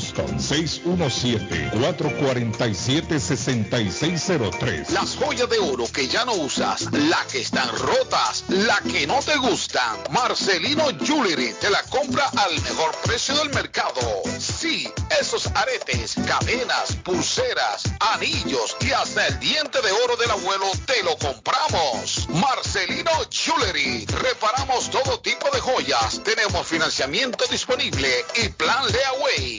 617-447-6603. Las joyas de oro que ya no usas, la que están rotas, la que no te gustan. Marcelino Jewelry te la compra al mejor precio del mercado. Sí, esos aretes, cadenas, pulseras, anillos y hasta el diente de oro del abuelo te lo compramos. Marcelino Jewelry. Reparamos todo tipo de joyas. Tenemos financiamiento disponible y plan Leaway.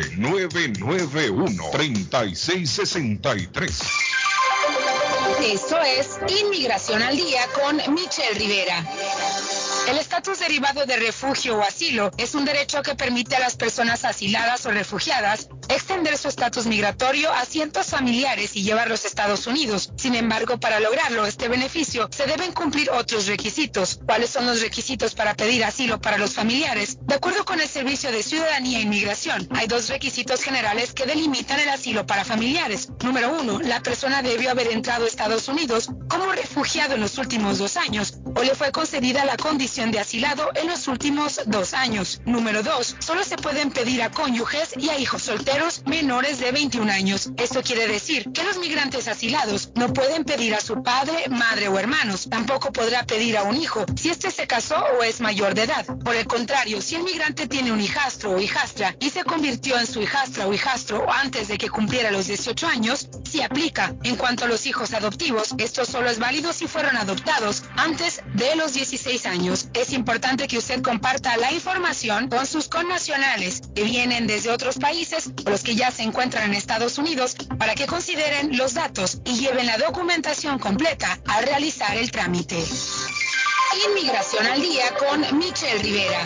991-3663. Esto es Inmigración al Día con Michelle Rivera. El estatus derivado de refugio o asilo es un derecho que permite a las personas asiladas o refugiadas extender su estatus migratorio a cientos familiares y llevarlos a Estados Unidos. Sin embargo, para lograrlo, este beneficio se deben cumplir otros requisitos. ¿Cuáles son los requisitos para pedir asilo para los familiares? De acuerdo con el Servicio de Ciudadanía e Inmigración, hay dos requisitos generales que delimitan el asilo para familiares. Número uno, la persona debió haber entrado a Estados Unidos como refugiado en los últimos dos años o le fue concedida la condición de asilado en los últimos dos años. Número dos, solo se pueden pedir a cónyuges y a hijos solteros menores de 21 años. Esto quiere decir que los migrantes asilados no pueden pedir a su padre, madre o hermanos. Tampoco podrá pedir a un hijo si éste se casó o es mayor de edad. Por el contrario, si el migrante tiene un hijastro o hijastra y se convirtió en su hijastra o hijastro antes de que cumpliera los 18 años, sí aplica. En cuanto a los hijos adoptivos, esto solo es válido si fueron adoptados antes de los 16 años es importante que usted comparta la información con sus connacionales que vienen desde otros países o los que ya se encuentran en Estados Unidos para que consideren los datos y lleven la documentación completa al realizar el trámite. Inmigración al día con Michelle Rivera.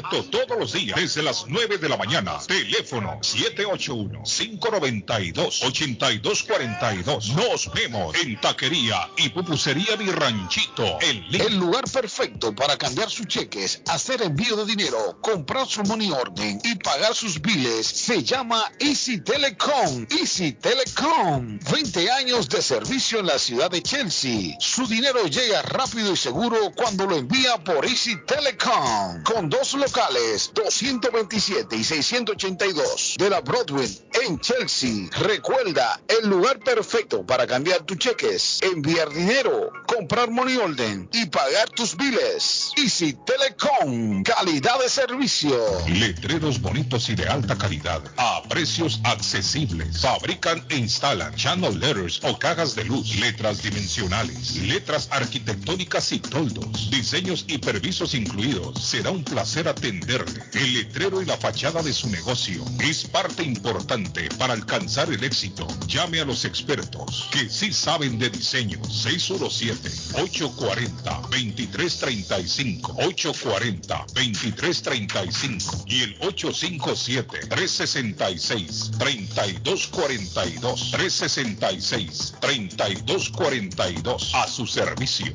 todos los días desde las 9 de la mañana. Teléfono 781-592-8242. Nos vemos en Taquería y Pupusería Mi Ranchito. El, el lugar perfecto para cambiar sus cheques, hacer envío de dinero, comprar su money order y pagar sus biles se llama Easy Telecom. Easy Telecom. 20 años de servicio en la ciudad de Chelsea. Su dinero llega rápido y seguro cuando lo envía por Easy Telecom. Con dos locales locales 227 y 682 de la Broadway en Chelsea. Recuerda, el lugar perfecto para cambiar tus cheques, enviar dinero, comprar money order y pagar tus biles. Easy Telecom, calidad de servicio. Letreros bonitos y de alta calidad a precios accesibles. Fabrican e instalan channel letters o cajas de luz, letras dimensionales, letras arquitectónicas y toldos, diseños y permisos incluidos. Será un placer atenderle. El letrero y la fachada de su negocio es parte importante para alcanzar el éxito. Llame a los expertos que sí saben de diseño. 617-840-2335. 840-2335 y el 857-366-3242. 366-3242 a su servicio.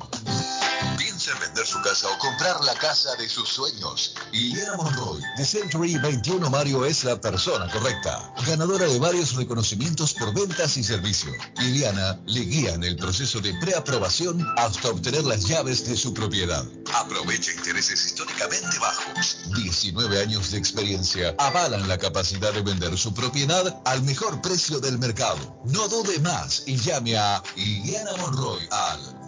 Piensa en vender su casa o comprar la casa de sus sueños. Liliana Monroy, de Century 21 Mario, es la persona correcta. Ganadora de varios reconocimientos por ventas y servicio. Liliana le guía en el proceso de preaprobación hasta obtener las llaves de su propiedad. Aprovecha intereses históricamente bajos. 19 años de experiencia avalan la capacidad de vender su propiedad al mejor precio del mercado. No dude más y llame a Liliana Monroy al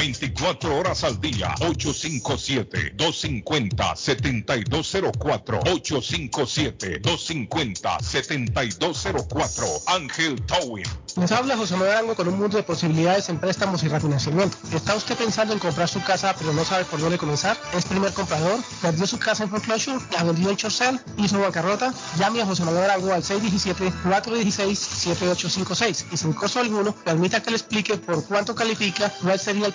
24 horas al día. 857-250-7204. 857-250-7204. Ángel Towing. Les habla José Manuel Arango con un mundo de posibilidades en préstamos y refinanciamiento. ¿Está usted pensando en comprar su casa pero no sabe por dónde comenzar? ¿Es primer comprador? ¿Perdió su casa en foreclosure? ¿La vendió en Chorcel? ¿Hizo bancarrota? Llame a José Manuel Arango al 617-416-7856 y sin costo alguno permita que le explique por cuánto califica, cuál sería el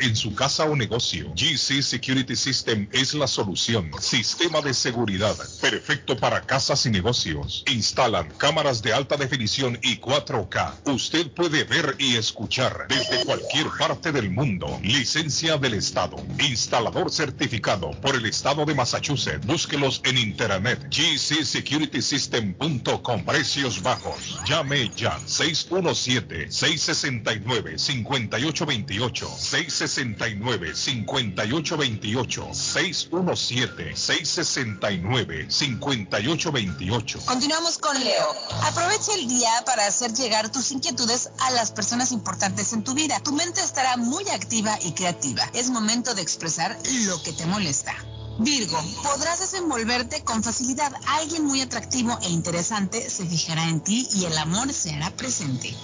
en su casa o negocio? GC Security System es la solución. Sistema de seguridad perfecto para casas y negocios. Instalan cámaras de alta definición y 4K. Usted puede ver y escuchar desde cualquier parte del mundo. Licencia del Estado. Instalador certificado por el Estado de Massachusetts. Búsquelos en internet. gcsecuritysystem.com. Precios bajos. Llame ya. 617-669-5828. 669-5828. 617-669-5828. Continuamos con Leo. Aprovecha el día para hacer llegar tus inquietudes a las personas importantes en tu vida. Tu mente estará muy activa y creativa. Es momento de expresar lo que te molesta. Virgo, podrás desenvolverte con facilidad. Alguien muy atractivo e interesante se fijará en ti y el amor se hará presente.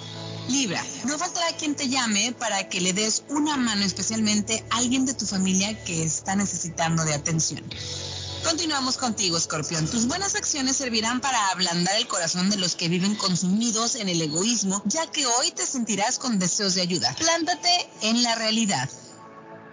Libra, no faltará quien te llame para que le des una mano, especialmente a alguien de tu familia que está necesitando de atención. Continuamos contigo, Escorpión. Tus buenas acciones servirán para ablandar el corazón de los que viven consumidos en el egoísmo, ya que hoy te sentirás con deseos de ayuda. Plántate en la realidad.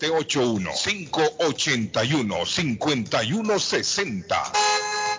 781-581-5160.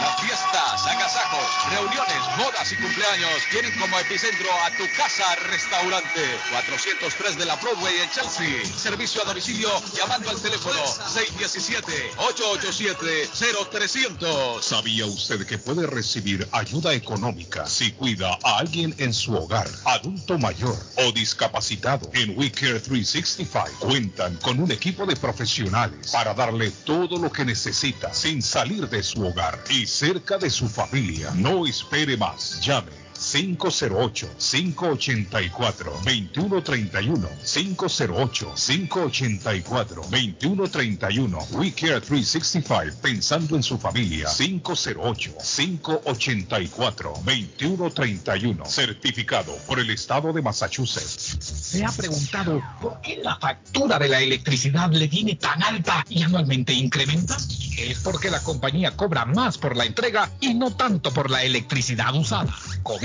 Las fiestas, agasajos, reuniones, bodas y cumpleaños tienen como epicentro a tu casa restaurante 403 de la Broadway en Chelsea. Servicio a domicilio llamando al teléfono 617-887-0300. ¿Sabía usted que puede recibir ayuda económica si cuida a alguien en su hogar, adulto mayor o discapacitado? En We Care 365 cuentan con un equipo de profesionales para darle todo lo que necesita sin salir de su hogar y cerca de su familia. No espere más. Llame 508-584-2131. 508-584-2131. We Care 365, pensando en su familia. 508-584-2131. Certificado por el Estado de Massachusetts. ¿Se ha preguntado por qué la factura de la electricidad le viene tan alta y anualmente incrementa? Es porque la compañía cobra más por la entrega y no tanto por la electricidad usada. Con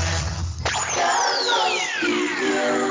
God you.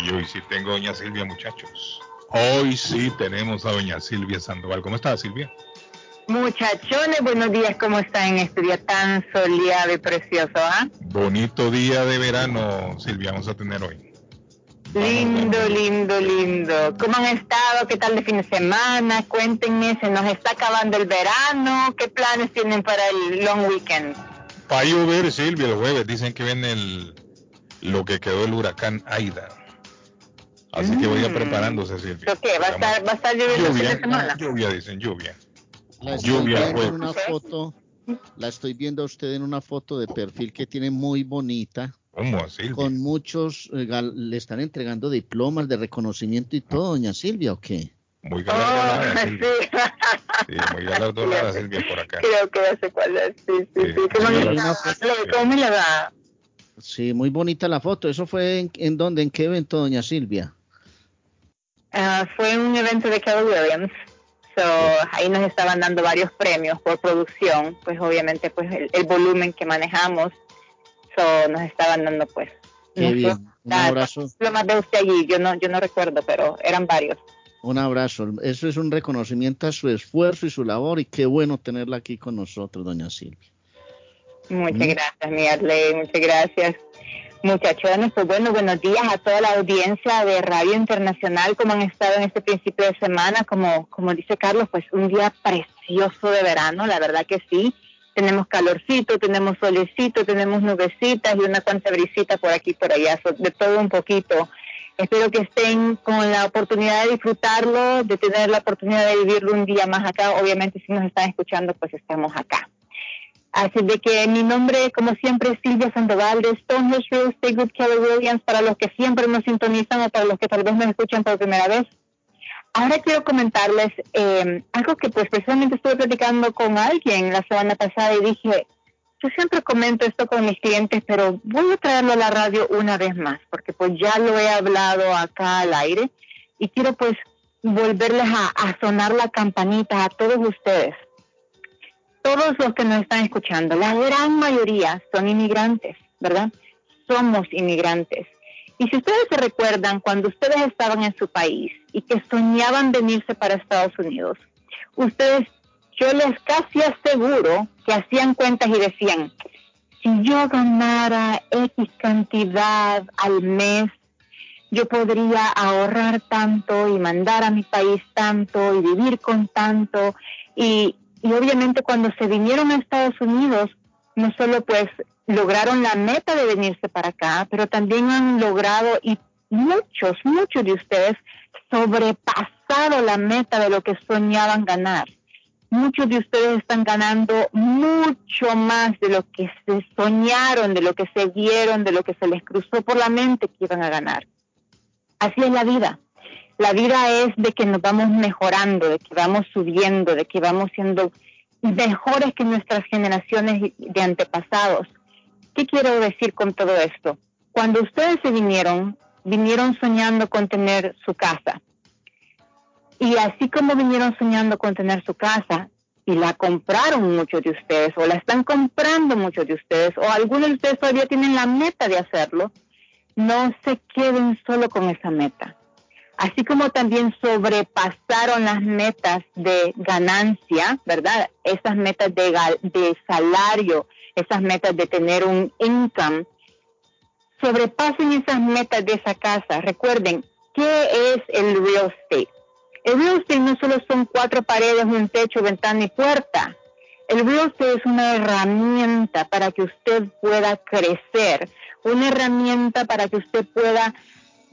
Y hoy sí tengo a doña Silvia, muchachos. Hoy sí tenemos a doña Silvia Sandoval. ¿Cómo está, Silvia? Muchachones, buenos días, ¿cómo están en este día tan soleado y precioso? ah? Bonito día de verano, Silvia, vamos a tener hoy. Lindo, lindo, lindo. ¿Cómo han estado? ¿Qué tal de fin de semana? Cuéntenme, se nos está acabando el verano. ¿Qué planes tienen para el long weekend? Va a llover, Silvia, el jueves. Dicen que viene el, lo que quedó el huracán Aida. Así que vaya preparándose, Silvia. ¿Qué? ¿Va a estar, va a estar lloviendo el fin de Lluvia, semana? lluvia, dicen, lluvia. La estoy Lluvia viendo jueves. una foto, la estoy viendo a usted en una foto de perfil que tiene muy bonita. ¿Cómo así? Con muchos, eh, le están entregando diplomas de reconocimiento y todo, doña Silvia, ¿o qué? Muy galardonada, Silvia. Sí, muy galardonada, Silvia, por acá. Creo que ya sé cuál es. Sí, sí, sí. ¿Cómo, sí, una foto. ¿Cómo me le va? Sí, muy bonita la foto. ¿Eso fue en, en dónde? ¿En qué evento, doña Silvia? Fue un evento de Keller Williams. So, ahí nos estaban dando varios premios por producción, pues obviamente pues el, el volumen que manejamos, so, nos estaban dando pues Qué bien. Un abrazo, lo más de usted allí, yo no, yo no recuerdo, pero eran varios. un abrazo. Eso es un reconocimiento a su esfuerzo y su labor y qué bueno tenerla aquí con nosotros, doña Silvia. Muchas Mm. gracias, mi Arley, muchas gracias. Muchachones, pues bueno, buenos días a toda la audiencia de Radio Internacional, como han estado en este principio de semana, como, como dice Carlos, pues un día precioso de verano, la verdad que sí. Tenemos calorcito, tenemos solecito, tenemos nubecitas y una cuanta brisita por aquí por allá, de todo un poquito. Espero que estén con la oportunidad de disfrutarlo, de tener la oportunidad de vivirlo un día más acá. Obviamente, si nos están escuchando, pues estamos acá. Así de que mi nombre, como siempre, es Silvia Sandoval de Stonehenge Real Estate Group Williams, para los que siempre nos sintonizan o para los que tal vez me escuchan por primera vez. Ahora quiero comentarles eh, algo que pues precisamente estuve platicando con alguien la semana pasada y dije, yo siempre comento esto con mis clientes, pero voy a traerlo a la radio una vez más, porque pues ya lo he hablado acá al aire y quiero pues volverles a sonar la campanita a todos ustedes todos los que nos están escuchando, la gran mayoría son inmigrantes, ¿verdad? Somos inmigrantes. Y si ustedes se recuerdan cuando ustedes estaban en su país y que soñaban venirse para Estados Unidos, ustedes, yo les casi aseguro que hacían cuentas y decían, si yo ganara X cantidad al mes, yo podría ahorrar tanto y mandar a mi país tanto y vivir con tanto y, y obviamente cuando se vinieron a Estados Unidos, no solo pues lograron la meta de venirse para acá, pero también han logrado y muchos, muchos de ustedes sobrepasado la meta de lo que soñaban ganar. Muchos de ustedes están ganando mucho más de lo que se soñaron, de lo que se vieron, de lo que se les cruzó por la mente que iban a ganar. Así es la vida. La vida es de que nos vamos mejorando, de que vamos subiendo, de que vamos siendo mejores que nuestras generaciones de antepasados. ¿Qué quiero decir con todo esto? Cuando ustedes se vinieron, vinieron soñando con tener su casa. Y así como vinieron soñando con tener su casa, y la compraron muchos de ustedes, o la están comprando muchos de ustedes, o algunos de ustedes todavía tienen la meta de hacerlo, no se queden solo con esa meta así como también sobrepasaron las metas de ganancia, ¿verdad? Esas metas de, de salario, esas metas de tener un income, sobrepasen esas metas de esa casa. Recuerden, ¿qué es el real estate? El real estate no solo son cuatro paredes, un techo, ventana y puerta. El real estate es una herramienta para que usted pueda crecer, una herramienta para que usted pueda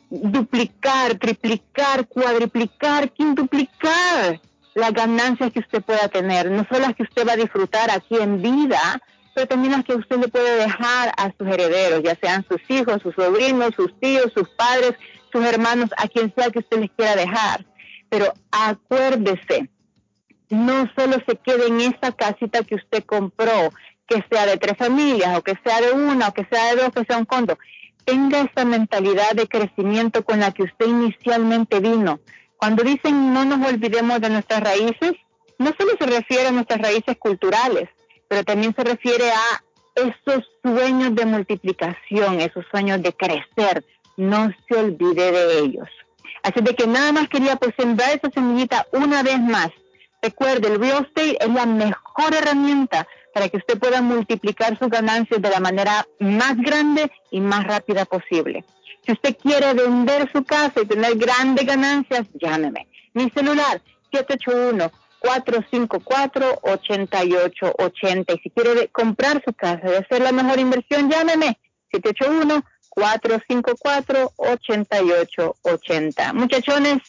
duplicar, triplicar, cuadriplicar, quintuplicar las ganancias que usted pueda tener, no solo las que usted va a disfrutar aquí en vida, pero también las que usted le puede dejar a sus herederos, ya sean sus hijos, sus sobrinos, sus tíos, sus padres, sus hermanos, a quien sea que usted les quiera dejar. Pero acuérdese, no solo se quede en esa casita que usted compró, que sea de tres familias, o que sea de una, o que sea de dos, que sea un condo tenga esa mentalidad de crecimiento con la que usted inicialmente vino. Cuando dicen no nos olvidemos de nuestras raíces, no solo se refiere a nuestras raíces culturales, pero también se refiere a esos sueños de multiplicación, esos sueños de crecer. No se olvide de ellos. Así de que nada más quería pues sembrar esa semillita una vez más. Recuerde, el real estate es la mejor herramienta para que usted pueda multiplicar sus ganancias de la manera más grande y más rápida posible. Si usted quiere vender su casa y tener grandes ganancias, llámeme. Mi celular, 781-454-8880. Y si quiere comprar su casa y hacer la mejor inversión, llámeme. 781-454-8880. Muchachones,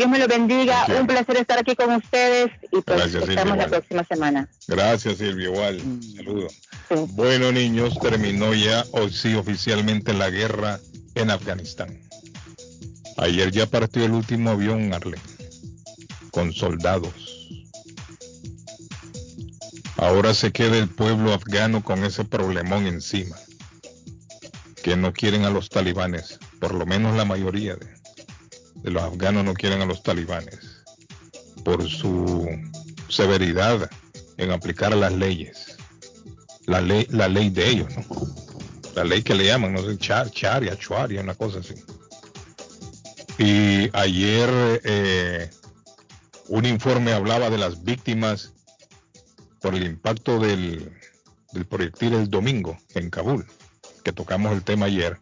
Dios me lo bendiga. Un placer estar aquí con ustedes y pues Gracias, estamos la próxima semana. Gracias, Silvia. Igual. Mm. Saludos. Bueno, niños, terminó ya hoy sí oficialmente la guerra en Afganistán. Ayer ya partió el último avión, Arle, con soldados. Ahora se queda el pueblo afgano con ese problemón encima, que no quieren a los talibanes, por lo menos la mayoría de de los afganos no quieren a los talibanes por su severidad en aplicar las leyes. La ley, la ley de ellos, ¿no? La ley que le llaman, no sé, char, charia, chuaria, una cosa así. Y ayer eh, un informe hablaba de las víctimas por el impacto del, del proyectil el domingo en Kabul, que tocamos el tema ayer.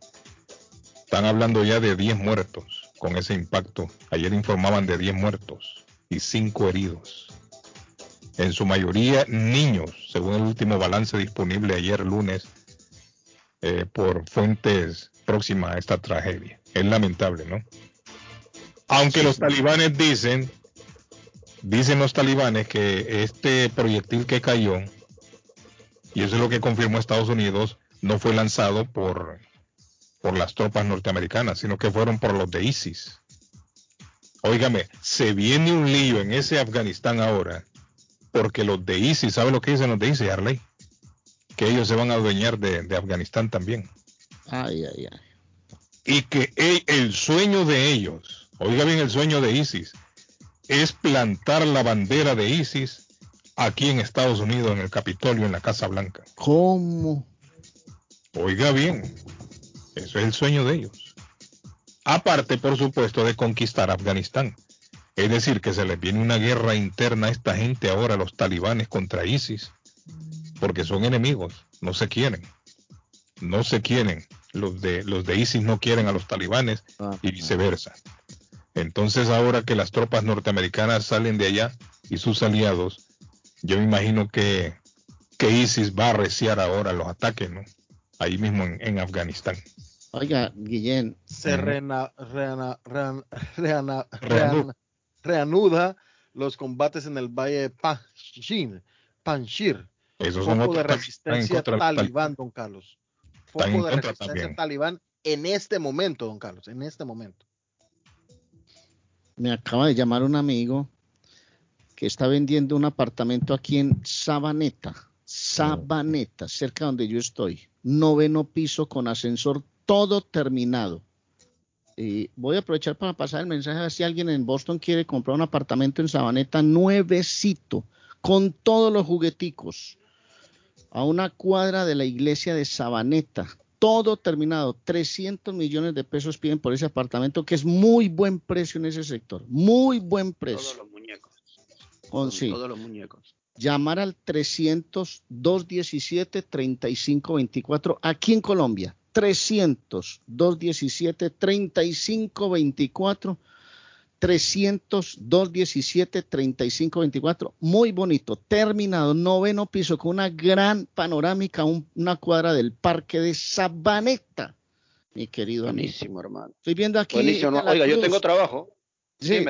Están hablando ya de 10 muertos con ese impacto. Ayer informaban de 10 muertos y 5 heridos. En su mayoría niños, según el último balance disponible ayer lunes eh, por fuentes próximas a esta tragedia. Es lamentable, ¿no? Aunque los talibanes dicen, dicen los talibanes que este proyectil que cayó Y eso es lo que confirmó Estados Unidos, no fue lanzado por, por las tropas norteamericanas, sino que fueron por los de ISIS. Óigame, se viene un lío en ese Afganistán ahora, porque los de ISIS, ¿sabe lo que dicen los de ISIS, Harley? Que ellos se van a adueñar de, Afganistán también. Ay, ay, ay. Y que el sueño de ellos, oiga bien el sueño de ISIS, es plantar la bandera de ISIS aquí en Estados Unidos, en el Capitolio, en la Casa Blanca. ¿Cómo? Oiga bien, eso es el sueño de ellos. Aparte, por supuesto, de conquistar Afganistán. Es decir, que se les viene una guerra interna a esta gente ahora, los talibanes contra ISIS, porque son enemigos, no se quieren. No se quieren. Los de, los de ISIS no quieren a los talibanes y viceversa. Entonces, ahora que las tropas norteamericanas salen de allá y sus aliados, yo me imagino que, que ISIS va a arreciar ahora los ataques, ¿no? Ahí mismo en, Afganistán. Oiga, Guillén. Se reanuda los combates en el valle de Panjshir. Panjshir. Esos Foco de resistencia talibán, don Carlos. Foco de resistencia talibán en este momento, don Carlos, en este momento. Me acaba de llamar un amigo que está vendiendo un apartamento aquí en Sabaneta, Sabaneta, cerca donde yo estoy. Noveno piso con ascensor, todo terminado. Y voy a aprovechar para pasar el mensaje a si alguien en Boston quiere comprar un apartamento en Sabaneta nuevecito, con todos los jugueticos, a una cuadra de la iglesia de Sabaneta. Todo terminado, 300 millones de pesos piden por ese apartamento, que es muy buen precio en ese sector, muy buen precio con, todos los muñecos. Llamar al 300 217 3524 aquí en Colombia. 300 217 3524 300 217 3524 muy bonito, terminado, noveno piso con una gran panorámica, una cuadra del parque de Sabaneta, mi querido Buenísimo, hermano. Estoy viendo aquí. Oiga, yo tengo trabajo. Sí,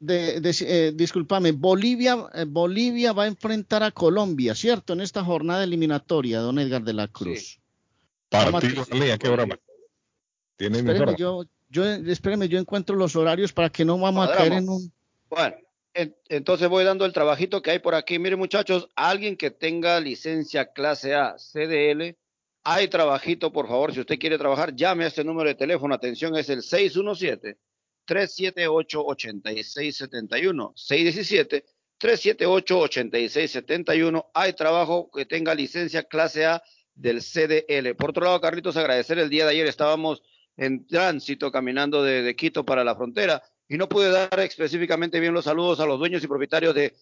de, eh, discúlpame, Bolivia, eh, Bolivia va a enfrentar a Colombia, ¿cierto? En esta jornada eliminatoria, don Edgar de la Cruz. Partido, ¿a qué hora ¿Tiene espéreme, yo, yo, espéreme, yo encuentro los horarios para que no vamos a caer en un... Bueno, entonces voy dando el trabajito que hay por aquí. Miren muchachos, alguien que tenga licencia clase A, CDL, hay trabajito, por favor, si usted quiere trabajar, llame a este número de teléfono. Atención, es el 617 378-8671. 617-378-8671. Hay trabajo que tenga licencia clase A del CDL. Por otro lado, Carlitos, agradecer el día de ayer estábamos en tránsito caminando de, Quito para la frontera y no pude dar específicamente bien los saludos a los dueños y propietarios de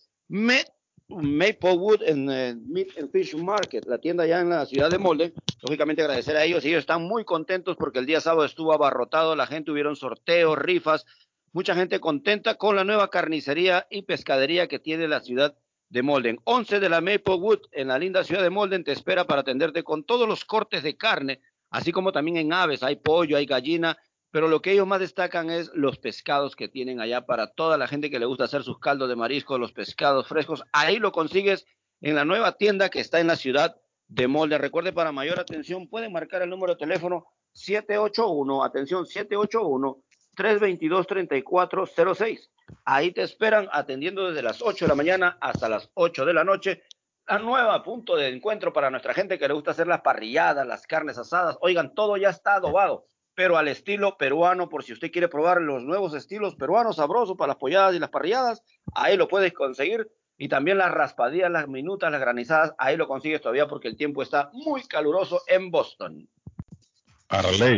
Maplewood en eh, Meat and Fish Market, la tienda ya en la ciudad de Molde. Lógicamente agradecer a ellos ellos están muy contentos porque el día sábado estuvo abarrotado, la gente hubieron sorteos, rifas, mucha gente contenta con la nueva carnicería y pescadería que tiene la ciudad de Molden. 11 de la Maplewood en la linda ciudad de Molden te espera para atenderte con todos los cortes de carne, así como también en aves, hay pollo, hay gallina pero lo que ellos más destacan es los pescados que tienen allá para toda la gente que le gusta hacer sus caldos de marisco, los pescados frescos. Ahí lo consigues en la nueva tienda que está en la ciudad de Molde. Recuerde, para mayor atención, pueden marcar el número de teléfono 781, atención, 781 322 3406. Ahí te esperan atendiendo desde las 8 de la mañana hasta las 8 de la noche. La nueva punto de encuentro para nuestra gente que le gusta hacer las parrilladas, las carnes asadas. Oigan, todo ya está adobado pero al estilo peruano, por si usted quiere probar los nuevos estilos peruanos sabrosos para las polladas y las parrilladas, ahí lo puedes conseguir. Y también las raspadillas, las minutas, las granizadas, ahí lo consigues todavía porque el tiempo está muy caluroso en Boston.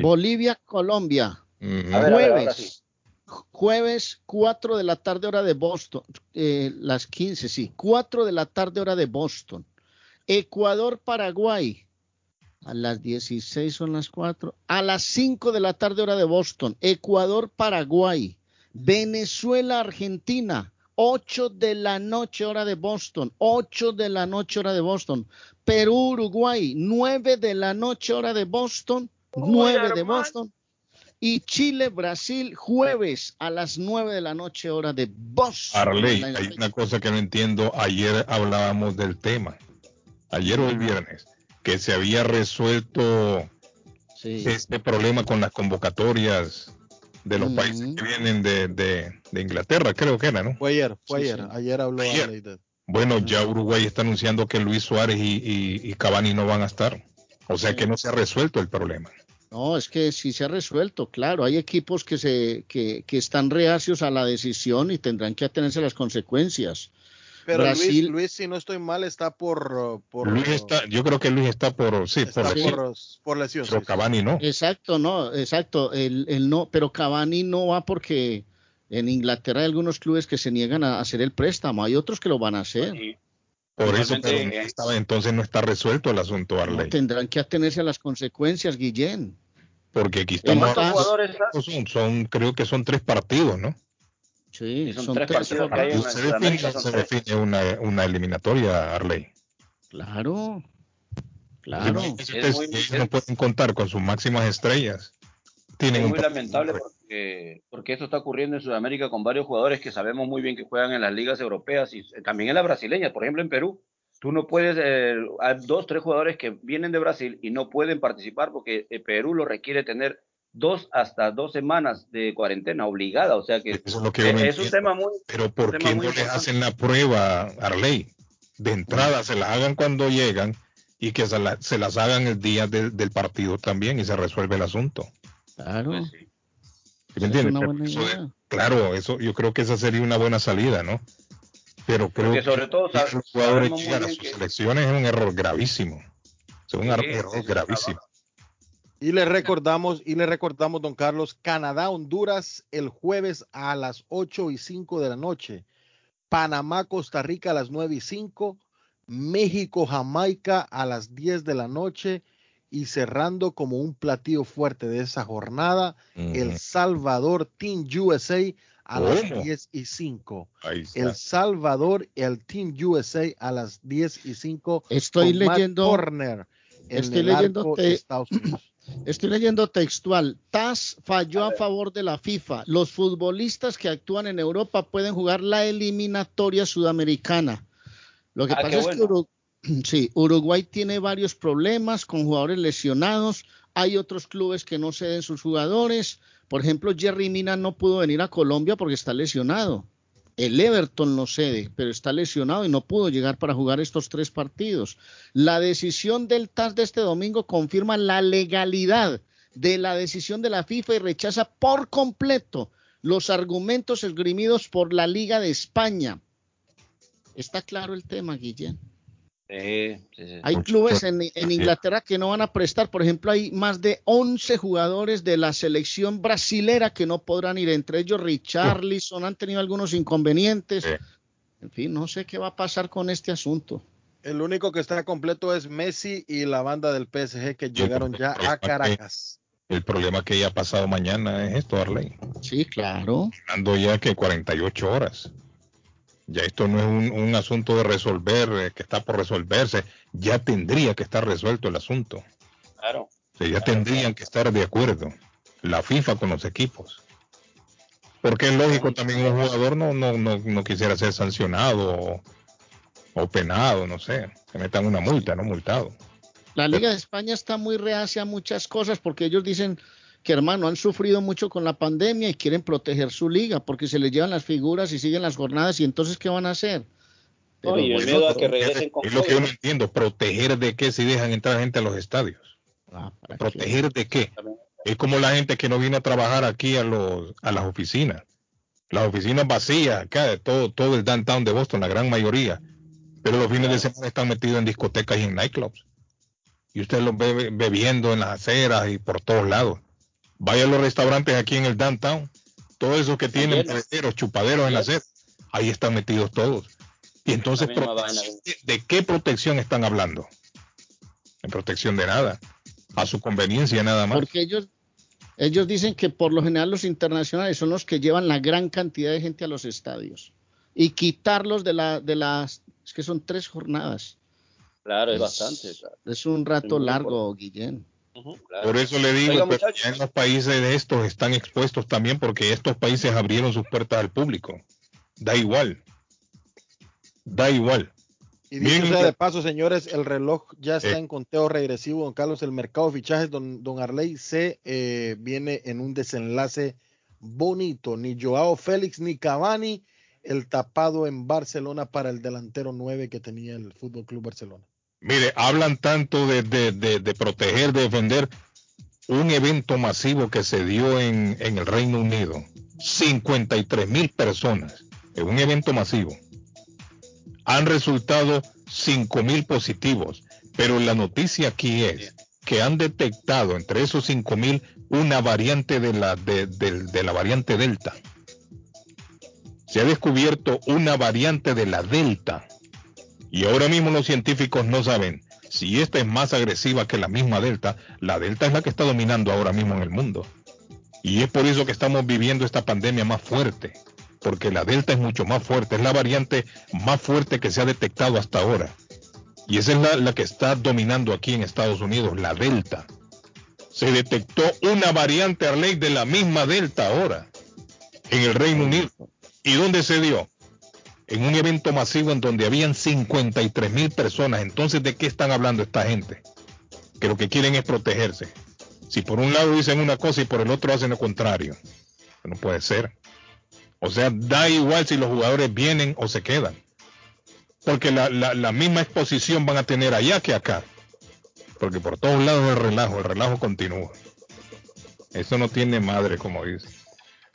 Bolivia, Colombia. Jueves. jueves, 4 de la tarde hora de Boston. Eh, las 15, sí. 4 de la tarde hora de Boston. Ecuador, Paraguay. A las 16 son las 4. A las 5 de la tarde hora de Boston. Ecuador, Paraguay. Venezuela, Argentina. 8 de la noche hora de Boston. 8 de la noche hora de Boston. Perú, Uruguay. 9 de la noche hora de Boston. 9 de Boston. Y Chile, Brasil, jueves a las 9 de la noche hora de Boston. Arley, hay una cosa que no entiendo. Ayer hablábamos del tema ayer o el viernes, que se había resuelto este problema con las convocatorias de los países que vienen de, de, Inglaterra, creo que era, ¿no? Fue ayer, fue ayer, ayer habló ayer. Bueno, ya Uruguay está anunciando que Luis Suárez y, y, Cavani no van a estar. O sea que no se ha resuelto el problema. No, es que sí se ha resuelto, claro. Hay equipos que, se, que, que están reacios a la decisión y tendrán que atenerse a las consecuencias. Pero Luis, Luis, si no estoy mal, está por... por Luis está, yo creo que Luis está por, sí, por, lesión. por, lesión. Pero Cavani no. Exacto, no, exacto. El, el no, pero Cavani no va porque en Inglaterra hay algunos clubes que se niegan a hacer el préstamo, hay otros que lo van a hacer. Por eso, pero estaba, entonces no está resuelto el asunto, Arley. tendrán que atenerse a las consecuencias, Guillén. Porque aquí estamos. Son, son, creo que son tres partidos, ¿no? Sí, son, tres, partidos. se define, una, una, eliminatoria, Arley. Claro, claro. ellos no pueden contar con sus máximas estrellas. Tienen es muy lamentable porque, porque esto está ocurriendo en Sudamérica con varios jugadores que sabemos muy bien que juegan en las ligas europeas y también en las brasileñas. Por ejemplo, en Perú, tú no puedes, eh, hay dos, tres jugadores que vienen de Brasil y no pueden participar porque eh, Perú lo requiere tener dos hasta dos semanas de cuarentena obligada, o sea que, es, un tema muy... Pero ¿por qué no les hacen la prueba, Arley? De entrada se la hagan cuando llegan y que se, las hagan el día del partido también y se resuelve el asunto. Claro. Pues ¿Me entiendes? claro, eso yo creo que esa sería una buena salida, ¿no? Pero creo que sobre todo los jugadores llegan a sus selecciones es un error gravísimo. Es un error gravísimo. Y le recordamos, y le recordamos, don Carlos, Canadá, Honduras, el jueves a las 8 y 5 de la noche. Panamá, Costa Rica a las 9 y 5. México, Jamaica a las 10 de la noche. Y cerrando como un platillo fuerte de esa jornada, El Salvador Team USA a las 10 y 5. El Salvador, el Team USA a las 10 y 5. Estoy leyendo. estoy leyendo. Estados Unidos. Estoy leyendo textual. TAS falló a, favor de la FIFA. Los futbolistas que actúan en Europa pueden jugar la eliminatoria sudamericana. Lo que ah, pasa es que Uruguay tiene varios problemas con jugadores lesionados. Hay otros clubes que no ceden sus jugadores. Por ejemplo, Jerry Mina no pudo venir a Colombia porque está lesionado. El Everton lo cede, pero está lesionado y no pudo llegar para jugar estos tres partidos. La decisión del TAS de este domingo confirma la legalidad de la decisión de la FIFA y rechaza por completo los argumentos esgrimidos por la Liga de España. ¿Está claro el tema, Guillén? Hay clubes en, Inglaterra que no van a prestar. Por ejemplo, hay más de 11 jugadores de la selección brasilera que no podrán ir. Entre ellos, Richarlison han tenido algunos inconvenientes. En fin, no sé qué va a pasar con este asunto. El único que está completo es Messi y la banda del PSG que llegaron ya a Caracas. El problema que ya ha pasado mañana es esto, Arley. Sí, claro. Ando ya que 48 horas. Ya esto no es un, asunto de resolver, eh, que está por resolverse. Ya tendría que estar resuelto el asunto. Claro. ya tendrían que estar de acuerdo la FIFA con los equipos. Porque es lógico también un jugador no, no, no, quisiera ser sancionado o, penado, no sé, que metan una multa, no multado. La Liga de España está muy reacia a muchas cosas porque ellos dicen, que hermano han sufrido mucho con la pandemia y quieren proteger su liga porque se les llevan las figuras y siguen las jornadas y entonces ¿qué van a hacer? es lo que yo no entiendo, proteger de qué si dejan entrar gente a los estadios. Ah, proteger de qué. Es como la gente que no viene a trabajar aquí a los a las oficinas. Las oficinas vacías acá de todo todo el downtown de Boston, la gran mayoría. Pero los fines de semana están metidos en discotecas y en nightclubs. Y usted los ve bebiendo en las aceras y por todos lados. Vaya a los restaurantes aquí en el downtown, todos esos que tienen chupaderos en la sed, ahí están metidos todos. Y entonces, ¿de qué protección están hablando? En protección de nada, a su conveniencia nada más. Porque ellos, ellos dicen que por lo general los internacionales son los que llevan la gran cantidad de gente a los estadios y quitarlos de la de las es que son tres jornadas. Claro, es, bastante. Es un rato largo, Guillén. Por eso le digo, que en los países de estos están expuestos también porque estos países abrieron sus puertas al público. Da igual. Da igual. Y dicho sea de paso, señores, el reloj ya está en conteo regresivo, don Carlos. El mercado de fichajes, don, don Arley, se eh, viene en un desenlace bonito. Ni Joao Félix ni Cavani, el tapado en Barcelona para el delantero 9 que tenía el Fútbol Club Barcelona. Mire, hablan tanto de, proteger, de defender un evento masivo que se dio en, el Reino Unido. 53 mil personas en un evento masivo. Han resultado 5 mil positivos, pero la noticia aquí es que han detectado entre esos 5 mil una variante de la variante Delta. Se ha descubierto una variante de la Delta y ahora mismo los científicos no saben si esta es más agresiva que la misma Delta. La Delta es la que está dominando ahora mismo en el mundo. Y es por eso que estamos viviendo esta pandemia más fuerte. Porque la Delta es mucho más fuerte. Es la variante más fuerte que se ha detectado hasta ahora. Y esa es la, que está dominando aquí en Estados Unidos, la Delta. Se detectó una variante Arley de la misma Delta ahora en el Reino Unido. ¿Y dónde se dio? En un evento masivo en donde habían 53 mil personas. Entonces, ¿de qué están hablando esta gente? Que lo que quieren es protegerse. Si por un lado dicen una cosa y por el otro hacen lo contrario. No puede ser. O sea, da igual si los jugadores vienen o se quedan. Porque la, la misma exposición van a tener allá que acá. Porque por todos lados el relajo, el relajo continúa. Eso no tiene madre, como dice.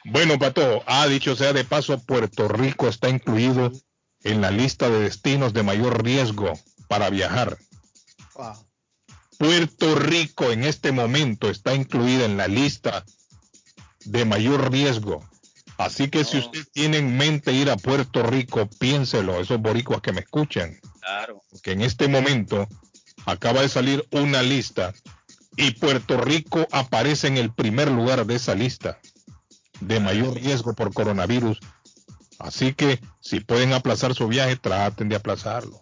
Bueno, Pato, ha dicho sea de paso, Puerto Rico está incluido en la lista de destinos de mayor riesgo para viajar. Puerto Rico en este momento está incluida en la lista de mayor riesgo. Así que si usted tiene en mente ir a Puerto Rico, piénselo, esos boricuas que me escuchan. Claro. Que en este momento acaba de salir una lista y Puerto Rico aparece en el primer lugar de esa lista de mayor riesgo por coronavirus. Así que si pueden aplazar su viaje, traten de aplazarlo.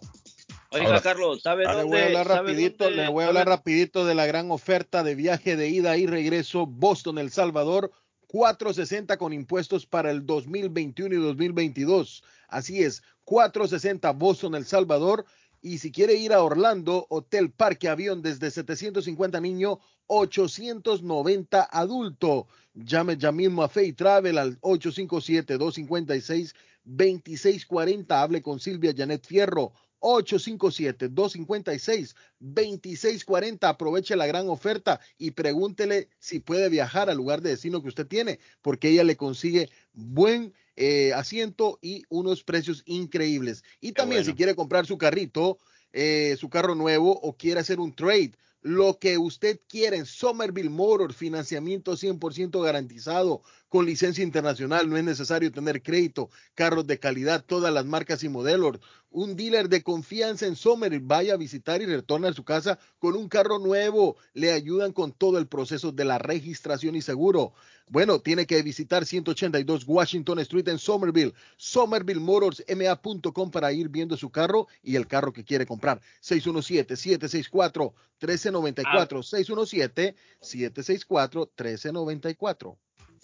Oiga, Carlos, ¿sabe dónde? Le voy a hablar rapidito, le voy a hablar rapidito de la gran oferta de viaje de ida y regreso Boston, El Salvador, 460 con impuestos para el 2021 y 2022. Así es, 460 Boston, El Salvador. Y si quiere ir a Orlando, Hotel Parque Avión desde 750 niño, 890 adulto. Llame ya mismo a Fay Travel al 857-256-2640. Hable con Silvia Janet Fierro. 857-256-2640. Aproveche la gran oferta y pregúntele si puede viajar al lugar de destino que usted tiene, porque ella le consigue buen eh, asiento y unos precios increíbles. Y también si quiere comprar su carrito, eh, su carro nuevo o quiere hacer un trade lo que usted quiere Somerville Motor, financiamiento 100% garantizado con licencia internacional, no es necesario tener crédito, carros de calidad, todas las marcas y modelos. Un dealer de confianza en Somerville, vaya a visitar y retorna a su casa con un carro nuevo. Le ayudan con todo el proceso de la registración y seguro. Bueno, tiene que visitar 182 Washington Street en Somerville, somervillemotorsma.com para ir viendo su carro y el carro que quiere comprar. 617-764-1394, 617-764-1394.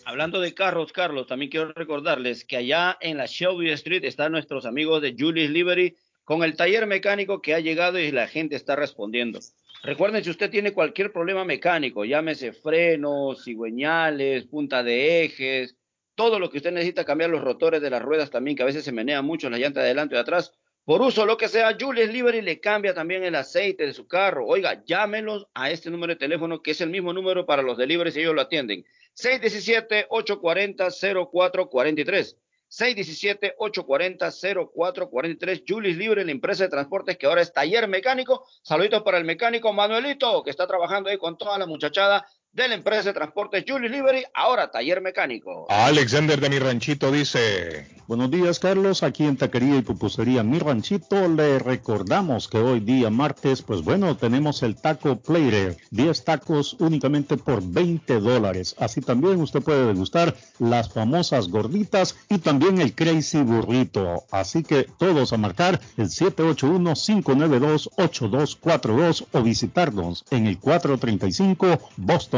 Hablando de carros, Carlos, también quiero recordarles que allá en la Shelby Street están nuestros amigos de Julius Livery con el taller mecánico que ha llegado y la gente está respondiendo. Recuerden, si usted tiene cualquier problema mecánico, llámese frenos, cigüeñales, punta de ejes, todo lo que usted necesita cambiar los rotores de las ruedas también, que a veces se menea mucho la llanta de adelante y de atrás, por uso, lo que sea, Julius Livery le cambia también el aceite de su carro. Oiga, llámelos a este número de teléfono, que es el mismo número para los deliveries y ellos lo atienden. 617-840-0443. 617-840-0443. Julius Libre, la empresa de transportes que ahora es taller mecánico. Saluditos para el mecánico Manuelito, que está trabajando ahí con toda la muchachada de la empresa de transportes Julius Livery, ahora taller mecánico. Alexander de mi ranchito dice. Buenos días, Carlos. Aquí en Taquería y Pupusería Mi Ranchito le recordamos que hoy día martes, pues bueno, tenemos el taco plater, 10 tacos únicamente por 20 dólares. Así también usted puede degustar las famosas gorditas y también el crazy burrito. Así que todos a marcar el 781-592-8242 o visitarnos en el 435 Boston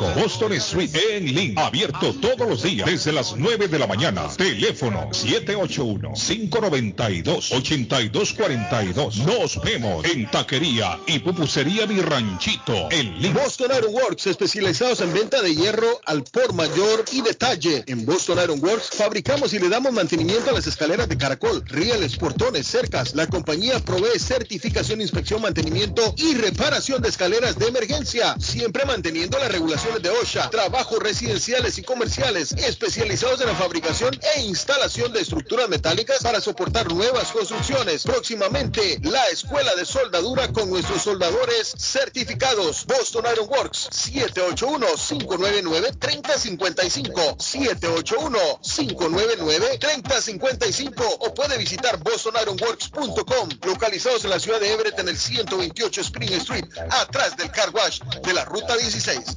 Boston Street en Link, abierto todos los días desde las 9 de la mañana. Teléfono 781-592-8242. Nos vemos en Taquería y Pupusería Mi Ranchito en Link. Boston Iron Works, especializados en venta de hierro al por mayor y detalle. En Boston Iron Works fabricamos y le damos mantenimiento a las escaleras de caracol, rieles, portones, cercas. La compañía provee certificación, inspección, mantenimiento y reparación de escaleras de emergencia, siempre manteniendo las de OSHA. Trabajos residenciales y comerciales especializados en la fabricación e instalación de estructuras metálicas para soportar nuevas construcciones. Próximamente, la escuela de soldadura con nuestros soldadores certificados. Boston Iron Works 781-599-3055 781-599-3055 o puede visitar bostonironworks.com localizados en la ciudad de Everett en el 128 Spring Street atrás del car wash de la ruta 16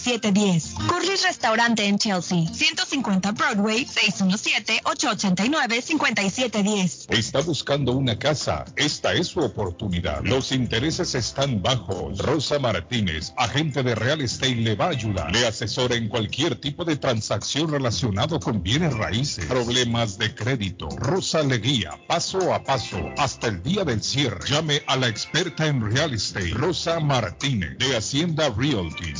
617-889-5710. Curly's Restaurante en Chelsea, 150 Broadway, 617-889-5710. Está buscando una casa. Esta es su oportunidad. Los intereses están bajos. Rosa Martínez, agente de Real Estate, le va a ayudar. Le asesora en cualquier tipo de transacción relacionado con bienes raíces, problemas de crédito. Rosa le guía paso a paso hasta el día del cierre. Llame a la experta en Real Estate, Rosa Martínez, de Hacienda Realty,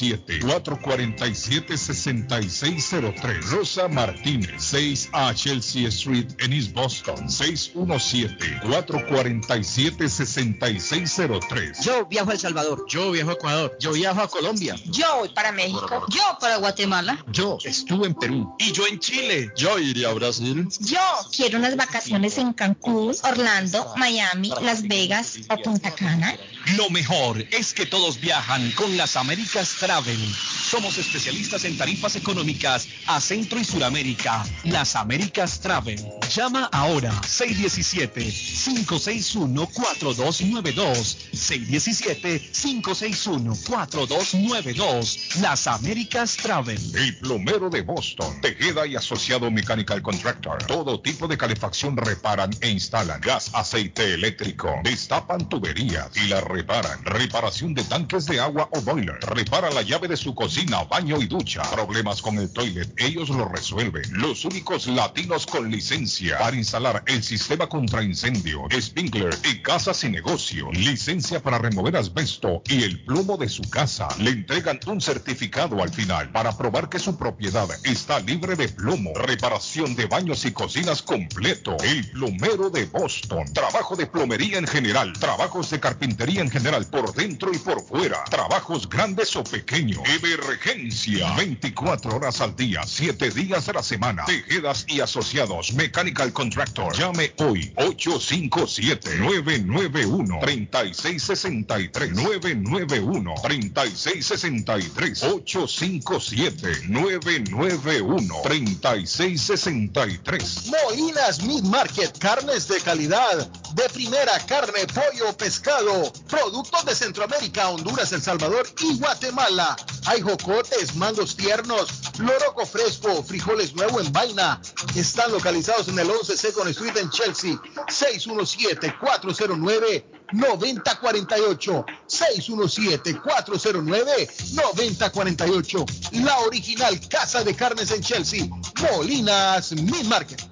617-447-6603. Rosa Martínez, 6 a Chelsea Street en East Boston, 617-447-6603. Yo viajo a El Salvador. Yo viajo a Ecuador. Yo viajo a Colombia. Yo voy para México. Yo para Guatemala. Yo estuve en Perú. Y yo en Chile. Yo iría a Brasil. Yo quiero unas vacaciones en Cancún, Orlando, Miami, Las Vegas o Punta Cana. Lo mejor es que todos viajan con las Américas Travel. Somos especialistas en tarifas económicas a Centro y Suramérica. Las Américas Travel. Llama ahora 617-561-4292. 617-561-4292. Las Américas Travel. El plomero de Boston, Tejeda y Asociado Mechanical Contractor. Todo tipo de calefacción reparan e instalan. Gas, aceite eléctrico. Destapan tuberías y la reparan. Reparación de tanques de agua o boiler. Repara la llave de su cocina, baño y ducha. Problemas con el toilet, ellos lo resuelven. Los únicos latinos con licencia para instalar el sistema contra incendio, sprinkler en casas y negocios. Licencia para remover asbesto y el plomo de su casa. Le entregan un certificado al final para probar que su propiedad está libre de plomo. Reparación de baños y cocinas completo. El plomero de Boston. Trabajo de plomería en general. Trabajos de carpintería en general por dentro y por fuera. Trabajos grandes o pequeños. Emergencia. 24 horas al día, 7 días a la semana. Tejedas y asociados. Mechanical Contractor. Llame hoy. 857-991-3663. 991-3663. 857-991-3663. Molinas Meat Market, carnes de calidad, de primera carne, pollo, pescado, productos de Centroamérica, Honduras, El Salvador y Guatemala. Hay jocotes, mangos tiernos, loroco fresco, frijoles nuevo en vaina. Están localizados en el 11 Second Street en Chelsea, 617-409-9048. 617-409-9048. La original Casa de Carnes en Chelsea, Molinas Meat Market.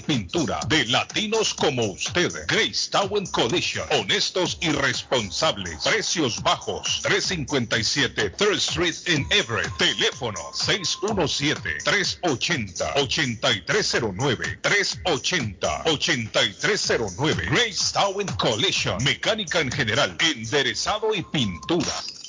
pintura de latinos como usted. Grace Town Collision. Honestos y responsables. Precios bajos. 357 Third Street en Everett. Teléfono 617-380-8309. 380-8309. Grace Town Collision. Mecánica en general. Enderezado y pintura.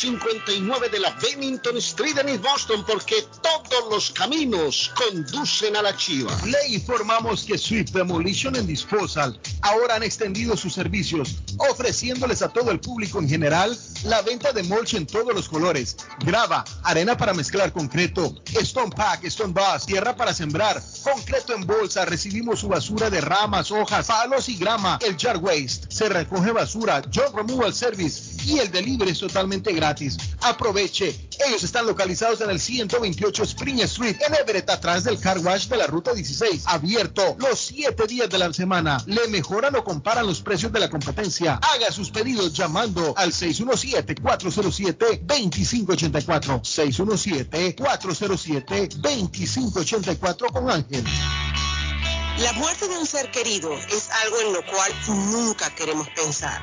259 de la Bennington Street en East Boston porque todos los caminos conducen a la chiva. Le informamos que Swift Demolition and Disposal ahora han extendido sus servicios, ofreciéndoles a todo el público en general la venta de mulch en todos los colores, grava, arena para mezclar concreto, stone pack, stone bus, tierra para sembrar, concreto en bolsa, recibimos su basura de ramas, hojas, palos y grama, el jar waste, se recoge basura, junk removal service y el delivery es totalmente gratis. Aproveche, ellos están localizados en el 128 Spring Street en Everett, atrás del car wash de la ruta 16, abierto los 7 días de la semana. Le mejoran o comparan los precios de la competencia. Haga sus pedidos llamando al 617-407-2584. 617-407-2584 con Ángel. La muerte de un ser querido es algo en lo cual nunca queremos pensar,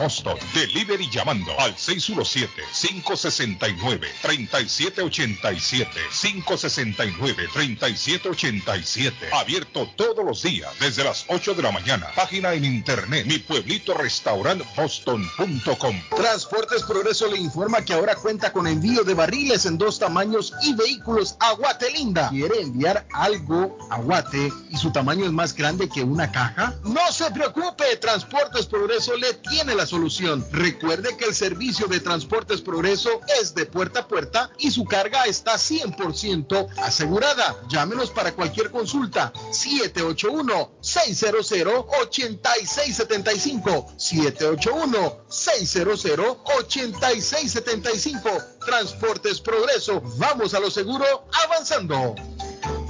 Boston. Delivery llamando al 617-569-3787. 569-3787. Abierto todos los días desde las 8 de la mañana. Página en internet mi pueblito boston.com. Transportes Progreso le informa que ahora cuenta con envío de barriles en dos tamaños y vehículos a Guatelinda. ¿Quiere enviar algo a Guate y su tamaño es más grande que una caja? No se preocupe, Transportes Progreso le tiene la solución. Recuerde que el servicio de Transportes Progreso es de puerta a puerta y su carga está 100% asegurada. Llámenos para cualquier consulta. 781-600-8675. 781-600-8675. Transportes Progreso. Vamos a lo seguro avanzando.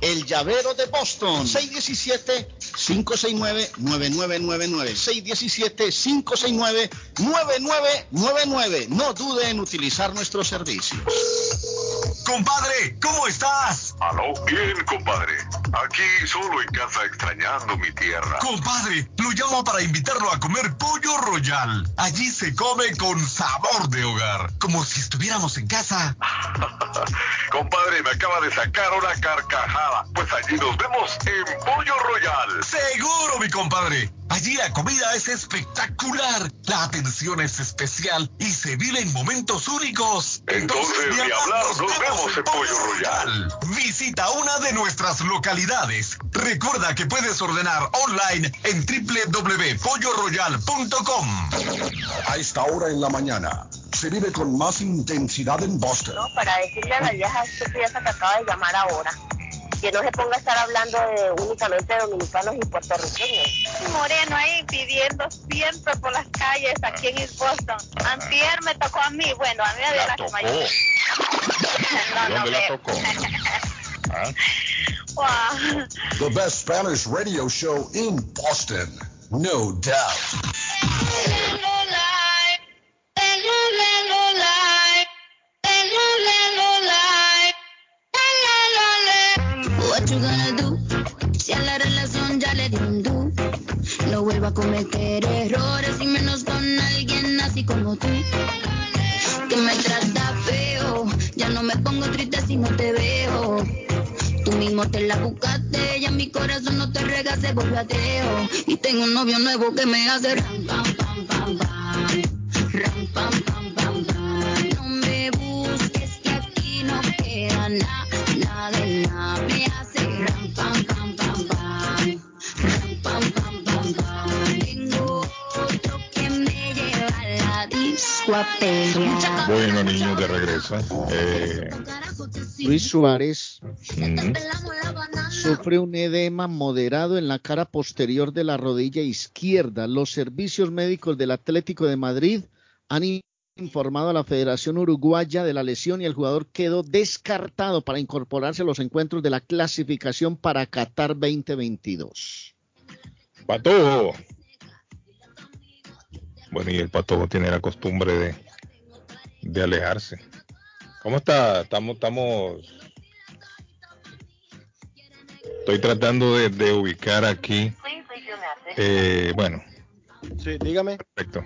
el llavero de Boston. 617 569-9999. 617-569-9999. No dude en utilizar nuestros servicios. Compadre, ¿cómo estás? Aló, bien, compadre. Aquí solo en casa extrañando mi tierra. Compadre, lo llamo para invitarlo a comer pollo royal. Allí se come con sabor de hogar, como si estuviéramos en casa. compadre, me acaba de sacar una carcajada. Pues allí nos vemos en Pollo Royal. Seguro, mi compadre. Allí la comida es espectacular, la atención es especial y se viven momentos únicos. Entonces, ni hablar, nos, nos vemos en Pollo Royal. Visita una de nuestras localidades. Recuerda que puedes ordenar online en www.polloroyal.com. A esta hora en la mañana se vive con más intensidad en Boston. No, para decirle a la vieja estúpida que acaba de llamar ahora que no se ponga a estar hablando de únicamente de dominicanos y puertorriqueños. Moreno ahí pidiendo siempre por las calles aquí en East Boston. Antier me tocó a mí, bueno, a mí me dio la, tocó. no, ¿Dónde no, la tocó? ¿Ah? Wow. The best Spanish radio show in Boston, no doubt. What you? Si a la relación ya le di un do. No vuelva a cometer errores y menos con alguien así como tú. Que me trata feo. Ya no me pongo triste si no te veo. Tú mismo te la buscaste. Ya mi corazón no te rega, se volvió ateo. Y tengo un novio nuevo que me hace ram, pam, pam, pam, pam. Ram, pam, pam. Bueno, niños, de regreso. Eh, Luis Suárez ujú. sufre un edema moderado en la cara posterior de la rodilla izquierda. Los servicios médicos del Atlético de Madrid han informado a la Federación Uruguaya de la lesión y el jugador quedó descartado para incorporarse a los encuentros de la clasificación para Qatar 2022. Patojo. Bueno, y el patojo tiene la costumbre de, de alejarse. ¿Cómo está? Estamos, estamos. Estoy tratando de, de ubicar aquí. Eh, bueno, Sí, dígame. perfecto.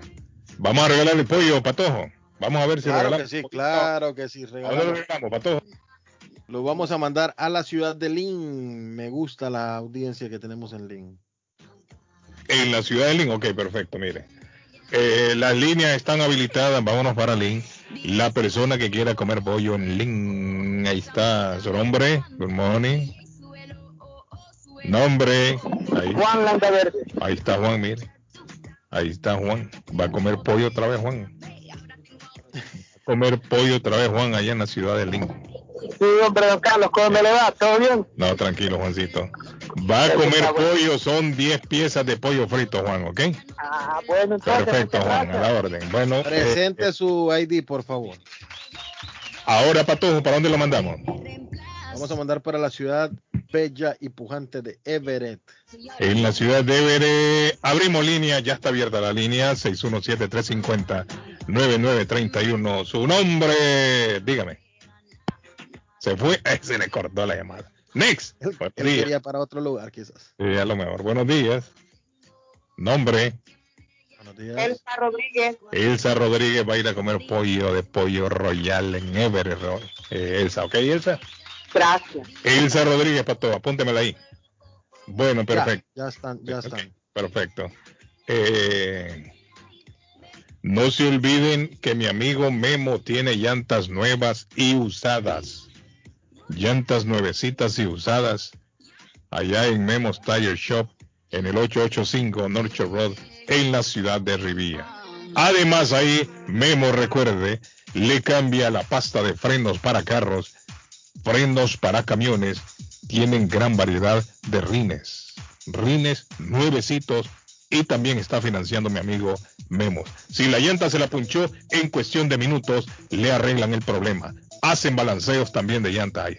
Vamos a regalarle pollo, patojo. Vamos a ver si Claro que regalamos. sí, claro que sí. ¿A dónde regalamos. lo regalamos, patojo? Lo vamos a mandar a la ciudad de Lynn. Me gusta la audiencia que tenemos en Lynn. En la ciudad de Lynn, ok, perfecto, mire. Eh, las líneas están habilitadas, vámonos para Lynn. La persona que quiera comer pollo en Lynn, ahí está su nombre. Good morning. Nombre. Ahí. Juan Landaverde. Ahí está Juan, mire. Ahí está Juan. Va a comer pollo otra vez, Juan. A comer pollo otra vez, Juan, allá en la ciudad de Lincoln. Sí, hombre, don Carlos, ¿cómo me le va? ¿Todo bien? No, tranquilo, Juancito. Va a comer pollo, son 10 piezas de pollo frito, Juan, ¿ok? Ah, bueno, entonces. Perfecto, Juan, a la orden. Bueno, eh, Presente su ID, por favor. ahora, Patojo, ¿para dónde lo mandamos? Vamos a mandar para la ciudad bella y pujante de Everett. En la ciudad de Everett, abrimos línea, ya está abierta la línea, 617-350-9931. Su nombre, dígame. Se fue, se le cortó la llamada. Next. Él quería para otro lugar, quizás. Sí, a lo mejor. Buenos días. Nombre. Buenos días. Elsa Rodríguez. Elsa Rodríguez va a ir a comer pollo de pollo royal en Everett. Eh, Elsa, ¿ok, Elsa? Gracias. Elsa Rodríguez, Pato, apúntemela ahí. Bueno, perfecto. Ya, ya están, ya están. perfecto. Eh, no se olviden que mi amigo Memo tiene llantas nuevas y usadas. Llantas nuevecitas y usadas. Allá en Memo's Tire Shop, en el 885 North Road, en la ciudad de Rivilla. Además, ahí, Memo, recuerde, le cambia la pasta de frenos para carros, frenos para camiones, tienen gran variedad de rines. Rines nuevecitos y también está financiando mi amigo Memo. Si la llanta se la punchó, en cuestión de minutos le arreglan el problema. Hacen balanceos también de llanta ahí.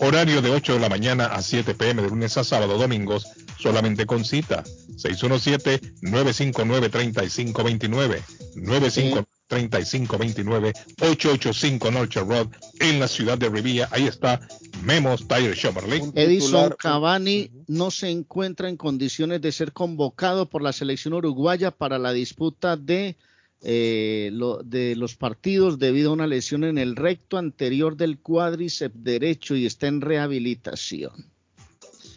Horario de 8 de la mañana a 7 pm de lunes a sábado, domingos, solamente con cita. 617-959-3529. 959-3529. 885 North Road en la ciudad de Rivilla. Ahí está Memos Tire Shop, ¿verdad? Edison Cavani no se encuentra en condiciones de ser convocado por la selección uruguaya para la disputa de, eh, lo- de los partidos debido a una lesión en el recto anterior del cuádriceps derecho y está en rehabilitación.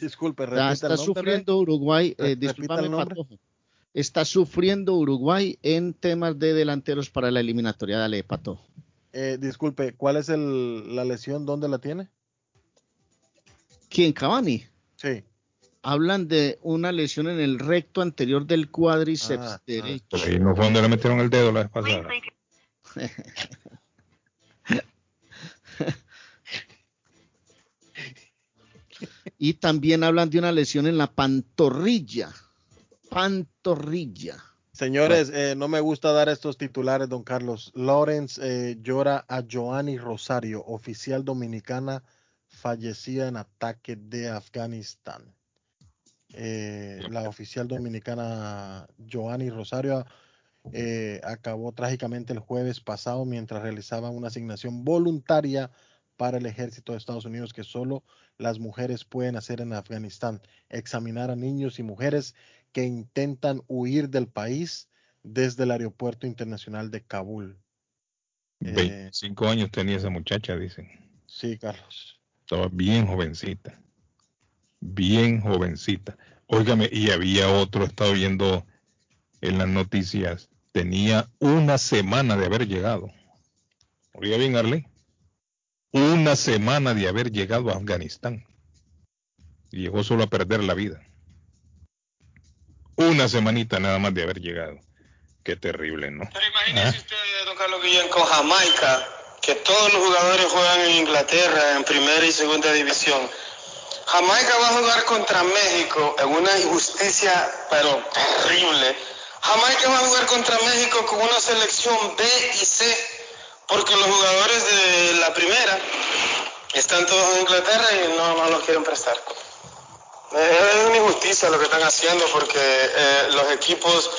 Disculpe, repita está el nombre. sufriendo Uruguay, eh, discúlpame. Patojo. Está sufriendo Uruguay en temas de delanteros para la eliminatoria. Dale, Pato. Eh, disculpe, ¿cuál es el, la lesión? ¿Dónde la tiene? ¿Quién, Cavani? Sí. Hablan de una lesión en el recto anterior del cuádriceps Ah, derecho. Pero ahí no fue donde le metieron el dedo la vez pasada. y también hablan de una lesión en la pantorrilla. Pantorrilla. Señores, eh, no me gusta dar estos titulares, don Carlos. Lawrence eh, llora a Joanny Rosario, oficial dominicana fallecida en ataque de Afganistán. Eh, la oficial dominicana Joanny Rosario eh, acabó trágicamente el jueves pasado mientras realizaba una asignación voluntaria para el ejército de Estados Unidos que solo las mujeres pueden hacer en Afganistán, examinar a niños y mujeres que intentan huir del país desde el aeropuerto internacional de Kabul. Eh, 25 años tenía esa muchacha, dicen. sí, Carlos. Estaba bien jovencita. Bien jovencita. Óigame, y había otro, estaba viendo en las noticias, tenía una semana de haber llegado. Oiga bien, Arley. Una semana de haber llegado a Afganistán. Y llegó solo a perder la vida. Una semanita nada más de haber llegado. Qué terrible, ¿no? Ah, don Carlos Guillén, con Jamaica, que todos los jugadores juegan en Inglaterra en primera y segunda división. Jamaica va a jugar contra México en una injusticia, pero terrible. Jamaica va a jugar contra México con una selección B y C, porque los jugadores de la primera están todos en Inglaterra y no, los quieren prestar. Es una injusticia lo que están haciendo porque eh, los equipos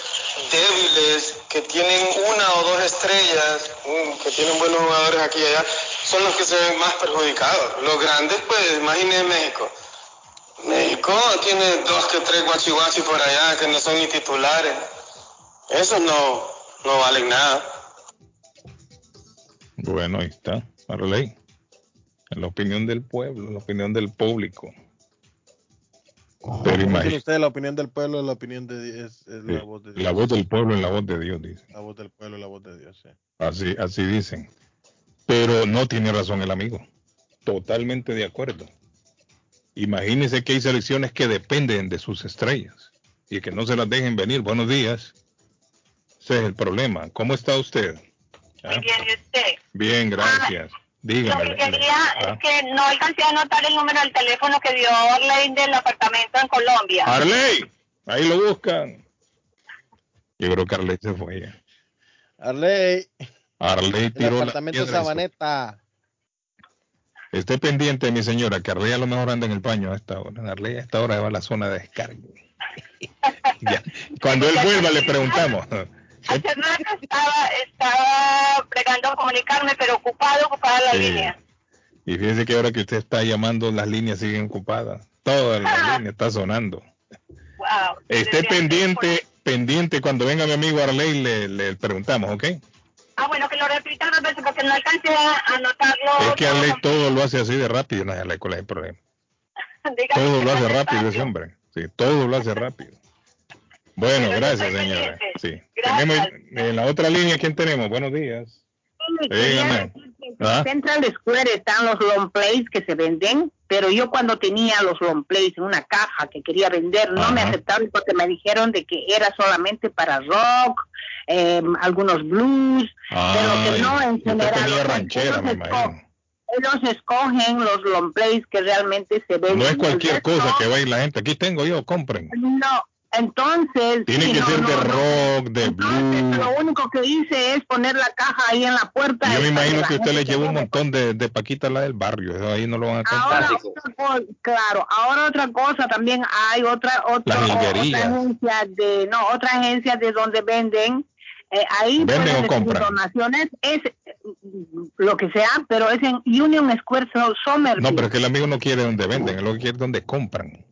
débiles que tienen una o dos estrellas, mm, que tienen buenos jugadores aquí y allá, son los que se ven más perjudicados. Los grandes, pues, imagínense México. México tiene dos que tres guachihuachi por allá que no son ni titulares. Esos no, no valen nada. Bueno, ahí está, Arley. La opinión del pueblo, la opinión del público. Pero Como dice imagínate, usted, la opinión del pueblo es la opinión de es, es la voz de Dios. la voz del pueblo es la voz de Dios, dice. La voz del pueblo es la voz de Dios. sí. Así, así dicen. Pero no tiene razón el amigo. totalmente de acuerdo. Imagínense que hay selecciones que dependen de sus estrellas y que no se las dejen venir. Buenos días. Ese es el problema. ¿Cómo está usted? ¿Ah? Muy bien, ¿y usted? Bien, gracias. Dígame. Lo que quería Ah. es que no alcancé a anotar el número del teléfono que dio Orlane del apartamento en Colombia. Arley, ahí lo buscan. Yo creo que Arley se fue ya. Arley, Arley el tiró la apartamento piedra. Sabaneta. Esté pendiente, mi señora, que Arley a lo mejor anda en el baño a esta hora. Arley a esta hora va a la zona de descarga. Ya. Cuando él vuelva le preguntamos. Hace rato estaba, estaba pregando a comunicarme, pero ocupado, ocupada la Sí. línea. Y fíjese que ahora que usted está llamando, las líneas siguen ocupadas. Toda la línea está sonando. Wow. Esté pendiente, pendiente cuando venga mi amigo Arley le, le preguntamos, ¿ok? Ah, bueno, que lo repita dos veces porque no alcancé a anotarlo. Es que Arley todo lo hace así de rápido, no Arley, ¿cuál es el problema? Todo lo hace rápido ese hombre. Sí, todo lo hace rápido. Bueno, gracias, señora. Sí. Tenemos en la otra línea, ¿quién tenemos? Buenos días. Dígame. ¿Ah? Central Square están los long plays que se venden, pero yo cuando tenía los long plays en una caja que quería vender, no me Ajá. aceptaron porque me dijeron de que era solamente para rock, eh, algunos blues, pero que no en general. ranchera, me imagino. ellos escogen los long plays que realmente se venden. No es cualquier cosa que va a ir la gente. Aquí tengo yo, compren. No, entonces... Tiene sí, que no, ser no, de no. rock, de blues. Lo único que hice es poner la caja ahí en la puerta. Yo me imagino que usted le se llevó un montón de, de paquitas la del barrio. Eso ahí no lo van a Ahora, comprar. otra co- claro, ahora otra cosa también hay otra otra, otra agencia de no otra agencia de donde venden eh, ahí ¿Venden o compran? donaciones es lo que sea, pero es en Union Square Somerville. No, pero es que el amigo no quiere donde venden, él lo que quiere donde compran.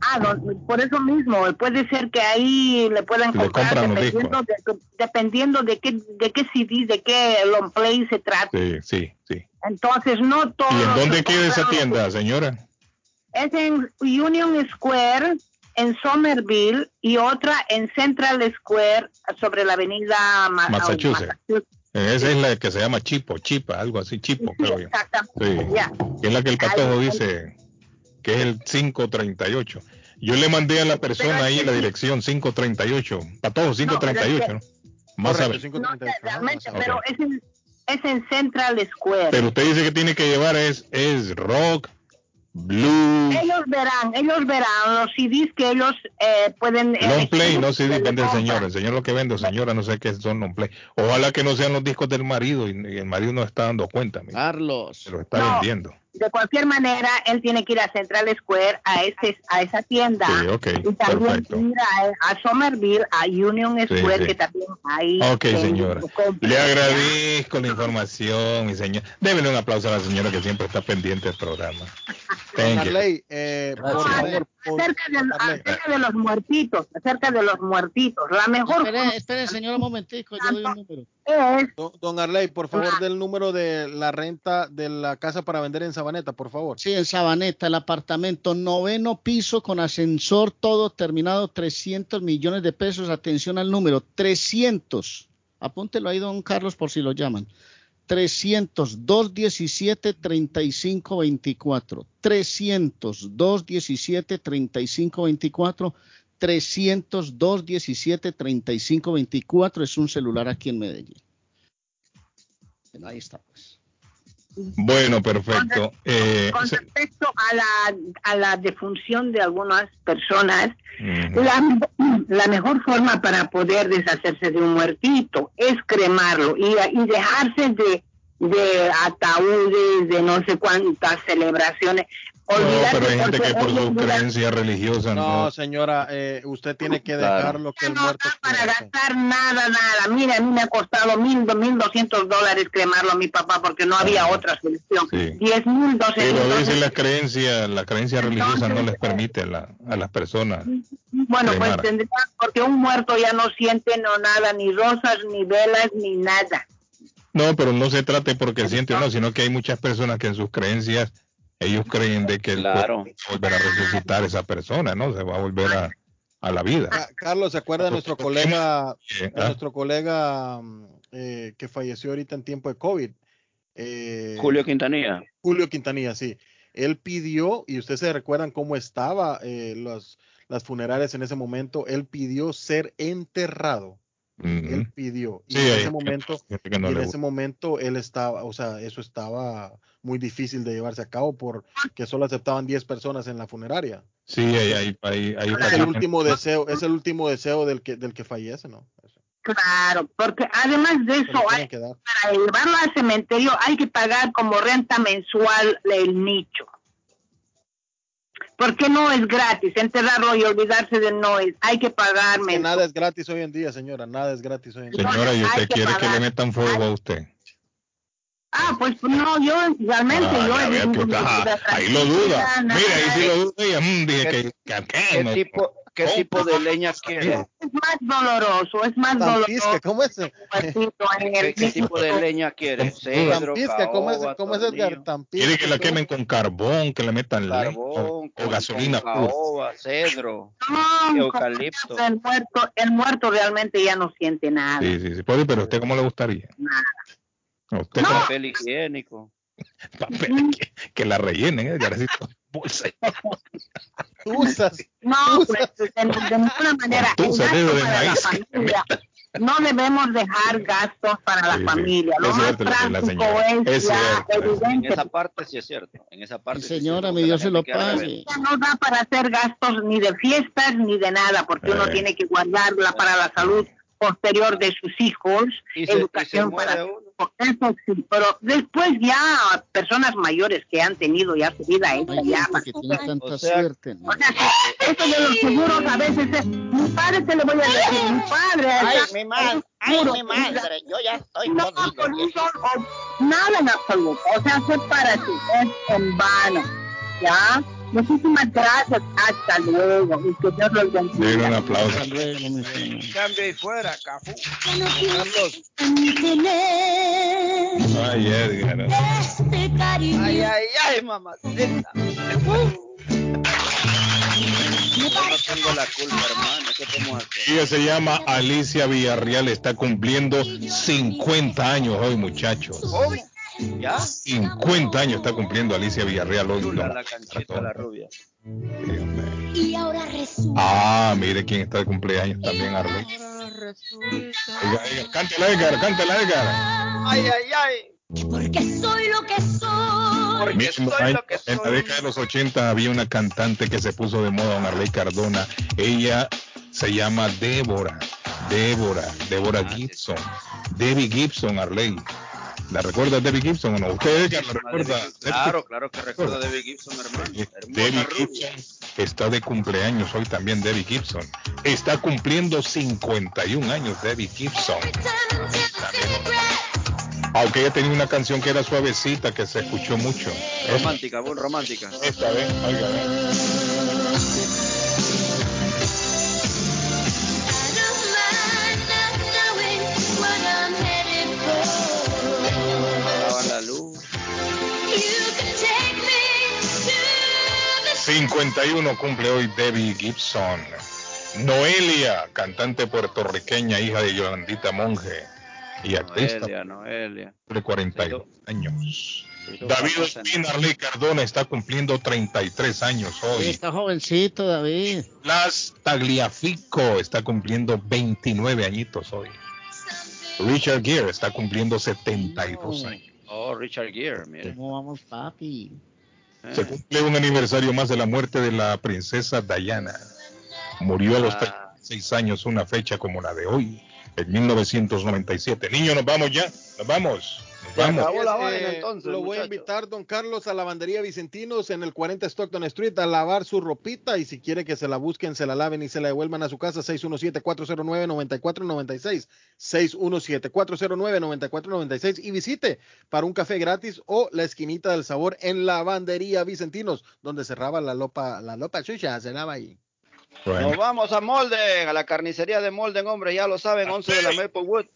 Ah, don- por eso mismo, puede ser que ahí le puedan Le comprar los dependiendo de, dependiendo de qué de qué CD, de qué long play se trata. Sí, sí, sí. Entonces no todos ¿Y en dónde queda esa tienda, señora? Es en Union Square, en Somerville, y otra en Central Square, sobre la avenida Ma- Massachusetts. Esa es la que se llama Chipo, Chipa, algo así, Chipo, creo yo. Sí. Ya. Que es la que el patojo dice que es el 538. Yo le mandé a la persona ahí la dirección 538. Patojo 538, ¿no? Más a ver. No sé, realmente, pero es en, es en Central Square. Pero usted dice que tiene que llevar es, es rock, blues, ellos verán, ellos verán los CDs que ellos eh, pueden... long elegir play, no CD que le vende el señor. El señor lo que vende, señora, no sé qué son long play. Ojalá que no sean los discos del marido y, y el marido no está dando cuenta. mire. Carlos. Se lo está No. vendiendo. De cualquier manera, él tiene que ir a Central Square, a, ese, a esa tienda. Sí, ok, y también perfecto. ir a, a Somerville, a Union Sí, Square, sí. que también hay. Ok, señora. Le agradezco la información, mi señor. Débele un aplauso a la señora que siempre está pendiente del programa. Thank you. Eh, por favor, acerca de, acerca de los muertitos, acerca de los muertitos. La mejor Espere, espere, señor, un momentico, yo doy un número. es Don, don Arley, por favor, del número de la renta de la casa para vender en Sabaneta, por favor. Sí, en Sabaneta, el apartamento noveno piso con ascensor, todo terminado, 300 millones de pesos. Atención al número, 300. Apúntelo ahí, don Carlos, por si lo llaman. 300 217 3524 300 217 3524 300 217 3524 es un celular aquí en Medellín. Ahí está pues. Bueno, perfecto. Eh, con se- respecto a la, a la defunción de algunas personas, la mejor forma para poder deshacerse de un muertito es cremarlo y, y dejarse de, de ataúdes, de no sé cuántas celebraciones. No, pero hay gente que por día creencias religiosas No, no. señora, eh, usted tiene que Claro. dejar lo que el muerto para gastar nada, nada. Mira, a mí me ha costado mil, mil doscientos dólares cremarlo a mi papá porque no había otra solución. Sí. Diez mil, doce mil. Pero a veces las creencias, la creencia religiosa no les permite a, la- a las personas. Bueno, pues tendría, porque un muerto ya no siente no nada, ni rosas, ni velas, ni nada. No, pero no se trate porque siente o no, sino que hay muchas personas que en sus creencias ellos creen de que el Claro. a volver a resucitar esa persona, ¿no? Se va a volver a, a la vida. Ca- Carlos, ¿se acuerda de nuestro colega, Eh, de ah, nuestro colega mm, eh, que falleció ahorita en tiempo de COVID? eh, Julio Quintanilla. Julio Quintanilla, sí. Él pidió, y ustedes se recuerdan cómo estaba eh, los, las funerarias en ese momento, él pidió ser enterrado. Él pidió. Y Sí, en ese momento, que no y en ese momento él estaba, o sea, eso estaba muy difícil de llevarse a cabo porque solo aceptaban 10 personas en la funeraria. Sí, hay, hay, hay Es el último deseo, es el último deseo del que, del que fallece, ¿no? Claro, porque además de eso, hay, para llevarlo al cementerio hay que pagar como renta mensual el nicho. Porque no es gratis enterrarlo y olvidarse de no es, hay que pagar Que mensual. nada es gratis hoy en día, señora, nada es gratis hoy en día. Señora, ¿y usted hay que quiere que le metan fuego a usted? Ah, pues no, yo realmente Ah, yo ajá, vida ahí lo duda. Mira, ahí sí lo duda. y, mm, dije que, que- que ¿Qué no- tipo, qué tipo de leña quiere? Es más doloroso, es más Tampisca, doloroso. ¿cómo es? ¿Qué, qué tipo de leña quiere? Cedro, Tampisca, ¿cómo es, cómo es? Tampisca. Quiere que la quemen con carbón, que le metan leña o, carbón, o gasolina caoba, cedro, No, eucalipto. el muerto, el muerto realmente ya no siente nada. Sí, sí, sí. Pero ¿a usted cómo le gustaría? ¿A usted cómo- papel higiénico. papel que, que la rellenen, ¿eh? Edgarcito? Bolsa. Usas. No, pues, de, de ninguna manera. Tú, de maíz. familia, no debemos dejar gastos para la Sí, sí. familia. Lo Es más práctico señora. es, Es ya cierto. En evidente. esa parte sí es cierto. En esa parte. Señora, mi Dios se lo pague. no da para hacer gastos ni de fiestas ni de nada, porque uno Eh. tiene que guardarla para la salud posterior de sus hijos, Y se- y se educación muere para uno. eso sí, pero después ya personas mayores que han tenido ya su vida hecha Hay ya que tiene tanta O sea, suerte. ¿no? O sea, eso de los seguros a veces es, mi padre te le voy a decir, mi padre. Ay, mi madre, ay, mi madre, yo ya estoy No, con eso, o- nada en absoluto. O sea, ti es en vano. ¿Ya? Muchísimas gracias. Hasta luego. Y que Dios los bendiga. Un aplauso. Cambio y fuera, Cafú. Ay, Edgar. Ay, ay, ay, mamacita. Yo no tengo la culpa, hermano. ¿Qué podemos hacer? Ella se llama Alicia Villarreal, está cumpliendo 50 años hoy, muchachos. ¿Cómo? ¿Ya? 50 años está cumpliendo Alicia Villarreal hoy. Chula no. la canchita, la rubia. Y ahora resulta. Ah, mire quién está de cumpleaños también, Arley. Oiga, oiga, cántela, Edgar, cántela, Edgar. Ay, ay, ay. Porque soy lo que soy. Porque Miren, soy hay- lo que en la soy. década de los 80 había una cantante que se puso de moda, don Arley Cardona. Ella se llama Débora. Débora, Débora Ah, Gibson. Debbie Gibson, Arley. ¿La recuerda Debbie Gibson o no? ¿Usted, Edgar, la recuerda? Claro, claro que recuerdo a Debbie Gibson, hermano. Eh, Debbie rubia. Gibson está de cumpleaños hoy también Debbie Gibson. Está cumpliendo 51 años Debbie Gibson. Aunque ella tenía una canción que era suavecita, que se escuchó mucho. Romántica, muy romántica. Esta vez, oiga, 51 cumple hoy Debbie Gibson. Noelia, cantante puertorriqueña, hija de Yolandita Monge y artista Noelia, Noelia. de 42 años. Sí, David Ospina Arley Cardona está cumpliendo 33 años Sí, hoy. Está jovencito, David. Las Tagliafico está cumpliendo 29 añitos hoy. Richard Gere está cumpliendo 72 años. Oh, Richard Gere, mire. ¿Cómo vamos, papi? Eh, Se cumple un aniversario más de la muerte de la princesa Diana. Murió a los Ah. 36 años, una fecha como la de hoy, en 1997. Niño, nos vamos ya, nos vamos, vamos. acabó la vaina, entonces, lo voy a invitar, don Carlos, a Lavandería Vicentinos en el 40 Stockton Street a lavar su ropita y si quiere que se la busquen, se la laven y se la devuelvan a su casa, 617-409-9496, 617-409-9496 y visite para un café gratis o la esquinita del sabor en Lavandería Vicentinos, donde cerraba la lopa, la lopa chucha, se lava ahí. Bueno, Nos vamos a Molden, a la carnicería de Molden, hombre, ya lo saben, 11 de la Maplewood.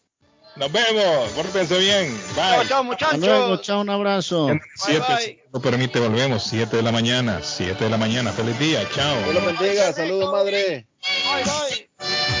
Nos vemos, pórtense bien, Chao, bye. chao, Hasta luego, muchachos. chao, un abrazo. Siete, bye. si no permite, volvemos, 7 de la mañana, 7 de la mañana, feliz día, chao. Dios lo bendiga, saludos madre. Bye, bye.